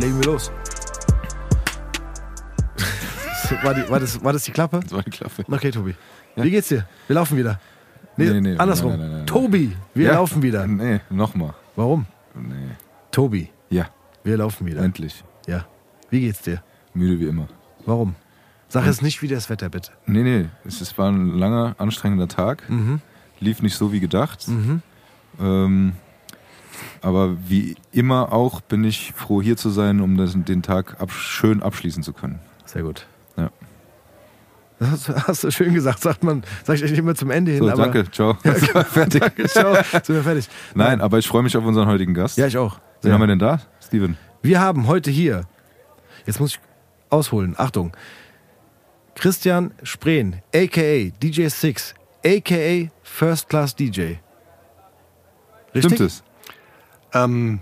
Dann legen wir los. war, die, war, das, war das die Klappe? Das war die Klappe. Okay, Tobi. Wie geht's dir? Wir laufen wieder. Nee, Nee, nee, andersrum. nein, nein, nein, nein. Tobi, wir Ja? laufen wieder. Nee, nochmal. Warum? Nee. Tobi, Ja, wir laufen wieder. endlich. Ja. Wie geht's dir? Müde wie immer. Warum? Sag es nicht wie das Wetter, bitte. Nee, nee, es ist- war ein langer, anstrengender Tag. Mhm. Lief nicht so wie gedacht. Ähm, aber wie immer auch bin ich froh, hier zu sein, um das, den Tag ab, schön abschließen zu können. Sehr gut. Ja. Das hast, du schön gesagt, sagt man, sag ich eigentlich immer zum Ende hin. So, danke, ciao. Fertig. Danke, ciao. Sind wir fertig? Nein, aber ich freue mich auf unseren heutigen Gast. Ja, ich auch. Wen haben wir denn da? Steven. Wir haben heute hier, jetzt muss ich ausholen, Achtung, Christian Spreen, a.k.a. DJ Six, a.k.a. First Class DJ. Richtig? Stimmt es? Ähm,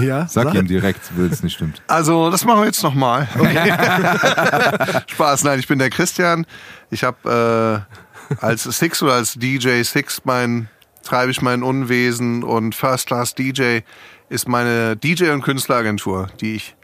Ja. Sag ihm direkt, wenn es nicht stimmt. also, das machen wir jetzt nochmal. Spaß, nein, ich bin der Christian. Ich habe äh, als Six oder als DJ Six mein, treibe ich mein Unwesen und First Class DJ ist meine DJ- und Künstleragentur, die ich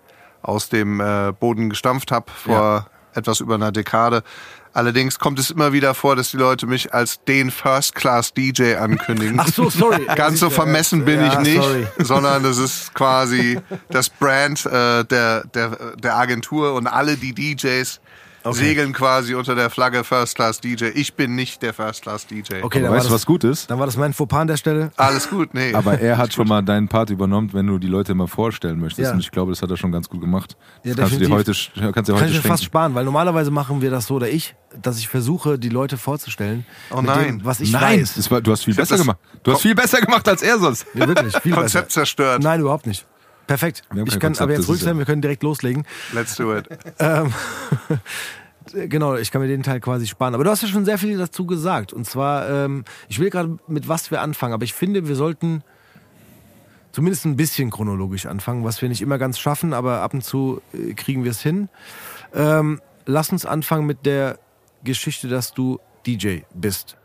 aus dem äh, Boden gestampft habe vor etwas über einer Dekade. Allerdings kommt es immer wieder vor, dass die Leute mich als den First Class DJ ankündigen. Ach so, sorry. Ganz so vermessen bin Ja, ich nicht, sorry. sondern das ist quasi das Brand äh, der, der, der Agentur und alle die DJs segeln quasi unter der Flagge First Class DJ. Ich bin nicht der First Class DJ. Okay, dann weißt du, das, was gut ist? dann war das mein Fauxpas an der Stelle. Alles gut, nee. Aber er hat schon mal deinen Part übernommen, wenn du die Leute mal vorstellen möchtest. Ja. Und ich glaube, das hat er schon ganz gut gemacht. Ja, kannst du dir heute, kannst du dir Kann heute ich mir fast sparen, weil normalerweise machen wir das so, oder ich, dass ich versuche, die Leute vorzustellen. Oh mit nein. Dem, was ich Nein, weiß. war, du hast viel hab besser gemacht. Du hast viel besser gemacht als er sonst. Ja, wirklich, viel Konzept besser. zerstört. Nein, überhaupt nicht. Perfekt. Ich kann Konzept, aber jetzt ruhig sein, wir können direkt loslegen. Let's do it. Ähm, genau, ich kann mir den Teil quasi sparen. Aber du hast ja schon sehr viel dazu gesagt. Und zwar, ähm, ich will gerade mit was wir anfangen, aber ich finde, wir sollten zumindest ein bisschen chronologisch anfangen, was wir nicht immer ganz schaffen, aber ab und zu äh, kriegen wir es hin. Ähm, lass uns anfangen mit der Geschichte, dass du DJ bist.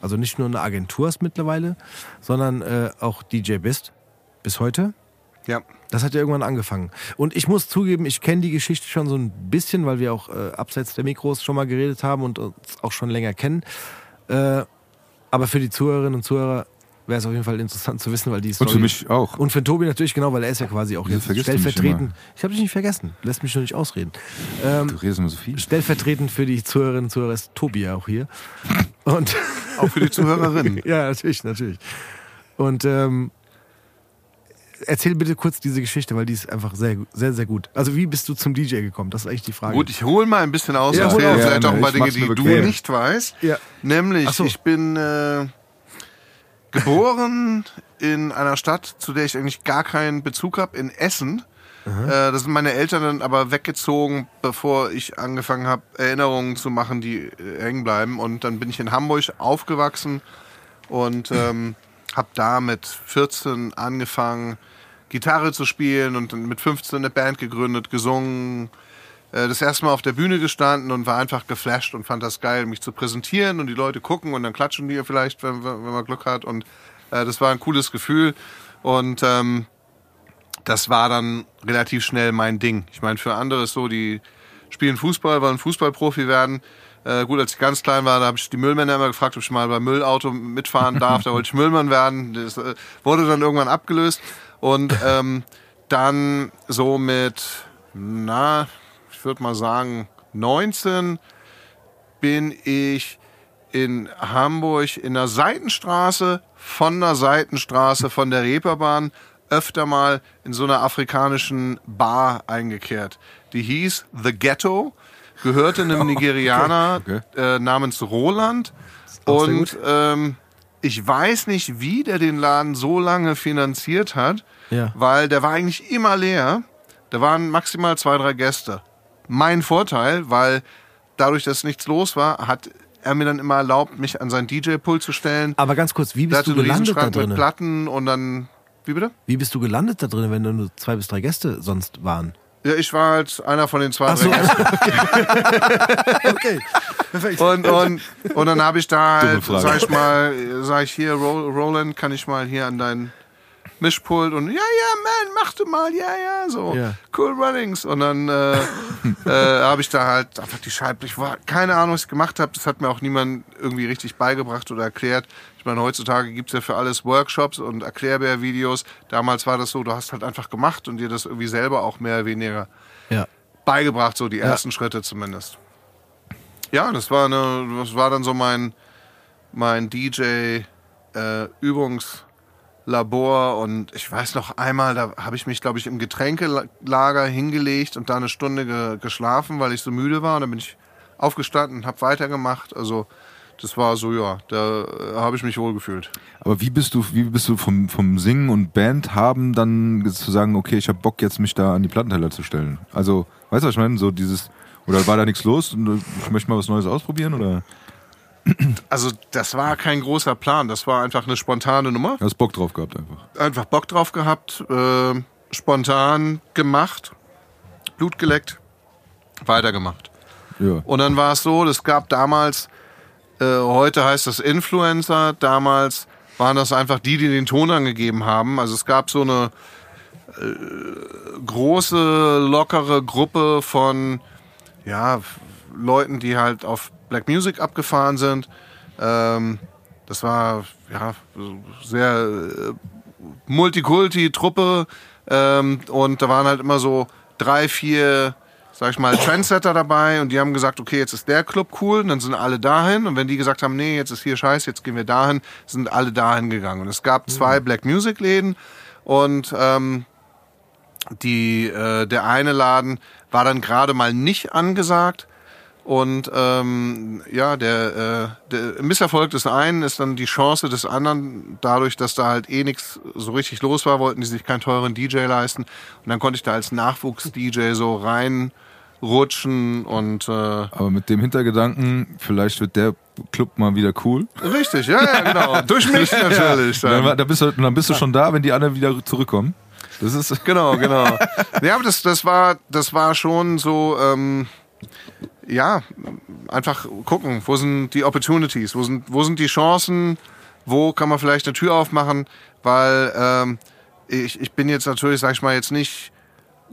Also nicht nur eine Agentur hast mittlerweile, sondern äh, auch DJ bist. Bis heute. Ja. Das hat ja irgendwann angefangen. Und ich muss zugeben, ich kenne die Geschichte schon so ein bisschen, weil wir auch äh, abseits der Mikros schon mal geredet haben und uns auch schon länger kennen. Äh, aber für die Zuhörerinnen und Zuhörer wäre es auf jeden Fall interessant zu wissen, weil die Und Story für mich auch. und für Tobi natürlich genau, weil er ist ja quasi auch jetzt stellvertretend. Ich habe dich nicht vergessen. Lässt mich nur nicht ausreden. Ähm, Du redest immer so viel. stellvertretend für die Zuhörerinnen und Zuhörer ist Tobi ja auch hier. Und Auch für die Zuhörerinnen. ja, natürlich, natürlich. Und ähm, erzähl bitte kurz diese Geschichte, weil die ist einfach sehr, sehr, sehr gut. Also wie bist du zum DJ gekommen? Das ist eigentlich die Frage. Gut, ich hole mal ein bisschen aus, Ja, erzähle hol aus. vielleicht auch ein paar Ich Dinge, die du nicht weißt. Ja. Nämlich, so. ich bin äh, geboren in einer Stadt, zu der ich eigentlich gar keinen Bezug habe, in Essen. Äh, da sind meine Eltern dann aber weggezogen, bevor ich angefangen habe, Erinnerungen zu machen, die äh, hängen bleiben. Und dann bin ich in Hamburg aufgewachsen und ähm, habe da mit 14 angefangen, Gitarre zu spielen und mit 15 eine Band gegründet, gesungen, äh, das erste Mal auf der Bühne gestanden und war einfach geflasht und fand das geil, mich zu präsentieren und die Leute gucken und dann klatschen die vielleicht, wenn, wenn man Glück hat. Und äh, das war ein cooles Gefühl. Und ähm, das war dann relativ schnell mein Ding. Ich meine, für andere ist so, die spielen Fußball, wollen Fußballprofi werden. Äh, gut, als ich ganz klein war, da habe ich die Müllmänner immer gefragt, ob ich mal beim Müllauto mitfahren darf. Da wollte ich Müllmann werden. Das äh, wurde dann irgendwann abgelöst. Und ähm, dann so mit, na, ich würde mal sagen, 19 bin ich in Hamburg in der Seitenstraße, von der Seitenstraße, von der Reeperbahn, öfter mal in so einer afrikanischen Bar eingekehrt. Die hieß The Ghetto, gehörte einem Nigerianer Okay. Äh, namens Roland. Und ähm, ich weiß nicht, wie der den Laden so lange finanziert hat, Ja. weil der war eigentlich immer leer. Da waren maximal zwei, drei Gäste. Mein Vorteil, weil dadurch, dass nichts los war, hat er mir dann immer erlaubt, mich an sein DJ-Pult zu stellen. Aber ganz kurz, wie bist du gelandet da Riesenschrank mit drin? Platten und dann. Wie bitte? Wie bist du gelandet da drin, wenn da nur zwei bis drei Gäste sonst waren? Ja, ich war halt einer von den zwei, so. Okay, perfekt. Und, und, und dann habe ich da halt, sag ich mal, sag ich hier, Ro- Roland, kann ich mal hier an dein Mischpult und ja, ja, man, mach du mal, ja, ja, so, Ja. cool Runnings. Und dann äh, äh, habe ich da halt einfach die Scheibe, ich war, keine Ahnung, was ich gemacht habe, das hat mir auch niemand irgendwie richtig beigebracht oder erklärt. Ich meine, heutzutage gibt's ja für alles Workshops und Erklärbär-Videos. Damals war das so, du hast halt einfach gemacht und dir das irgendwie selber auch mehr oder weniger Ja. beigebracht, so die ersten Schritte zumindest. Ja, das war eine, das war dann so mein, mein DJ äh, Übungslabor und ich weiß noch einmal, da habe ich mich, glaube ich, im Getränkelager hingelegt und da eine Stunde ge geschlafen, weil ich so müde war. Und dann bin ich aufgestanden und habe weitergemacht. Also das war so, ja, da äh, habe ich mich wohl gefühlt. Aber wie bist du, wie bist du vom, vom Singen und Band haben dann zu sagen, okay, ich habe Bock jetzt mich da an die Plattenteller zu stellen? Also, weißt du, was ich meine? So dieses, oder war da nichts los und äh, ich möchte mal was Neues ausprobieren oder Also das war kein großer Plan, das war einfach eine spontane Nummer. hast Bock drauf gehabt einfach? einfach Bock drauf gehabt, äh, spontan gemacht, Blut geleckt, weitergemacht. Ja. Und dann war es so, es gab damals, äh, heute heißt das Influencer, damals waren das einfach die, die den Ton angegeben haben. Also es gab so eine äh, große, lockere Gruppe von ja, Leuten, die halt auf Black Music abgefahren sind. Ähm, das war ja sehr äh, Multikulti-Truppe ähm, und da waren halt immer so drei, vier, sag ich mal, Trendsetter dabei. Und die haben gesagt, okay, jetzt ist der Club cool. Und dann sind alle dahin. Und wenn die gesagt haben, nee, jetzt ist hier scheiße, jetzt gehen wir dahin, sind alle dahin gegangen. Und es gab zwei Black Music Läden. Und ähm, die, äh, der eine Laden war dann gerade mal nicht angesagt und ähm, ja, der, äh, der Misserfolg des einen ist dann die Chance des anderen. Dadurch, dass da halt eh nichts so richtig los war, wollten die sich keinen teuren DJ leisten. Und dann konnte ich da als Nachwuchs-DJ so reinrutschen und äh, Aber mit dem Hintergedanken, vielleicht wird der Club mal wieder cool. richtig, ja, ja, genau. Durch mich natürlich. Dann, Dann. dann, bist du, dann bist du schon da, wenn die anderen wieder zurückkommen. Das ist Genau, genau. Ja, aber das, das war, das war schon so, ähm, ja, einfach gucken, wo sind die Opportunities, wo sind, wo sind die Chancen, wo kann man vielleicht eine Tür aufmachen, weil ähm, ich, ich bin jetzt natürlich, sag ich mal, jetzt nicht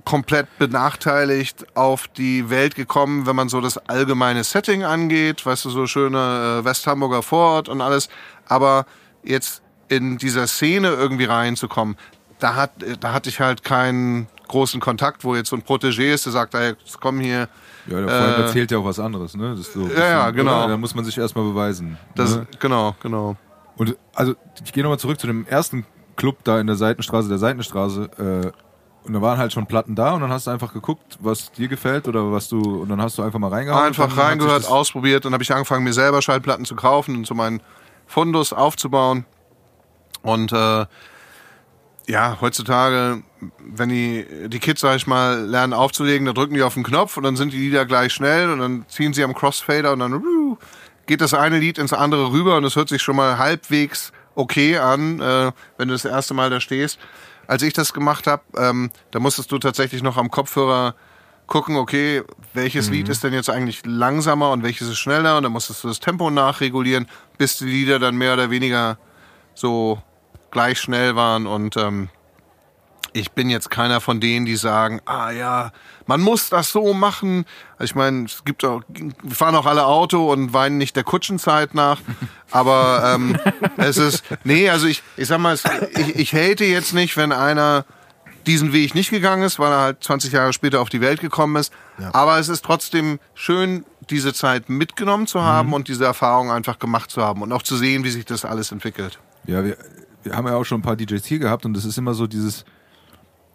komplett benachteiligt auf die Welt gekommen, wenn man so das allgemeine Setting angeht, weißt du, so schöne äh, Westhamburger Vorort und alles, aber jetzt in dieser Szene irgendwie reinzukommen, da hat, da hatte ich halt keinen großen Kontakt, wo jetzt so ein Protégé ist, der sagt, ey, komm hier, Ja, der Freund Äh, erzählt ja auch was anderes, ne? Das so, Ja, ja, genau. oder? Da muss man sich erstmal beweisen. das, ne? genau, genau. Und also, ich gehe nochmal zurück zu dem ersten Club da in der Seitenstraße, der Seitenstraße. Äh, und da waren halt schon Platten da und dann hast du einfach geguckt, was dir gefällt oder was du, und dann hast du einfach mal reingehauen. Einfach reingehört, ausprobiert und habe ich angefangen, mir selber Schallplatten zu kaufen und so meinen Fundus aufzubauen. Und äh, ja, heutzutage, wenn die, die Kids, sag ich mal, lernen aufzulegen, da drücken die auf den Knopf und dann sind die Lieder gleich schnell und dann ziehen sie am Crossfader und dann geht das eine Lied ins andere rüber und es hört sich schon mal halbwegs okay an, äh, wenn du das erste Mal da stehst. Als ich das gemacht habe, ähm, da musstest du tatsächlich noch am Kopfhörer gucken, okay, welches Lied ist denn jetzt eigentlich langsamer und welches ist schneller und dann musstest du das Tempo nachregulieren, bis die Lieder dann mehr oder weniger so gleich schnell waren und ähm, ich bin jetzt keiner von denen, die sagen, ah ja, man muss das so machen. Also ich meine, es gibt auch, wir fahren auch alle Auto und weinen nicht der Kutschenzeit nach. Aber ähm, es ist, nee, also ich, ich sag mal, es, ich, ich hate jetzt nicht, wenn einer diesen Weg nicht gegangen ist, weil er halt 20 Jahre später auf die Welt gekommen ist. Aber es ist trotzdem schön, diese Zeit mitgenommen zu haben und diese Erfahrung einfach gemacht zu haben und auch zu sehen, wie sich das alles entwickelt. Ja, wir, wir haben ja auch schon ein paar DJs hier gehabt und das ist immer so dieses,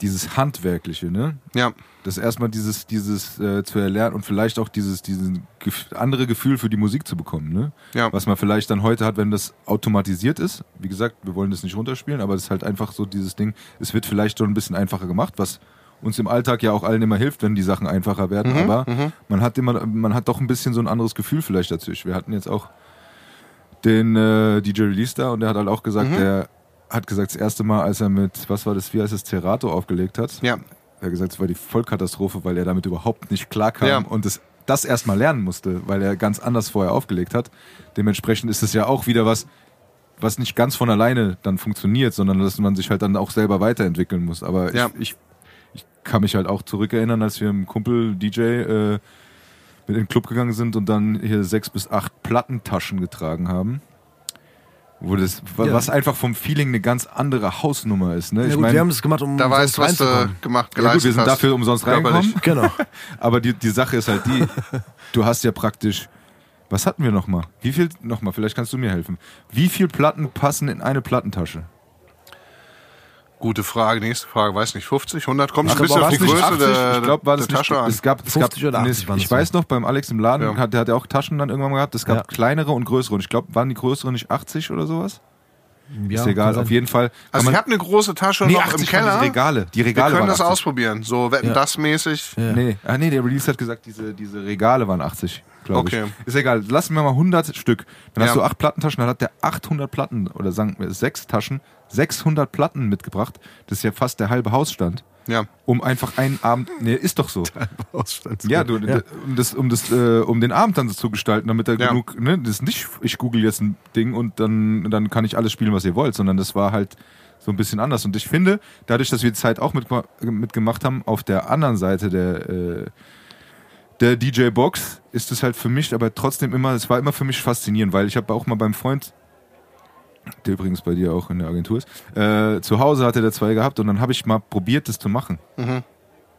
dieses Handwerkliche, ne? Ja. Das erstmal dieses, dieses äh, zu erlernen und vielleicht auch dieses, dieses gef andere Gefühl für die Musik zu bekommen, ne? Ja. Was man vielleicht dann heute hat, wenn das automatisiert ist. Wie gesagt, wir wollen das nicht runterspielen, aber es ist halt einfach so dieses Ding, es wird vielleicht schon ein bisschen einfacher gemacht, was uns im Alltag ja auch allen immer hilft, wenn die Sachen einfacher werden. aber man hat immer, man hat doch ein bisschen so ein anderes Gefühl vielleicht dazu. Wir hatten jetzt auch den äh, DJ Release da und der hat halt auch gesagt, der hat gesagt, das erste Mal, als er mit, was war das, wie heißt es, Cerato aufgelegt hat, Ja. er hat gesagt, es war die Vollkatastrophe, weil er damit überhaupt nicht klarkam Ja. und das, das erstmal lernen musste, weil er ganz anders vorher aufgelegt hat. Dementsprechend ist es ja auch wieder was, was nicht ganz von alleine dann funktioniert, sondern dass man sich halt dann auch selber weiterentwickeln muss. Aber Ja. ich, ich, ich kann mich halt auch zurückerinnern, als wir im Kumpel DJ äh, mit in den Club gegangen sind und dann hier sechs bis acht Plattentaschen getragen haben. Wo das, Ja. was einfach vom Feeling eine ganz andere Hausnummer ist. Ne? Ja, ich gut, mein, wir haben das gemacht, um Da weißt du, was du reinzukommen. gemacht, ja, gut, wir sind hast. dafür umsonst reingekommen. Genau. Aber die, die Sache ist halt die, du hast ja praktisch, was hatten wir nochmal? Wie viel, nochmal, vielleicht kannst du mir helfen. Wie viel Platten passen in eine Plattentasche? Gute Frage, nächste Frage, weiß nicht, 50, 100, kommt Ach, ein bisschen auf die es Größe 80? der, ich glaube, war das der nicht, Tasche an. es gab, es gab 50 oder 80 waren ich es weiß noch, beim Alex im Laden, Ja. hat, der hat ja auch Taschen dann irgendwann mal gehabt, es gab Ja. kleinere und größere und ich glaube, waren die größeren nicht 80 oder sowas? Ja, ist egal, auf jeden Fall. kann Also man- ich habe eine große Tasche nee, noch 80 im waren Keller. Die Regale, die Wir Regale können waren das 80. ausprobieren, so wetten Ja. das mäßig. Ja. Nee, ah, nee, der Release hat gesagt, diese, diese Regale waren 80, glaube Okay. ich. Ist egal, lassen wir mal 100 Stück. Dann Ja. hast du acht Plattentaschen, dann hat der 800 Platten, oder sagen wir sechs Taschen, 600 Platten mitgebracht. Das ist ja fast der halbe Hausstand. Ja. Um einfach einen Abend, nee, ist doch so. Ausstands- Ja, du, Ja. um das, um das, äh, um den Abend dann so zu gestalten, damit er Ja. genug, ne, das ist nicht, ich google jetzt ein Ding und dann, dann kann ich alles spielen, was ihr wollt, sondern das war halt so ein bisschen anders. Und ich finde, dadurch, dass wir die Zeit auch mit, mitgemacht haben, auf der anderen Seite der, äh, der DJ-Box, ist es halt für mich aber trotzdem immer, es war immer für mich faszinierend, weil ich habe auch mal beim Freund, der übrigens bei dir auch in der Agentur ist, äh, zu Hause hatte der zwei gehabt und dann habe ich mal probiert, das zu machen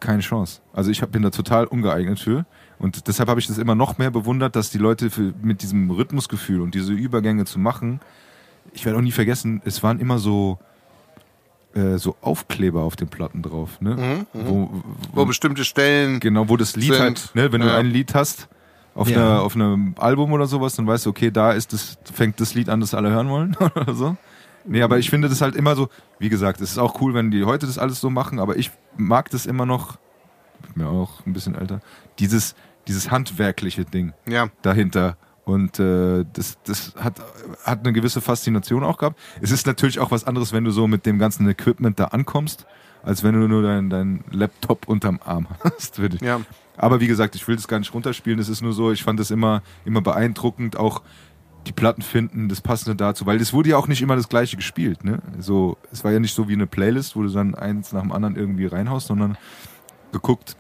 keine Chance. Also ich hab, bin da total ungeeignet für. Und deshalb habe ich das immer noch mehr bewundert, dass die Leute für, mit diesem Rhythmusgefühl und diese Übergänge zu machen, ich werde auch nie vergessen, es waren immer so, äh, so Aufkleber auf den Platten drauf. Ne? Wo, Wo bestimmte Stellen. genau, wo das Lied sind. halt, ne, wenn du Ja. ein Lied hast auf, Ja. einer, auf einem Album oder sowas, dann weißt du, okay, da ist das, fängt das Lied an, das alle hören wollen oder so. Nee, aber ich finde das halt immer so, wie gesagt, es ist auch cool, wenn die heute das alles so machen, aber ich mag das immer noch, ich bin ja auch ein bisschen älter, dieses, dieses handwerkliche Ding Ja. dahinter. Und äh, das, das hat, hat eine gewisse Faszination auch gehabt. Es ist natürlich auch was anderes, wenn du so mit dem ganzen Equipment da ankommst, als wenn du nur deinen dein Laptop unterm Arm hast. würde ich. Ja. Aber wie gesagt, ich will das gar nicht runterspielen. Es ist nur so, ich fand es immer, immer beeindruckend, auch die Platten finden, das Passende dazu, weil es wurde ja auch nicht immer das Gleiche gespielt. Ne? So, es war ja nicht so wie eine Playlist, wo du dann eins nach dem anderen irgendwie reinhaust, sondern geguckt.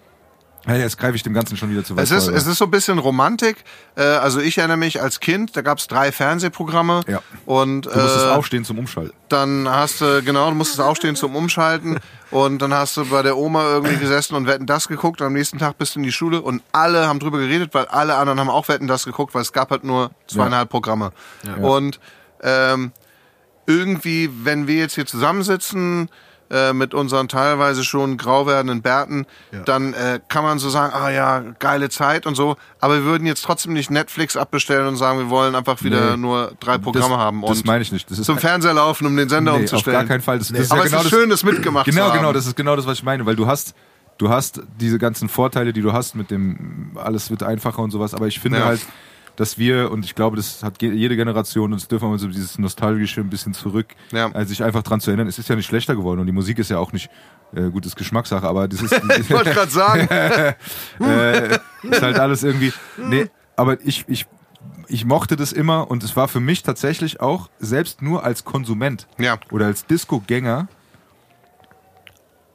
Ja, jetzt greife ich dem Ganzen schon wieder zu weit Es ist, vor, es ist so ein bisschen Romantik. Äh, also ich erinnere mich als Kind, da gab es drei Fernsehprogramme. Ja. Und Du musstest äh, aufstehen zum Umschalten. dann hast du, genau, du musstest aufstehen zum Umschalten und dann hast du bei der Oma irgendwie gesessen und Wetten das geguckt und am nächsten Tag bist du in die Schule und alle haben drüber geredet, weil alle anderen haben auch Wetten das geguckt, weil es gab halt nur zweieinhalb Programme. Und ähm, irgendwie, wenn wir jetzt hier zusammensitzen, äh, mit unseren teilweise schon grau werdenden Bärten, dann äh, kann man so sagen, ah ja, geile Zeit und so, aber wir würden jetzt trotzdem nicht Netflix abbestellen und sagen, wir wollen einfach wieder Nee. nur drei Programme das, haben Das und meine ich nicht. Das ist zum Fernseher laufen, um den Sender nee, auf umzustellen. gar keinen Fall. Das, das ist aber ja es genau ist das, schön, das mitgemacht Genau, zu haben. genau, das ist genau das, was ich meine, weil du hast, du hast diese ganzen Vorteile, die du hast mit dem, alles wird einfacher und sowas, aber ich finde Ja. halt, dass wir, und ich glaube, das hat jede Generation, und das dürfen wir so dieses Nostalgische ein bisschen zurück, Ja. also sich einfach dran zu erinnern, es ist ja nicht schlechter geworden und die Musik ist ja auch nicht, äh, gut, ist Geschmackssache, aber das ist, ich wollte gerade sagen, äh, ist halt alles irgendwie. Nee, aber ich, ich, ich mochte das immer und es war für mich tatsächlich auch, selbst nur als Konsument Ja. oder als Disco-Gänger,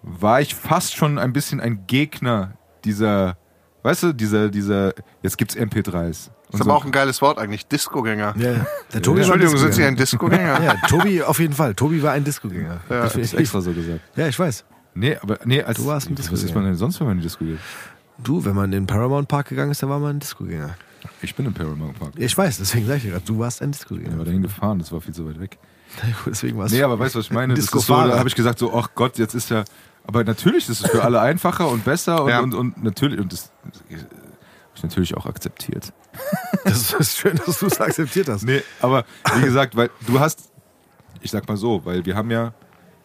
war ich fast schon ein bisschen ein Gegner dieser, weißt du, dieser, dieser, jetzt gibt's MP3s. Ist Und aber auch ein geiles Wort eigentlich, Disco-Gänger. Ja, ja. Der Tobi Entschuldigung, sind Sie ein Discogänger. Disco-Gänger? Ja, Tobi auf jeden Fall. Tobi war ein Discogänger. Ja. Das Ich hab's find ich- extra so gesagt. ja, ich weiß. Nee, aber nee, als Du warst ein was ist Disco-Gänger. man denn sonst, wenn man in die Disco geht? Du, wenn man in den Paramount Park gegangen ist, dann war man ein Discogänger. Ich bin im Paramount Park. Ich weiß, deswegen sag ich dir gerade, du warst ein Disco. Ich war dahin gefahren, das war viel zu weit weg. deswegen warst Nee, aber weißt du, was ich meine? Das ist so, da habe ich gesagt, so, ach Gott, jetzt ist ja. Aber natürlich ist es für alle einfacher und besser und, Ja. und, und natürlich, und das habe ich natürlich auch akzeptiert. Das ist schön, dass du es akzeptiert hast. Nee, aber wie gesagt, weil du hast, ich sag mal so, weil wir haben ja,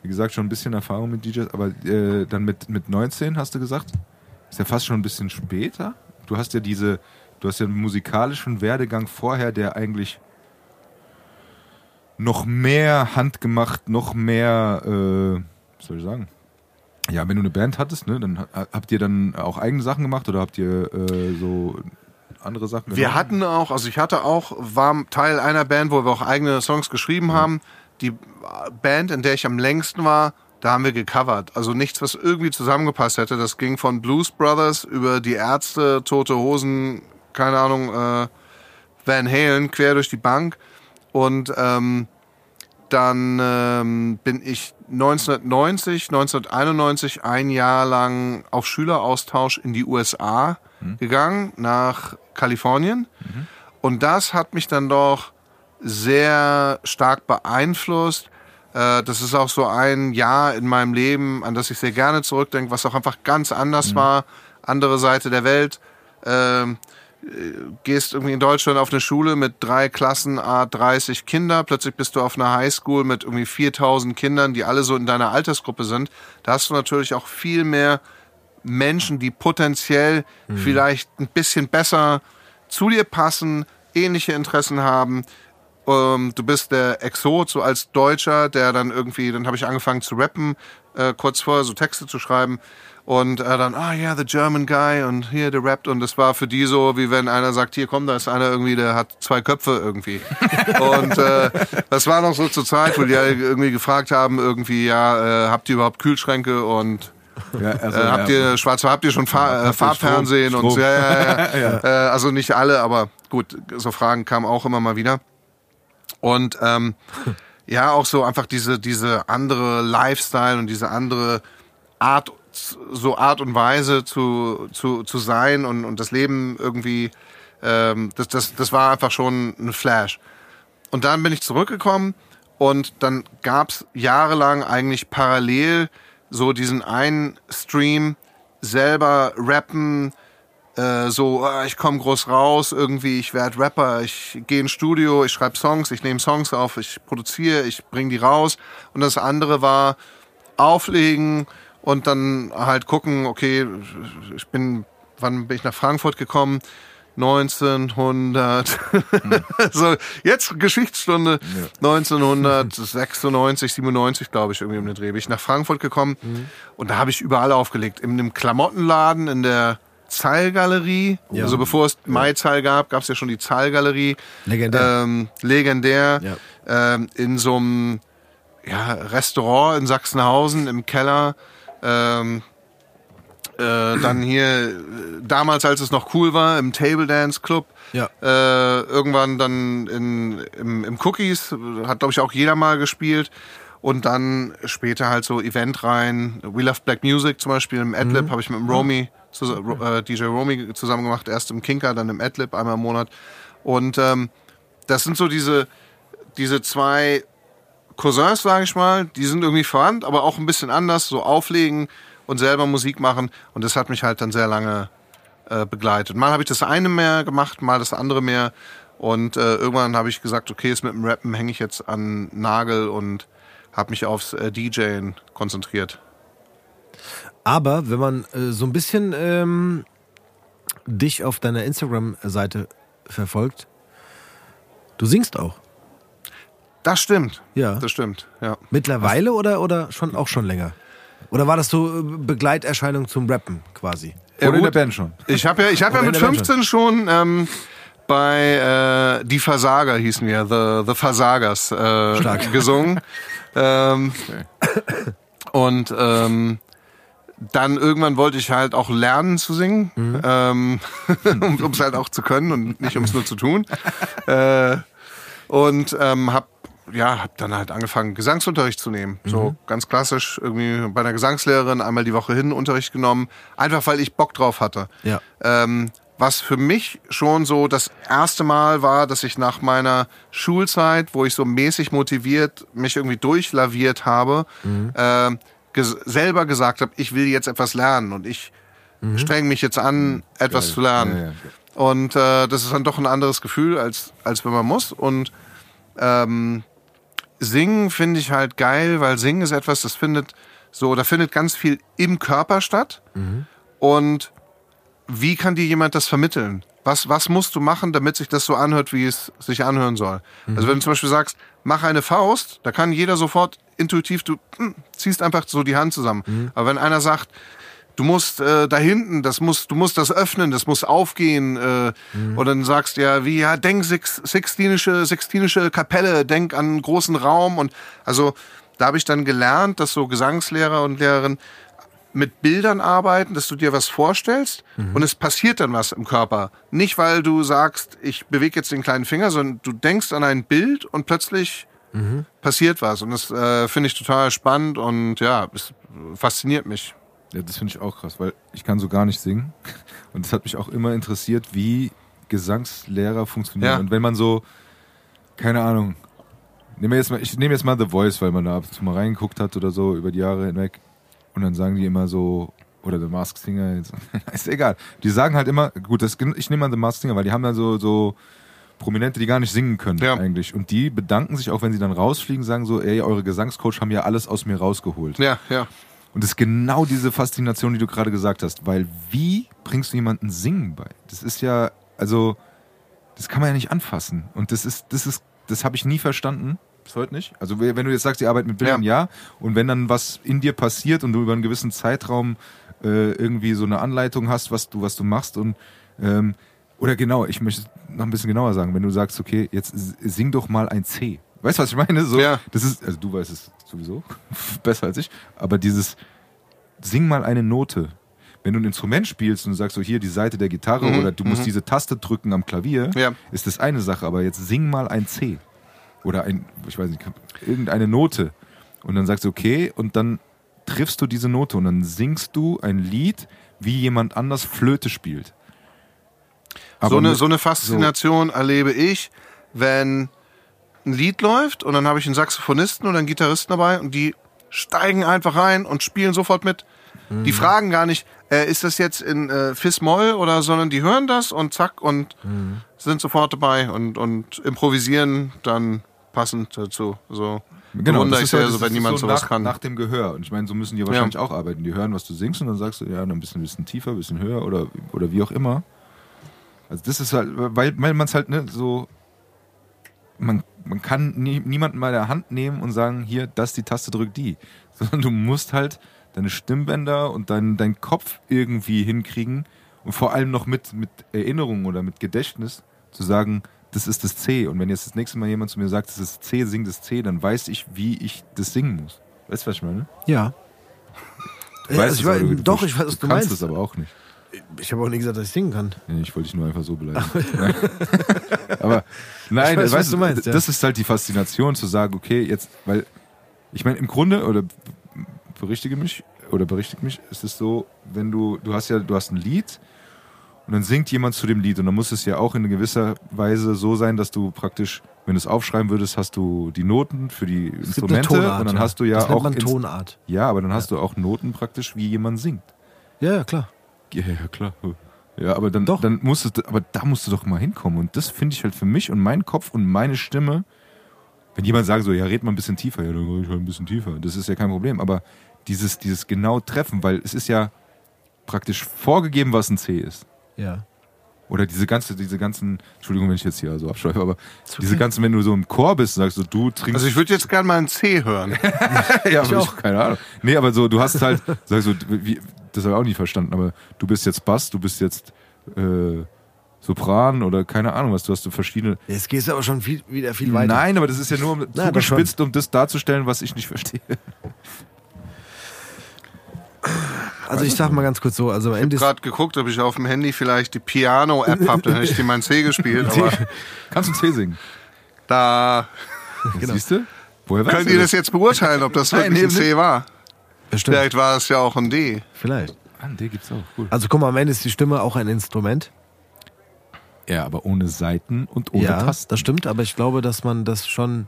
wie gesagt, schon ein bisschen Erfahrung mit DJs, aber äh, dann mit, mit 19 hast du gesagt, ist ja fast schon ein bisschen später. Du hast ja diese, du hast ja einen musikalischen Werdegang vorher, der eigentlich noch mehr handgemacht, noch mehr, äh, was soll ich sagen? Ja, wenn du eine Band hattest, ne, dann ha- habt ihr dann auch eigene Sachen gemacht oder habt ihr äh, so andere Sachen Wir genommen? hatten auch, also ich hatte auch, war Teil einer Band, wo wir auch eigene Songs geschrieben haben. Die Band, in der ich am längsten war, da haben wir gecovert. Also nichts, was irgendwie zusammengepasst hätte. Das ging von Blues Brothers über die Ärzte, Tote Hosen, keine Ahnung, äh, Van Halen, quer durch die Bank. Und ähm, dann ähm, bin ich 1990, 1991 ein Jahr lang auf Schüleraustausch in die USA gegangen, nach Kalifornien. Und das hat mich dann doch sehr stark beeinflusst. Äh, das ist auch so ein Jahr in meinem Leben, an das ich sehr gerne zurückdenke, was auch einfach ganz anders war. Andere Seite der Welt. Ähm, gehst irgendwie in Deutschland auf eine Schule mit drei Klassen, a 30 Kinder, plötzlich bist du auf einer Highschool mit irgendwie 4000 Kindern, die alle so in deiner Altersgruppe sind. Da hast du natürlich auch viel mehr Menschen, die potenziell vielleicht ein bisschen besser zu dir passen, ähnliche Interessen haben. Ähm, du bist der Exot, so als Deutscher, der dann irgendwie, dann habe ich angefangen zu rappen, äh, kurz vorher so Texte zu schreiben. Und äh, dann, ah ja, the German guy und hier, der rappt. Und das war für die so, wie wenn einer sagt, hier komm, da ist einer irgendwie, der hat zwei Köpfe irgendwie. und äh, das war noch so zur Zeit, wo die irgendwie gefragt haben, irgendwie, ja, äh, habt ihr überhaupt Kühlschränke und Ja, also, äh, habt ja. ihr schwarz, habt ihr schon Fa äh, ihr Farbfernsehen Strom? und Strom? ja, ja, ja. Äh, also nicht alle, aber gut, so Fragen kamen auch immer mal wieder. Und ähm, ja, auch so einfach diese diese andere Lifestyle und diese andere Art, so Art und Weise zu zu zu sein und und das Leben irgendwie, ähm, das das das war einfach schon ein Flash. Und dann bin ich zurückgekommen und dann gab's jahrelang eigentlich parallel so diesen einen Stream selber rappen, äh, so ah, ich komme groß raus, irgendwie ich werde Rapper, ich gehe ins Studio, ich schreibe Songs, ich nehme Songs auf, ich produziere, ich bring die raus. Und das andere war auflegen und dann halt gucken, okay, ich bin, wann bin ich nach Frankfurt gekommen? 1900, so jetzt Geschichtsstunde, 1996, 97 glaube ich irgendwie um den Dreh bin ich nach Frankfurt gekommen und da habe ich überall aufgelegt. In einem Klamottenladen in der Zeilgalerie, Ja. also bevor es Maizeil gab, gab es ja schon die Zeilgalerie. Legendär. Ähm, legendär. Ja. Ähm, in so einem ja, Restaurant in Sachsenhausen im Keller. Ähm, äh, dann hier, äh, damals als es noch cool war, im Table Dance Club. Ja. Äh, irgendwann dann in, im, im Cookies, hat glaube ich auch jeder mal gespielt. Und dann später halt so Event rein. We Love Black Music zum Beispiel im Adlib habe ich mit dem Romy, zus- äh, DJ Romy zusammen gemacht. Erst im Kinker, dann im Adlib einmal im Monat. Und ähm, das sind so diese, diese zwei Cousins, sage ich mal, die sind irgendwie verwandt, aber auch ein bisschen anders, so auflegen und selber Musik machen. Und das hat mich halt dann sehr lange äh, begleitet. Mal habe ich das eine mehr gemacht, mal das andere mehr. Und äh, irgendwann habe ich gesagt, okay, jetzt mit dem Rappen hänge ich jetzt an Nagel und habe mich aufs äh, DJen konzentriert. Aber wenn man äh, so ein bisschen ähm, dich auf deiner Instagram-Seite verfolgt, du singst auch. Das stimmt. Ja. Das stimmt, ja. Mittlerweile oder, oder schon auch schon länger? Oder war das so äh, Begleiterscheinung zum Rappen quasi? Ja, Oder in der. Band schon. Ich habe ja, ich hab ja Oder mit der Band 15 schon ähm, bei äh, Die Versager hießen wir, The, The Versagers, äh, Stark. gesungen. ähm, und ähm, dann irgendwann wollte ich halt auch lernen zu singen, ähm, um es halt auch zu können und nicht um es nur zu tun. äh, und ähm, hab ja, hab dann halt angefangen, Gesangsunterricht zu nehmen. So ganz klassisch, irgendwie bei einer Gesangslehrerin einmal die Woche hin Unterricht genommen. Einfach weil ich Bock drauf hatte. Ja. Ähm, was für mich schon so das erste Mal war, dass ich nach meiner Schulzeit, wo ich so mäßig motiviert mich irgendwie durchlaviert habe, äh, ges selber gesagt habe, ich will jetzt etwas lernen und ich streng mich jetzt an, etwas Geil. zu lernen. Ja, ja. Und äh, das ist dann doch ein anderes Gefühl, als, als wenn man muss. Und ähm, Singen finde ich halt geil, weil Singen ist etwas, das findet so, da findet ganz viel im Körper statt. Und wie kann dir jemand das vermitteln? Was, was musst du machen, damit sich das so anhört, wie es sich anhören soll? Also wenn du zum Beispiel sagst, mach eine Faust, da kann jeder sofort intuitiv, du hm, ziehst einfach so die Hand zusammen. Aber wenn einer sagt, du musst äh, da hinten, das muss, du musst das öffnen, das muss aufgehen. Äh, Und dann sagst du ja, wie, ja, denk Six, Sixtinische, Sixtinische Kapelle, denk an einen großen Raum. Und also da habe ich dann gelernt, dass so Gesangslehrer und Lehrerinnen mit Bildern arbeiten, dass du dir was vorstellst und es passiert dann was im Körper. Nicht, weil du sagst, ich bewege jetzt den kleinen Finger, sondern du denkst an ein Bild und plötzlich passiert was. Und das äh, finde ich total spannend und ja, es fasziniert mich. Ja, das finde ich auch krass, weil ich kann so gar nicht singen. Und es hat mich auch immer interessiert, wie Gesangslehrer funktionieren. Ja. Und wenn man so, keine Ahnung, nehmen jetzt mal, ich nehme jetzt mal The Voice, weil man da ab und zu mal reingeguckt hat oder so über die Jahre hinweg. Und dann sagen die immer so, oder The Masked Singer, ist egal. Die sagen halt immer, gut, das, ich nehme mal The Masked Singer, weil die haben dann so, so Prominente, die gar nicht singen können Ja. eigentlich. Und die bedanken sich auch, wenn sie dann rausfliegen, sagen so, ey, eure Gesangscoach haben ja alles aus mir rausgeholt. Ja, ja. Und das ist genau diese Faszination, die du gerade gesagt hast. Weil wie bringst du jemanden Singen bei? Das ist ja, also, das kann man ja nicht anfassen. Und das ist, das ist, das habe ich nie verstanden. Bis heute nicht. Also wenn du jetzt sagst, die arbeiten mit Bildern, ja. Und wenn dann was in dir passiert und du über einen gewissen Zeitraum äh, irgendwie so eine Anleitung hast, was du, was du machst und ähm, oder genau, ich möchte noch ein bisschen genauer sagen, wenn du sagst, okay, jetzt sing doch mal ein C. Weißt du, was ich meine? So, Ja. Das ist, also du weißt es sowieso besser als ich, aber dieses sing mal eine Note. Wenn du ein Instrument spielst und du sagst so hier die Seite der Gitarre Mhm, oder du musst diese Taste drücken am Klavier, Ja. ist das eine Sache, aber jetzt sing mal ein C oder ein, ich weiß nicht, irgendeine Note und dann sagst du okay und dann triffst du diese Note und dann singst du ein Lied, wie jemand anders Flöte spielt. so, Aber eine, mit- so eine Faszination erlebe ich, wenn ein Lied läuft und dann habe ich einen Saxophonisten oder einen Gitarristen dabei und die steigen einfach rein und spielen sofort mit. Die Mhm. fragen gar nicht, äh, ist das jetzt in äh, Fis-Moll oder, sondern die hören das und zack und Mhm. sind sofort dabei und, und improvisieren dann passend dazu. So Genau, das ist ja, das so, wenn ist jemand so sowas nach, kann. nach dem Gehör. Und ich meine, so müssen die wahrscheinlich auch arbeiten. Die hören, was du singst und dann sagst du, ja, ein bisschen, ein bisschen tiefer, ein bisschen höher oder, oder wie auch immer. Also das ist halt, weil, weil man es halt ne, so, man, man kann nie, niemanden mal der Hand nehmen und sagen, hier, das die Taste drückt die. Sondern du musst halt deine Stimmbänder und dein, dein Kopf irgendwie hinkriegen und vor allem noch mit, mit Erinnerung oder mit Gedächtnis zu sagen, das ist das C. Und wenn jetzt das nächste Mal jemand zu mir sagt, das ist C, sing das C, dann weiß ich, wie ich das singen muss. Weißt du, was ich meine? Ja. Du Ja, weißt also ich es, du, doch, du, ich weiß, was du kannst meinst. es aber auch nicht. Ich habe auch nie gesagt, dass ich singen kann. Nee, ich wollte dich nur einfach so beleidigen. aber nein, Ich weiß, weißt du meinst, ja. das ist halt die Faszination zu sagen, okay, jetzt, weil ich meine, im Grunde, oder berichtige mich, oder berichtige mich, ist es so, wenn du, du hast ja, du hast ein Lied und dann singt jemand zu dem Lied und dann muss es ja auch in gewisser Weise so sein, dass du praktisch, wenn du es aufschreiben würdest, hast du die Noten für die Es gibt eine Instrumente Tonart, und dann hast du ja das nennt auch Tonart. ja, aber dann hast du auch Noten praktisch, wie jemand singt. Ja, ja, klar. Ja, ja, klar. Ja, aber dann, Doch. dann musst du, aber da musst du doch mal hinkommen. Und das finde ich halt für mich und meinen Kopf und meine Stimme. Wenn jemand sagt so, ja, red mal ein bisschen tiefer, ja, dann rede ich halt ein bisschen tiefer. Das ist ja kein Problem. Aber dieses, dieses genau Treffen, weil es ist ja praktisch vorgegeben, was ein C ist. Ja. Oder diese ganze, diese ganzen, Entschuldigung, wenn ich jetzt hier so abschweife, aber diese ganzen, wenn du so im Chor bist, sagst du, du trinkst. Also ich würde jetzt gerne mal ein C hören. ja, aber ich, keine Ahnung. Nee, aber so, du hast halt, sagst du, wie, das habe ich auch nie verstanden, aber du bist jetzt Bass, du bist jetzt äh, Sopran oder keine Ahnung was, du hast so verschiedene. Jetzt gehst du aber schon viel, wieder viel weiter. Nein, aber das ist ja nur um, Na, das zugespitzt, um das darzustellen, was ich nicht verstehe. Also ich sag mal ganz kurz so, also am Ende ist, gerade geguckt, ob ich auf dem Handy vielleicht die Piano-App habe, dann hätte ich dir mein C gespielt. Aber Kannst du C singen? da Siehst du? Woher könnt du ihr das jetzt beurteilen, ob das Nein, wirklich ein C war. Bestimmt, Vielleicht war es ja auch ein D. vielleicht. Ah, D gibt's auch. Cool. Also guck mal, am Ende ist die Stimme auch ein Instrument. Ja, aber ohne Seiten und ohne ja, Tasten. das stimmt, aber ich glaube, dass man das schon.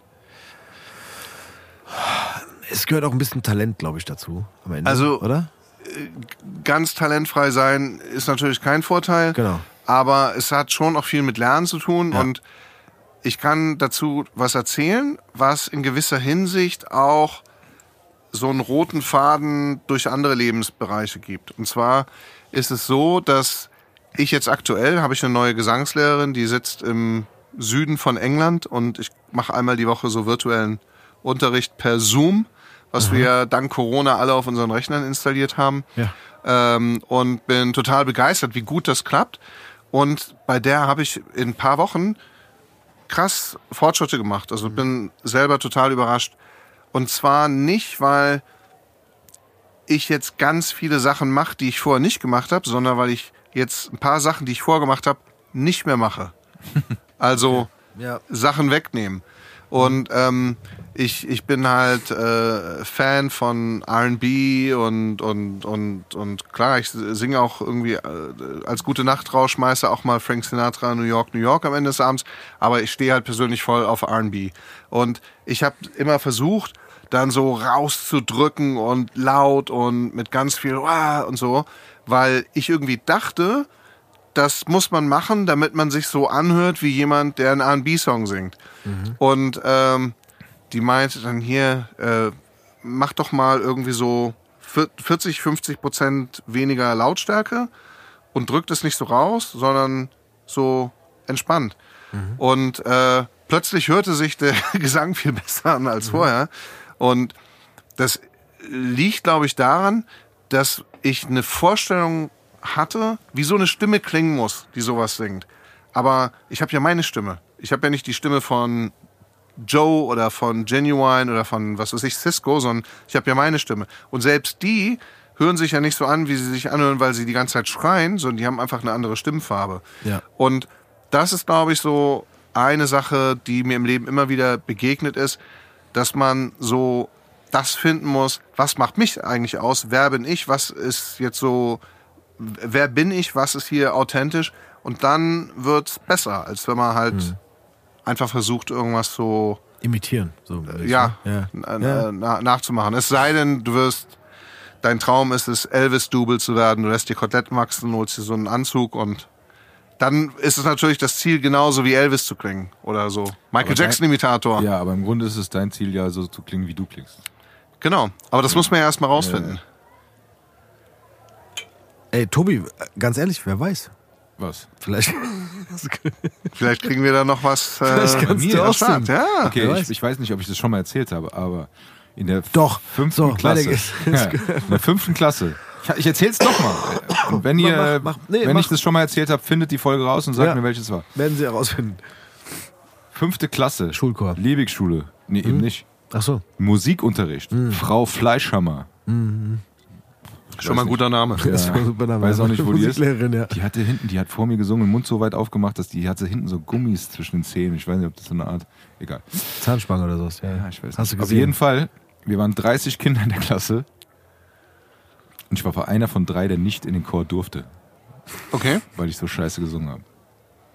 Es gehört auch ein bisschen Talent, glaube ich, dazu am Ende. Also- oder? Ganz talentfrei sein ist natürlich kein Vorteil. Genau. Aber es hat schon auch viel mit Lernen zu tun Ja. und ich kann dazu was erzählen, was in gewisser Hinsicht auch so einen roten Faden durch andere Lebensbereiche gibt. Und zwar ist es so, dass ich jetzt aktuell habe ich eine neue Gesangslehrerin, die sitzt im Süden von England und ich mache einmal die Woche so virtuellen Unterricht per Zoom, was wir dank Corona alle auf unseren Rechnern installiert haben Ja. ähm, und bin total begeistert, wie gut das klappt. Und bei der habe ich in ein paar Wochen krass Fortschritte gemacht. Also bin selber total überrascht. Und zwar nicht, weil ich jetzt ganz viele Sachen mache, die ich vorher nicht gemacht habe, sondern weil ich jetzt ein paar Sachen, die ich vorher gemacht habe, nicht mehr mache. Also Ja. Sachen wegnehmen. Und ähm, ich, ich bin halt äh, Fan von RB und, und, und, und klar, ich singe auch irgendwie äh, als gute Nachtrauschmeister auch mal Frank Sinatra New York, New York am Ende des Abends, aber ich stehe halt persönlich voll auf RB. Und ich habe immer versucht, dann so rauszudrücken und laut und mit ganz viel Wah und so, weil ich irgendwie dachte, das muss man machen, damit man sich so anhört wie jemand, der einen R&B-Song singt. Und ähm, die meinte dann hier, äh, mach doch mal irgendwie so vier- 40, 50 Prozent weniger Lautstärke und drückt es nicht so raus, sondern so entspannt. Und äh, plötzlich hörte sich der Gesang viel besser an als vorher. Und das liegt, glaube ich, daran, dass ich eine Vorstellung hatte, wie so eine Stimme klingen muss, die sowas singt. Aber ich habe ja meine Stimme. Ich habe ja nicht die Stimme von Joe oder von Genuine oder von, was weiß ich, Cisco, sondern ich habe ja meine Stimme. Und selbst die hören sich ja nicht so an, wie sie sich anhören, weil sie die ganze Zeit schreien, sondern die haben einfach eine andere Stimmfarbe. Ja. Und das ist, glaube ich, so eine Sache, die mir im Leben immer wieder begegnet ist, dass man so das finden muss, was macht mich eigentlich aus, wer bin ich, was ist jetzt so, wer bin ich, was ist hier authentisch und dann wird's besser, als wenn man halt einfach versucht, irgendwas so Imitieren. So, ja, ja. na- Ja. na- nachzumachen. Es sei denn, du wirst, dein Traum ist es, Elvis-Double zu werden, du lässt dir Koteletten wachsen, holst dir so einen Anzug und dann ist es natürlich das Ziel, genauso wie Elvis zu klingen oder so. Michael Jackson-Imitator. Ja, aber im Grunde ist es dein Ziel ja so zu klingen, wie du klingst. Genau. Aber das muss man ja erstmal rausfinden. Ey, Tobi, ganz ehrlich, wer weiß? Was? Vielleicht. Vielleicht kriegen wir da noch was. Äh, Vielleicht kannst du auch Start. Ja. Okay, ich, weiß. ich weiß nicht, ob ich das schon mal erzählt habe, aber in der Doch. fünften So, Klasse. Ja, in der fünften Klasse. Ich, ich erzähl's doch mal. Und wenn ihr, Mach- mach- nee, wenn mach. ich das schon mal erzählt habe, findet die Folge raus und sagt Ja. mir, welches war. Werden sie herausfinden. Fünfte Klasse. Schulchor. Liebigschule. Nee, eben nicht. Ach so. Musikunterricht. Frau Fleischhammer. Schon mal ein guter Name. Das war ein super Name. Weiß auch nicht, wo die ist. Musiklehrerin, ja. Die hatte hinten, die hat vor mir gesungen, den Mund so weit aufgemacht, dass die, hatte hinten so Gummis zwischen den Zähnen. Ich weiß nicht, ob das so eine Art. Egal. Zahnspange oder sowas. Ja, Ja, ich weiß Hast du nicht. Auf gesehen? jeden Fall, wir waren 30 Kinder in der Klasse. Und ich war einer von drei, der nicht in den Chor durfte, Okay. weil ich so scheiße gesungen habe.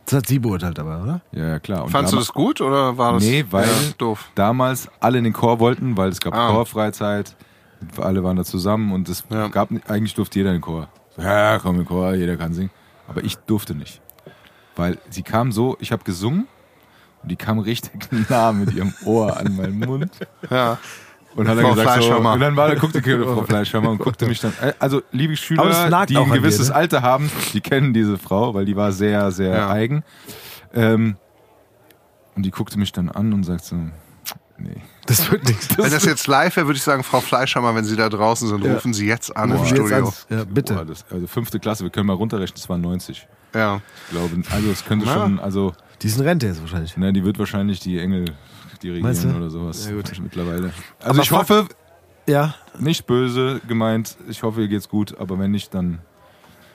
Das hat sie beurteilt aber, oder? Ja, ja, klar. Und Fandst du das gut oder war das Nee, weil ja, doof? damals alle in den Chor wollten, weil es gab Ah. Chorfreizeit. Alle waren da zusammen und es Ja. gab eigentlich durfte jeder in den Chor. Ja, komm in den Chor, jeder kann singen. Aber ich durfte nicht. Weil sie kam so, ich habe gesungen und die kam richtig nah mit ihrem Ohr an meinen Mund. Ja. Und hat dann Frau gesagt, so, und dann war, guckte die Frau Fleischhammer und guckte mich dann. äh, Also, liebe es Schüler, die ein an dir, gewisses ne? Alter haben, die kennen diese Frau, weil die war sehr, sehr Ja. eigen. Ähm, und die guckte mich dann an und sagt so, nee. Das wird nichts. Wenn das jetzt live wäre, würde ich sagen, Frau Fleischhammer, wenn Sie da draußen sind, Ja. rufen Sie jetzt an Rufen im Studio. Ja, bitte. Boah, das, also fünfte Klasse, wir können mal runterrechnen, das waren 90. Ja. Ich glaube, also es könnte Na. schon, also, Die ist in Rente jetzt wahrscheinlich. ne, die wird wahrscheinlich die Engel dirigieren oder sowas Ja, gut. mittlerweile. Also Aber ich hoffe, Ja. nicht böse gemeint, ich hoffe, ihr geht's gut, aber wenn nicht, dann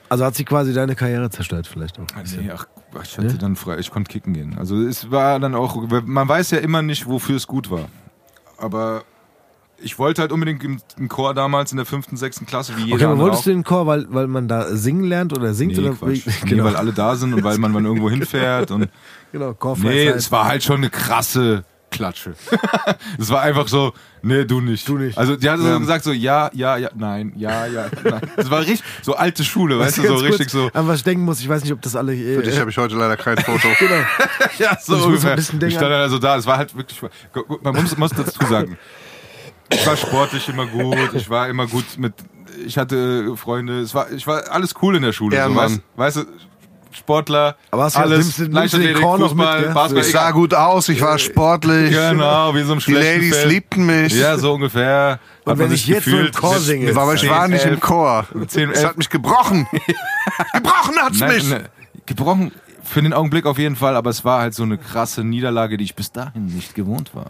Also hat sie quasi deine Karriere zerstört vielleicht auch. Ah. Nee, ach, ich hatte Ne? dann frei, ich konnte kicken gehen. Also es war dann auch, man weiß ja immer nicht, wofür es gut war. Aber ich wollte halt unbedingt im, im Chor damals in der fünften, sechsten Klasse, wie jeder Okay, aber wolltest auch. du den Chor, weil, weil man da singen lernt oder singt? Nee, oder Quatsch. genau, Nee, weil alle da sind und weil man, man irgendwo hinfährt und genau, Nee, Chorfreizeit. es war halt schon eine krasse Klatsche. es war einfach so, nee, du nicht. Du nicht. Also die hat so gesagt so, ja, ja, ja, nein, ja, ja, nein. Es war richtig, so alte Schule, weißt du, so richtig so. An was ich denken muss, ich weiß nicht, ob das alle. Äh, Für dich habe ich heute leider kein Foto. genau. Ja, so Ich muss so ungefähr. ein bisschen denken ich stand also da, es war halt wirklich, man muss, muss dazu sagen, ich war sportlich immer gut, ich war immer gut mit, ich hatte Freunde, es war, ich war alles cool in der Schule. So, Ehrenmann. weißt, weißt du, Sportler, Aber hast alles, nimmst du- nimmst du den Leichtathletik, mit, Fußball, gell? Basketball, Ich sah gut aus, ich war sportlich. Genau, wie so im Die Ladies Film. liebten mich. Ja, so ungefähr. Und Hat wenn ich jetzt so im gefühlt Chor mit- singe, mit Aber ich 10, war nicht im 11. Chor. 10, Es 11. hat mich gebrochen. gebrochen hat's Nein, mich. ne, gebrochen für den Augenblick auf jeden Fall, aber es war halt so eine krasse Niederlage, die ich bis dahin nicht gewohnt war.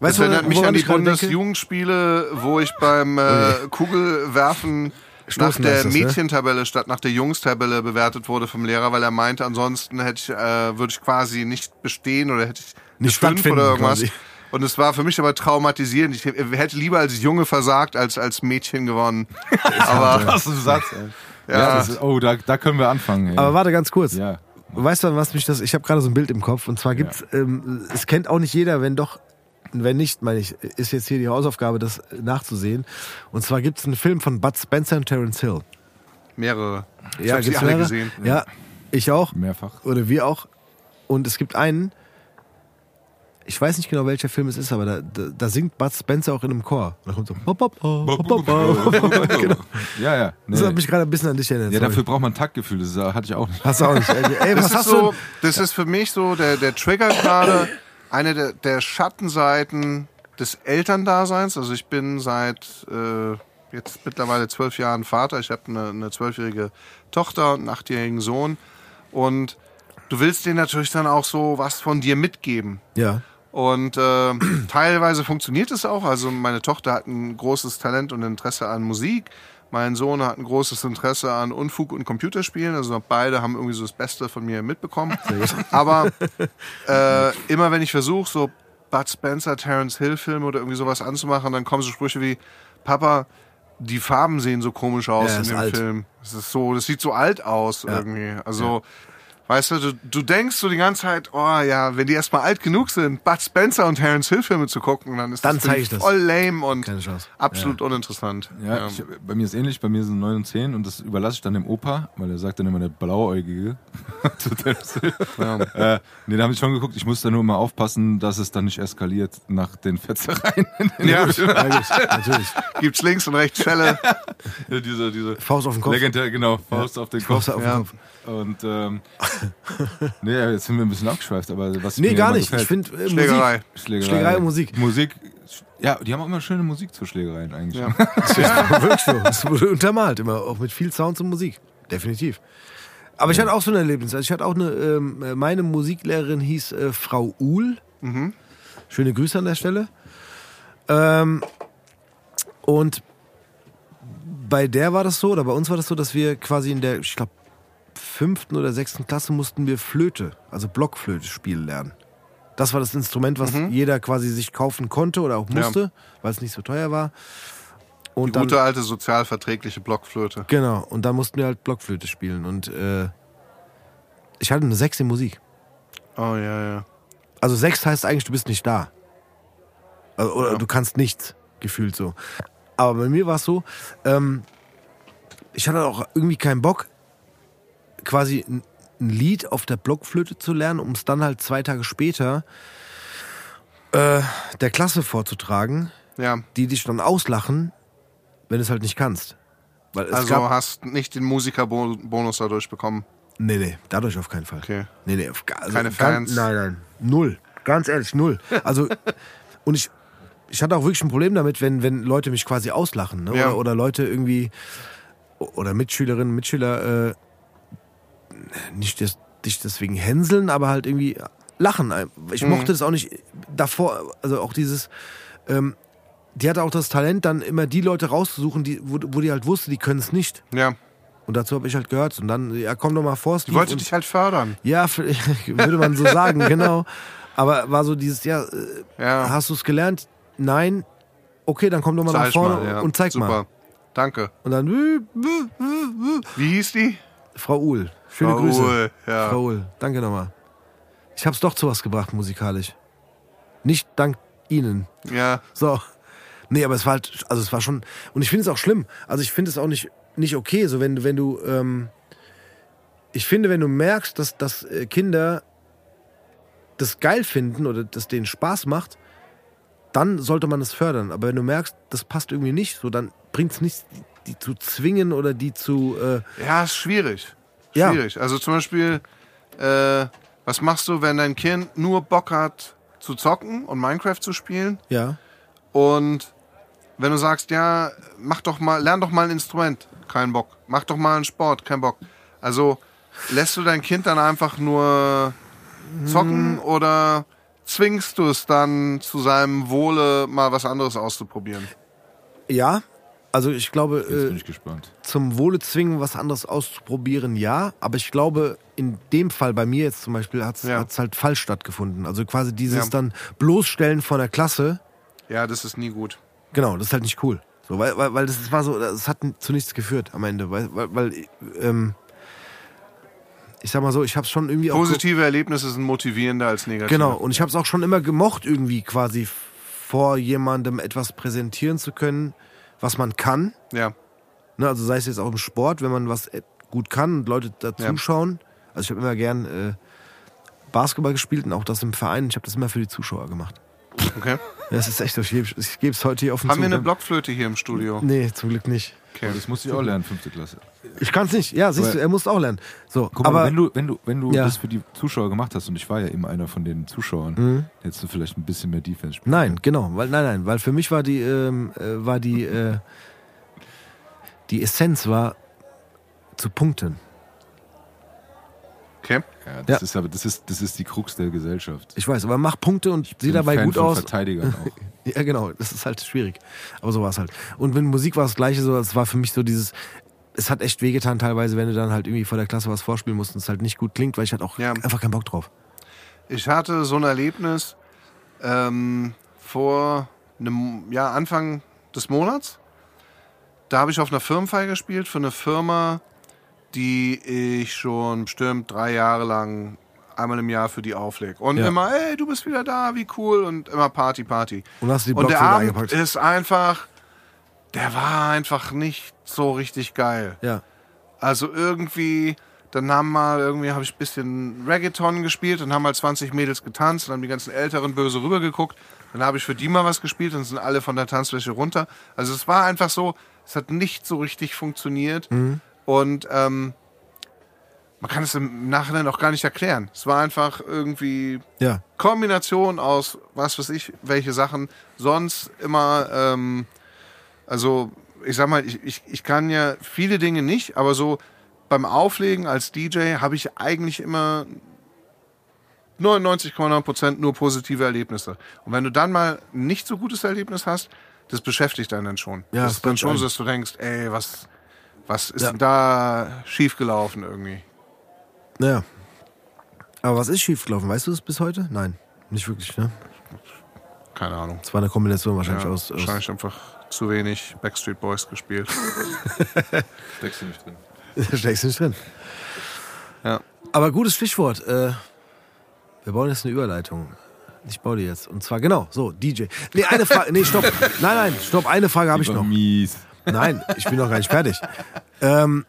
Das Weißt du, erinnert mich an die? Bundesjugendspiele, wo ich beim äh, Kugelwerfen nach der das, ne? Mädchentabelle statt nach der Jungstabelle bewertet wurde vom Lehrer, weil er meinte, ansonsten hätte ich, äh, würde ich quasi nicht bestehen oder hätte ich Nicht fünf oder irgendwas. quasi. Und es war für mich aber traumatisierend. Ich hätte lieber als Junge versagt als als Mädchen gewonnen. Aber Was ein Satz. Ja, ja, das ist, oh, da, da können wir anfangen. Ey. Aber warte ganz kurz. ja. Weißt du, was mich das. Ich habe gerade so ein Bild im Kopf. Und zwar gibt's, ähm, es kennt auch nicht jeder, wenn doch, wenn nicht, meine ich, ist jetzt hier die Hausaufgabe, das nachzusehen. Und zwar gibt's einen Film von Bud Spencer und Terence Hill. mehrere. Ich ja, habe sie alle mehrere? gesehen. Ja, ich auch. Mehrfach. Oder wir auch. Und es gibt einen, ich weiß nicht genau, welcher Film es ist, aber da, da, da singt Bud Spencer auch in einem Chor. Und da kommt so. Hop, hop, hop, hop, hop. genau. Ja, ja. Nee. Das hat mich gerade ein bisschen an dich erinnert. ja, dafür braucht man Taktgefühl, das hatte ich auch nicht. Hast du auch nicht. Ey, Das was ist hast so, du? das ist für mich so der, der Trigger gerade, eine der, der Schattenseiten des Elterndaseins. Also ich bin seit äh, jetzt mittlerweile zwölf Jahren Vater. Ich habe eine zwölfjährige Tochter und einen achtjährigen Sohn. Und du willst denen natürlich dann auch so was von dir mitgeben. Ja. Und äh, teilweise funktioniert es auch. Also meine Tochter hat ein großes Talent und Interesse an Musik. Mein Sohn hat ein großes Interesse an Unfug und Computerspielen. Also beide haben irgendwie so das Beste von mir mitbekommen. Aber äh, immer wenn ich versuche, so Bud Spencer, Terence Hill Filme oder irgendwie sowas anzumachen, dann kommen so Sprüche wie, Papa, die Farben sehen so komisch aus Ja, in dem alt. Film. Das ist so, das sieht so alt aus irgendwie. Also Weißt du, du, du denkst so die ganze Zeit, oh ja, wenn die erstmal alt genug sind, Bud Spencer und Terence Hill Filme zu gucken, dann ist Dann das zeig für ich das. voll lame und absolut uninteressant. Ja, Ich, bei mir ist ähnlich, bei mir sind 9 und 10 und das überlasse ich dann dem Opa, weil er sagt dann immer der Blauäugige. Zu Terence Hill. äh, nee, da habe ich schon geguckt, ich muss da nur mal aufpassen, dass es dann nicht eskaliert nach den Fetzereien. Ja, Ja, gut, natürlich. gibt's links und rechts Schelle. Ja, diese, diese Faust auf den Kopf. legendär, genau, Faust auf den Kopf. Faust auf den Ja. Kopf. Und ähm, nee, jetzt sind wir ein bisschen abgeschweift, aber was Nee, mir gar immer nicht. gefällt, Ich finde äh, Schlägerei. Musik. Schlägerei. Schlägerei und Musik. Musik, ja, die haben auch immer schöne Musik zu Schlägereien eigentlich. Ja. Das ist wirklich so. Das wurde untermalt immer, auch mit viel Sounds und Musik. Definitiv. Aber ich hatte auch so ein Erlebnis. Also ich hatte auch eine, ähm, äh, meine Musiklehrerin hieß äh, Frau Uhl. Schöne Grüße an der Stelle. Ähm, und bei der war das so, oder bei uns war das so, dass wir quasi in der, ich glaube, fünften oder sechsten Klasse mussten wir Flöte, also Blockflöte spielen lernen. Das war das Instrument, was jeder quasi sich kaufen konnte oder auch Ja. musste, weil es nicht so teuer war. Und Die dann, gute alte sozialverträgliche Blockflöte. Genau, und dann mussten wir halt Blockflöte spielen. Und äh, ich hatte eine Sechs in Musik. Oh ja, ja. Also sechs heißt eigentlich, du bist nicht da. Also, oder Ja. du kannst nichts, gefühlt so. Aber bei mir war es so, ähm, ich hatte auch irgendwie keinen Bock, quasi ein, Lied auf der Blockflöte zu lernen, um es dann halt zwei Tage später äh, der Klasse vorzutragen, Ja, die dich dann auslachen, wenn du es halt nicht kannst. Also gab, hast nicht den Musikerbonus dadurch bekommen. Nee, nee, dadurch auf keinen Fall. Okay. Nee, nee, auf, also Keine ganz- Fans? Nein, nein. Null. Ganz ehrlich, null. Also, und ich, ich hatte auch wirklich ein Problem damit, wenn, wenn Leute mich quasi auslachen. Ne? Ja. Oder, oder Leute irgendwie, oder Mitschülerinnen, Mitschüler, äh, nicht das, dich deswegen hänseln, aber halt irgendwie lachen. Ich Mhm. mochte das auch nicht davor, also auch dieses, ähm, die hatte auch das Talent, dann immer die Leute rauszusuchen, die, wo, wo die halt wusste, die können es nicht. Ja, Und dazu habe ich halt gehört. Und dann, ja, komm doch mal vor, die Steve. wollte und- dich halt fördern. ja, würde man so sagen, genau. Aber war so dieses, ja, äh, Ja. hast du es gelernt? Nein. okay, dann komm doch mal nach Zeig vorne mal, ja. und zeig Super. mal. Danke. Und dann. Wie hieß die? Frau Uhl. Schöne Frau Grüße. Ja. Frau Uhl, danke nochmal. Ich hab's doch zu was gebracht musikalisch. Nicht dank Ihnen. Ja, So. Nee, aber es war halt, also es war schon, und ich finde es auch schlimm. Also ich finde es auch nicht, nicht okay, so wenn, du- wenn du, ähm, ich finde, wenn du merkst, dass, dass äh, Kinder das geil finden oder das denen Spaß macht, dann sollte man es fördern. Aber wenn du merkst, das passt irgendwie nicht, so dann bringt es nichts, die, die zu zwingen oder die zu, äh, ja, ist schwierig. Ja. Schwierig. Also zum Beispiel, äh, was machst du, wenn dein Kind nur Bock hat zu zocken und Minecraft zu spielen? ja, Und wenn du sagst, ja, mach doch mal, lern doch mal ein Instrument, kein Bock. Mach doch mal einen Sport, kein Bock. Also lässt du dein Kind dann einfach nur zocken oder zwingst du es dann zu seinem Wohle mal was anderes auszuprobieren? ja. Also ich glaube, Jetzt bin äh, ich gespannt. zum Wohle zwingen, was anderes auszuprobieren, ja. Aber ich glaube, in dem Fall bei mir jetzt zum Beispiel hat es Ja. halt falsch stattgefunden. Also quasi dieses Ja. dann bloßstellen von der Klasse, Ja, das ist nie gut. genau, das ist halt nicht cool. So, weil, weil, weil das war so, das hat zu nichts geführt am Ende. Weil, weil, weil ähm, ich sag mal so, ich habe schon irgendwie auch. Positive Erlebnisse sind motivierender als negative. Genau, und ich habe es auch schon immer gemocht, irgendwie quasi vor jemandem etwas präsentieren zu können, was man kann. Ja. Ne, also sei es jetzt auch im Sport, wenn man was äh, gut kann und Leute da Ja. zuschauen. Also ich habe immer gern äh, Basketball gespielt und auch das im Verein. Ich habe das immer für die Zuschauer gemacht. Okay. Ja, Das ist echt so. Ich gebe geb's heute hier offen Haben zu. wir eine Blockflöte hier im Studio? Nee, zum Glück nicht. Okay. Das musste ich auch lernen, fünfte Klasse. Ich kann es nicht. Ja, siehst Aber- du, er muss auch lernen. So, Guck mal, aber wenn du, wenn du, wenn du Ja. das für die Zuschauer gemacht hast, und ich war ja eben einer von den Zuschauern, hättest du vielleicht ein bisschen mehr Defense spielen nein, genau, weil nein, nein, weil für mich war die ähm, äh, war die äh, die Essenz war zu punkten. Okay. Ja, das Ja. ist aber das ist, das ist die Krux der Gesellschaft. Ich weiß, aber mach Punkte und sieh bin dabei Fan gut von aus. Verteidigern auch. Ja, genau, das ist halt schwierig. Aber so war es halt. Und mit Musik war es das gleiche so, es war für mich so dieses, es hat echt wehgetan teilweise, wenn du dann halt irgendwie vor der Klasse was vorspielen musst und es halt nicht gut klingt, weil ich hatte auch Ja. einfach keinen Bock drauf. Ich hatte so ein Erlebnis ähm, vor einem, ja, Anfang des Monats. Da habe ich auf einer Firmenfeier gespielt für eine Firma, die ich schon bestimmt drei Jahre lang einmal im Jahr für die auflege. Und Ja. immer, ey, du bist wieder da, wie cool. Und immer Party, Party. Und hast die Und der Abend eingepackt. ist einfach, der war einfach nicht so richtig geil. Ja. Also irgendwie, dann haben mal, irgendwie habe ich ein bisschen Reggaeton gespielt und haben mal 20 Mädels getanzt und haben die ganzen Älteren böse rübergeguckt. Dann habe ich für die mal was gespielt und sind alle von der Tanzfläche runter. Also es war einfach so, es hat nicht so richtig funktioniert. Und ähm, man kann es im Nachhinein auch gar nicht erklären. Es war einfach irgendwie Ja. Kombination aus was weiß ich, welche Sachen sonst immer, ähm, also ich sag mal, ich, ich, ich kann ja viele Dinge nicht, aber so beim Auflegen als DJ habe ich eigentlich immer 99,9% nur positive Erlebnisse. Und wenn du dann mal ein nicht so gutes Erlebnis hast, das beschäftigt einen dann schon. Ja, das das ist dann schon so, dass du denkst, ey, was, was ist Ja. denn da schiefgelaufen irgendwie? Naja. Aber was ist schiefgelaufen? Weißt du das bis heute? Nein. Nicht wirklich, ne? Keine Ahnung. Es war eine Kombination wahrscheinlich Ja, aus. aus wahrscheinlich einfach zu wenig Backstreet Boys gespielt. Steckst du nicht drin. steckst du nicht drin. Ja. Aber gutes Stichwort. Äh, wir bauen jetzt eine Überleitung. Ich baue die jetzt. Und zwar genau, so, DJ. Nee, eine Frage. Nee, stopp. Nein, nein, stopp. Eine Frage habe ich noch. Mies. Nein, ich bin noch gar nicht fertig. Ähm,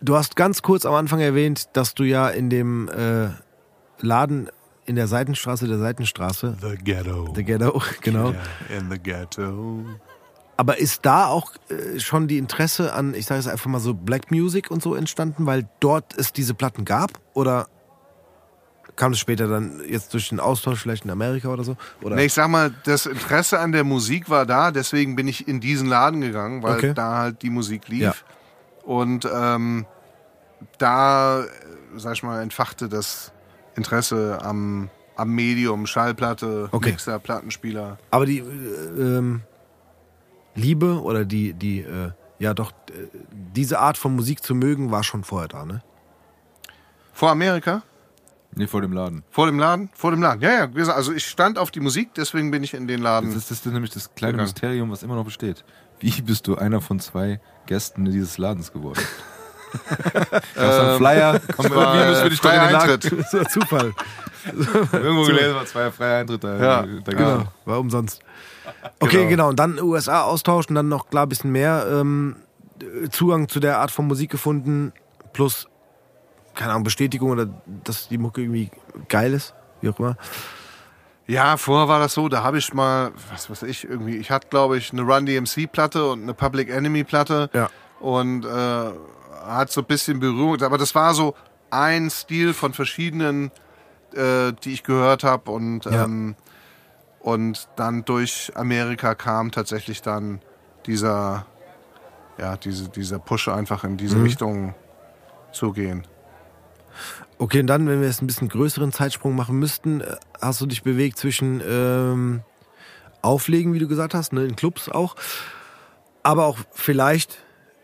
du hast ganz kurz am Anfang erwähnt, dass du ja in dem äh, Laden in der Seitenstraße der Seitenstraße, The Ghetto. The Ghetto, genau. In the Ghetto. Aber ist da auch äh, schon die Interesse an, ich sage es einfach mal so, Black Music und so entstanden, weil dort es diese Platten gab? Oder kam es später dann jetzt durch den Austausch vielleicht in Amerika oder so? Oder? Nee, ich sag mal, das Interesse an der Musik war da, deswegen bin ich in diesen Laden gegangen, weil Okay. da halt die Musik lief. Ja. Und ähm, da, sag ich mal, entfachte das Interesse am, am Medium, Schallplatte, Okay. Mixer, Plattenspieler. Aber die äh, ähm, Liebe oder die, die, äh, ja doch, äh, diese Art von Musik zu mögen, war schon vorher da, ne? Vor Amerika? Nee, vor dem Laden. Vor dem Laden? Vor dem Laden. Ja, ja. wie gesagt, Also ich stand auf die Musik, deswegen bin ich in den Laden. Das ist, das ist nämlich das kleine Gegangen. Mysterium, was immer noch besteht. Wie bist du einer von zwei Gästen dieses Ladens geworden? Du hast einen Flyer, komm, war, irgendwie müssen wir dich doch in den Laden. Das war Zufall. Irgendwo gelesen, war zwei freier Eintritt da. Ja, da Genau, war umsonst. Okay, Genau. genau. Und dann USA austauschen, dann noch klar ein bisschen mehr ähm, Zugang zu der Art von Musik gefunden, plus, keine Ahnung, Bestätigung oder dass die Mucke irgendwie geil ist, wie auch immer. Ja, vorher war das so, da habe ich mal, was weiß ich, irgendwie, ich hatte, glaube ich, eine Run DMC-Platte und eine Public Enemy-Platte. Ja. Und äh, hat so ein bisschen Berührung, aber das war so ein Stil von verschiedenen, äh, die ich gehört habe. Und, Ja. ähm, und dann durch Amerika kam tatsächlich dann dieser, ja, diese, dieser Push einfach in diese Richtung zu gehen. Okay, und dann, wenn wir jetzt ein bisschen größeren Zeitsprung machen müssten, äh, hast du dich bewegt zwischen ähm, Auflegen, wie du gesagt hast, ne, in Clubs auch, aber auch vielleicht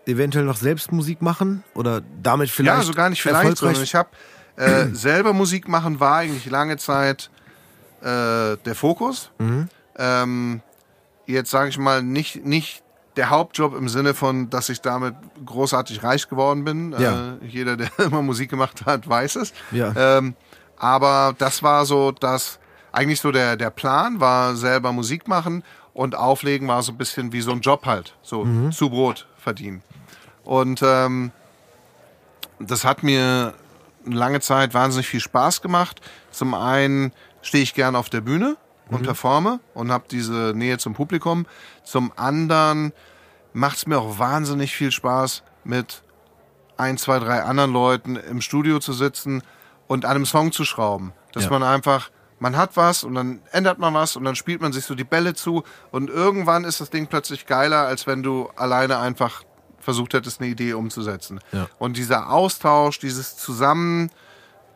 eventuell noch selbst Musik machen oder damit vielleicht ja, also gar nicht vielleicht, sondern ich habe äh, selber Musik machen war eigentlich lange Zeit äh, der Fokus. Mhm. Ähm, jetzt sage ich mal nicht nicht der Hauptjob im Sinne von, dass ich damit großartig reich geworden bin. Ja. Äh, jeder, der immer Musik gemacht hat, weiß es. Ja. Ähm, aber das war so, dass eigentlich so der der Plan war selber Musik machen und auflegen war so ein bisschen wie so ein Job halt, so Mhm. zu Brot verdienen. Und ähm, das hat mir lange Zeit wahnsinnig viel Spaß gemacht. Zum einen stehe ich gern auf der Bühne und performe und habe diese Nähe zum Publikum. Zum anderen macht es mir auch wahnsinnig viel Spaß, mit ein, zwei, drei anderen Leuten im Studio zu sitzen und an einem Song zu schrauben. Dass Ja. man einfach, man hat was und dann ändert man was und dann spielt man sich so die Bälle zu und irgendwann ist das Ding plötzlich geiler, als wenn du alleine einfach versucht hättest, eine Idee umzusetzen. Ja. Und dieser Austausch, dieses Zusammen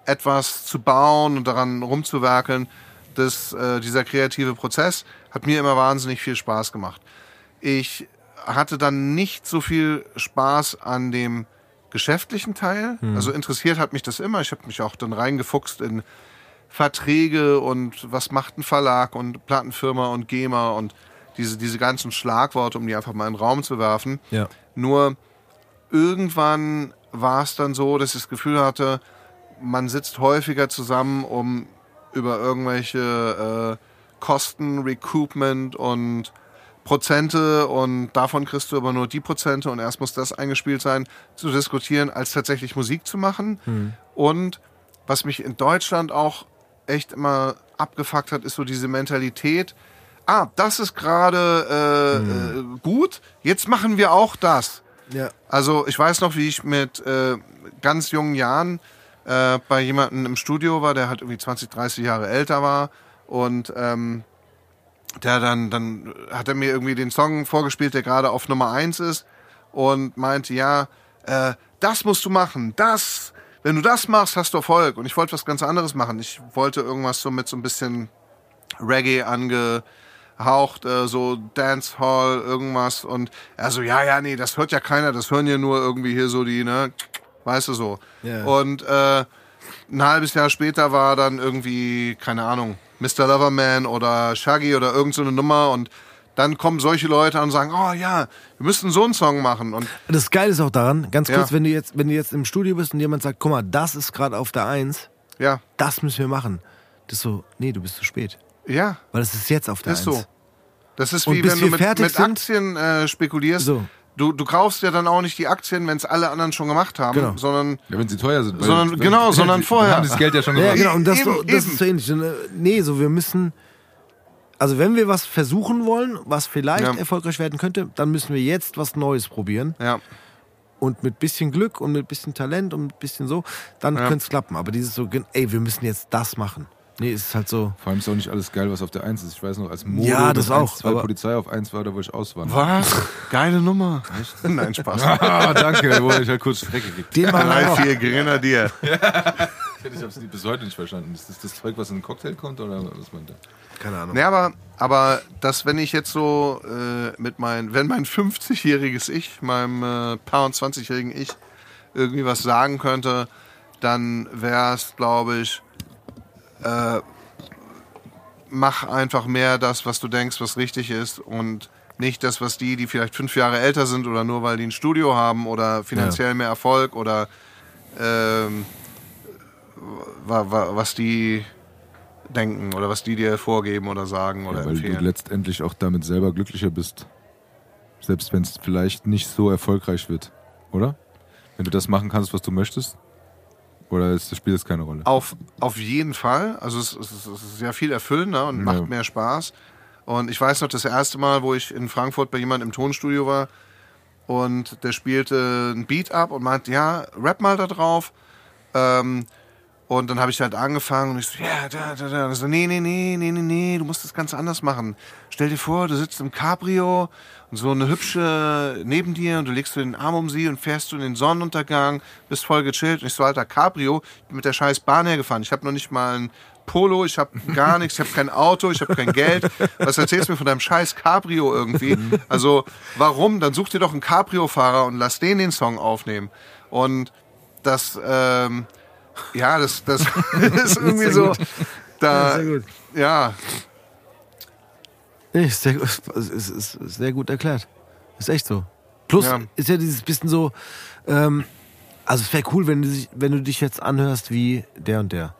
etwas zu bauen und daran rumzuwerkeln, das, äh, dieser kreative Prozess hat mir immer wahnsinnig viel Spaß gemacht. Ich hatte dann nicht so viel Spaß an dem geschäftlichen Teil. Also interessiert hat mich das immer. Ich habe mich auch dann reingefuchst in Verträge und was macht ein Verlag und Plattenfirma und GEMA und diese, diese ganzen Schlagworte, um die einfach mal in den Raum zu werfen. Ja. Nur irgendwann war es dann so, dass ich das Gefühl hatte, man sitzt häufiger zusammen, um über irgendwelche äh, Kosten, Recoupment und Prozente und davon kriegst du aber nur die Prozente und erst muss das eingespielt sein, zu diskutieren, als tatsächlich Musik zu machen. Und was mich in Deutschland auch echt immer abgefuckt hat, ist so diese Mentalität, ah, das ist gerade äh, äh, gut, jetzt machen wir auch das. Ja. Also ich weiß noch, wie ich mit äh, ganz jungen Jahren äh, bei jemandem im Studio war, der halt irgendwie 20, 30 Jahre älter war und ähm, der dann, dann hat er mir irgendwie den Song vorgespielt, der gerade auf Nummer eins ist und meinte, ja, äh, das musst du machen, das, wenn du das machst, hast du Erfolg. Und ich wollte was ganz anderes machen. Ich wollte irgendwas so mit so ein bisschen Reggae angehaucht, äh, so Dancehall, irgendwas. Und er so, ja, ja, nee, das hört ja keiner, das hören ja nur irgendwie hier so die, ne, weißt du so. Ja. Und äh, ein halbes Jahr später war dann irgendwie, keine Ahnung, Mr. Loverman oder Shaggy oder irgend so Nummer und dann kommen solche Leute an und sagen, oh ja, wir müssten so einen Song machen. Und Das Geile ist auch daran, ganz Ja. kurz, wenn du jetzt, wenn du jetzt im Studio bist und jemand sagt, guck mal, das ist gerade auf der Eins, ja, das müssen wir machen. Das ist so, nee, du bist zu spät. ja, Weil es ist jetzt auf der ist Eins. so. Das ist Und wie wenn du mit, mit Aktien äh, spekulierst. So. Du, du kaufst ja dann auch nicht die Aktien, wenn es alle anderen schon gemacht haben, Genau. sondern Ja, wenn sie teuer sind. weil- Sondern- genau, sondern die- vorher. Dann haben die das Geld ja schon Ja, gemacht. genau, und das, Eben, so, das eben. ist so ähnlich. Äh, Nee, so wir müssen, also wenn wir was versuchen wollen, was vielleicht Ja. erfolgreich werden könnte, dann müssen wir jetzt was Neues probieren. ja. Und mit bisschen Glück und mit bisschen Talent und mit bisschen so, dann Ja. könnte es klappen. Aber dieses so, ey, wir müssen jetzt das machen. Nee, es ist halt so. Vor allem ist auch nicht alles geil, was auf der 1 ist. Ich weiß noch, als Mode Ja, das mit 1, auch, 2 aber- Polizei auf 1 war, da wollte ich auswandern. Was? Geile Nummer. Nein, Spaß. Ah, danke, da wurde ich halt kurz Strecke gekriegt. Den Drei, auch. vier Grenadier. Ich hab's bis heute nicht verstanden. Ist das das Zeug, was in den Cocktail kommt oder was meint er? Keine Ahnung. Nee, aber, aber das, wenn ich jetzt so äh, mit mein, wenn mein 50-jähriges Ich, meinem äh, paar und 20-jährigen Ich irgendwie was sagen könnte, dann wäre es, glaube ich, äh, mach einfach mehr das, was du denkst, was richtig ist und nicht das, was die, die vielleicht fünf Jahre älter sind oder nur weil die ein Studio haben oder finanziell mehr Erfolg oder ähm, wa- wa- was die denken oder was die dir vorgeben oder sagen oder Ja, weil du empfehlen. letztendlich auch damit selber glücklicher bist. Selbst wenn es vielleicht nicht so erfolgreich wird, oder? Wenn du das machen kannst, was du möchtest? Oder ist, spielt das keine Rolle? Auf, auf jeden Fall. Also es, es, ist- es sehr viel erfüllender und macht Ja. mehr Spaß. Und ich weiß noch, das erste Mal, wo ich in Frankfurt bei jemandem im Tonstudio war und der spielte ein Beat ab und meinte, ja, rap mal da drauf. Ähm, und dann habe ich halt angefangen und ich so, ja, da, da, da. Und so, nee, nee, nee, nee, nee, nee, du musst das ganz anders machen. Stell dir vor, du sitzt im Cabrio so eine hübsche neben dir und du legst du den Arm um sie und fährst du in den Sonnenuntergang, bist voll gechillt. Und ich so, alter, Cabrio, mit der scheiß Bahn hergefahren. Ich habe noch nicht mal ein Polo, ich habe gar nichts, ich habe kein Auto, ich habe kein Geld. Was erzählst du mir von deinem scheiß Cabrio irgendwie? Also, warum? Dann such dir doch einen Cabrio-Fahrer und lass den den Song aufnehmen. Und das, ähm, ja, das, das ist irgendwie so. Da, ja, Nee, ist sehr, ist, ist sehr gut erklärt. Ist echt so. Plus Ja. ist ja dieses bisschen so, ähm, also es wäre cool, wenn du, dich, wenn du dich jetzt anhörst wie der und der.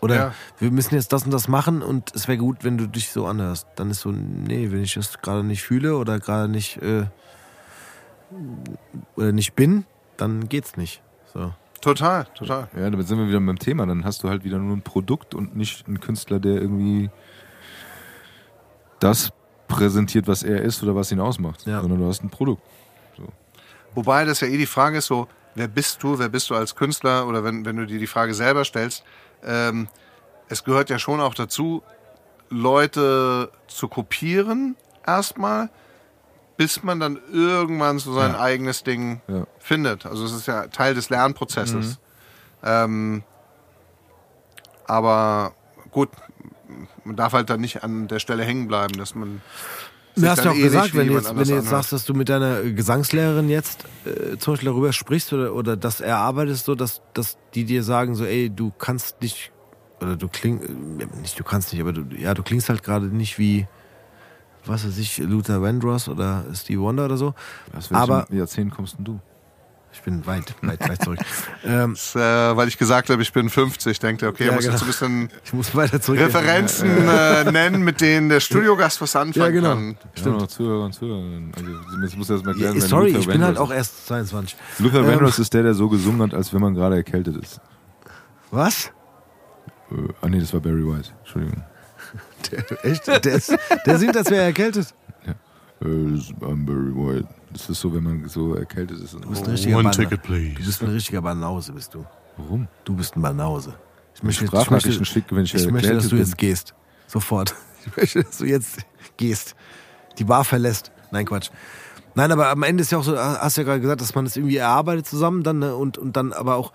Oder Ja. wir müssen jetzt das und das machen und es wäre gut, wenn du dich so anhörst. Dann ist so, nee, wenn ich das gerade nicht fühle oder gerade nicht äh, oder nicht bin, dann geht's nicht. So. total, total. Ja, damit sind wir wieder beim Thema. Dann hast du halt wieder nur ein Produkt und nicht einen Künstler, der irgendwie das präsentiert, was er ist oder was ihn ausmacht. Ja. Sondern du hast ein Produkt. Wobei das ja eh die Frage ist so, wer bist du, wer bist du als Künstler oder wenn, wenn du dir die Frage selber stellst, ähm, es gehört ja schon auch dazu, Leute zu kopieren erstmal, bis man dann irgendwann so sein Ja. eigenes Ding Ja. findet. Also es ist ja Teil des Lernprozesses. Ähm, aber gut, man darf halt dann nicht an der Stelle hängen bleiben, dass man Du sich hast dann ja auch eh gesagt, wenn du jetzt, wenn jetzt anhört. sagst, dass du mit deiner Gesangslehrerin jetzt äh, zum Beispiel darüber sprichst oder, oder das erarbeitest, so dass, dass die dir sagen, so, ey, du kannst nicht, oder du klingst, nicht du kannst nicht, aber du, ja, du klingst halt gerade nicht wie, was weiß ich, Luther Vandross oder Steve Wonder oder so. Aus Aber- Jahrzehnt kommst denn du? Ich bin weit, weit, weit zurück. ähm, Das, äh, weil ich gesagt habe, ich bin 50, denkt er, okay, Ja, er muss genau. jetzt ein bisschen ich muss weiter zurück. Referenzen äh, nennen, mit denen der Studiogast was anfangen Ja, genau. kann. Stimmt. Ja, noch Zuhörer und Zuhörerinnen. Also, das muss erst mal Ja, wer sorry, ich bin halt auch erst 22. ist. Luther Ähm, Vandross ist der, der so gesungen hat, als wenn man gerade erkältet ist. Was? Äh, ah nee, das war Barry White. Entschuldigung. Der, echt? Der, ist, der singt, als wäre er erkältet. Äh, I'm Barry White. Das ist so, wenn man so erkältet ist. Du bist ein richtiger One Banner. ticket, please. Du bist ein richtiger Banause, bist du. Warum? Du bist ein Banause. Ich möchte, ich möchte, schicke, wenn ich, ich möchte dass du bin. jetzt gehst. Sofort. Ich möchte, dass du jetzt gehst. Die Bar verlässt. Nein, Quatsch. Nein, aber am Ende ist ja auch so, hast du ja gerade gesagt, dass man es irgendwie erarbeitet zusammen dann ne? und, und dann aber auch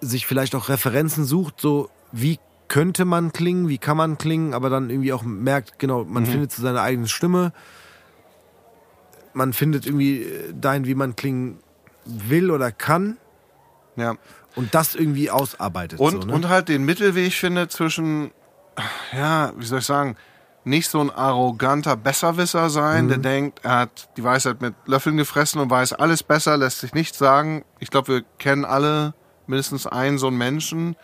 sich vielleicht auch Referenzen sucht, so wie könnte man klingen, wie kann man klingen, aber dann irgendwie auch merkt, genau, man findet so seine eigene Stimme. Man findet irgendwie äh, dahin, wie man klingen will oder kann Ja. und das irgendwie ausarbeitet. Und, so, ne? und halt den Mittelweg finde zwischen, ja, wie soll ich sagen, nicht so ein arroganter Besserwisser sein, Mhm. der denkt, er hat die Weisheit mit Löffeln gefressen und weiß alles besser, lässt sich nichts sagen. Ich glaube, wir kennen alle mindestens einen so einen Menschen.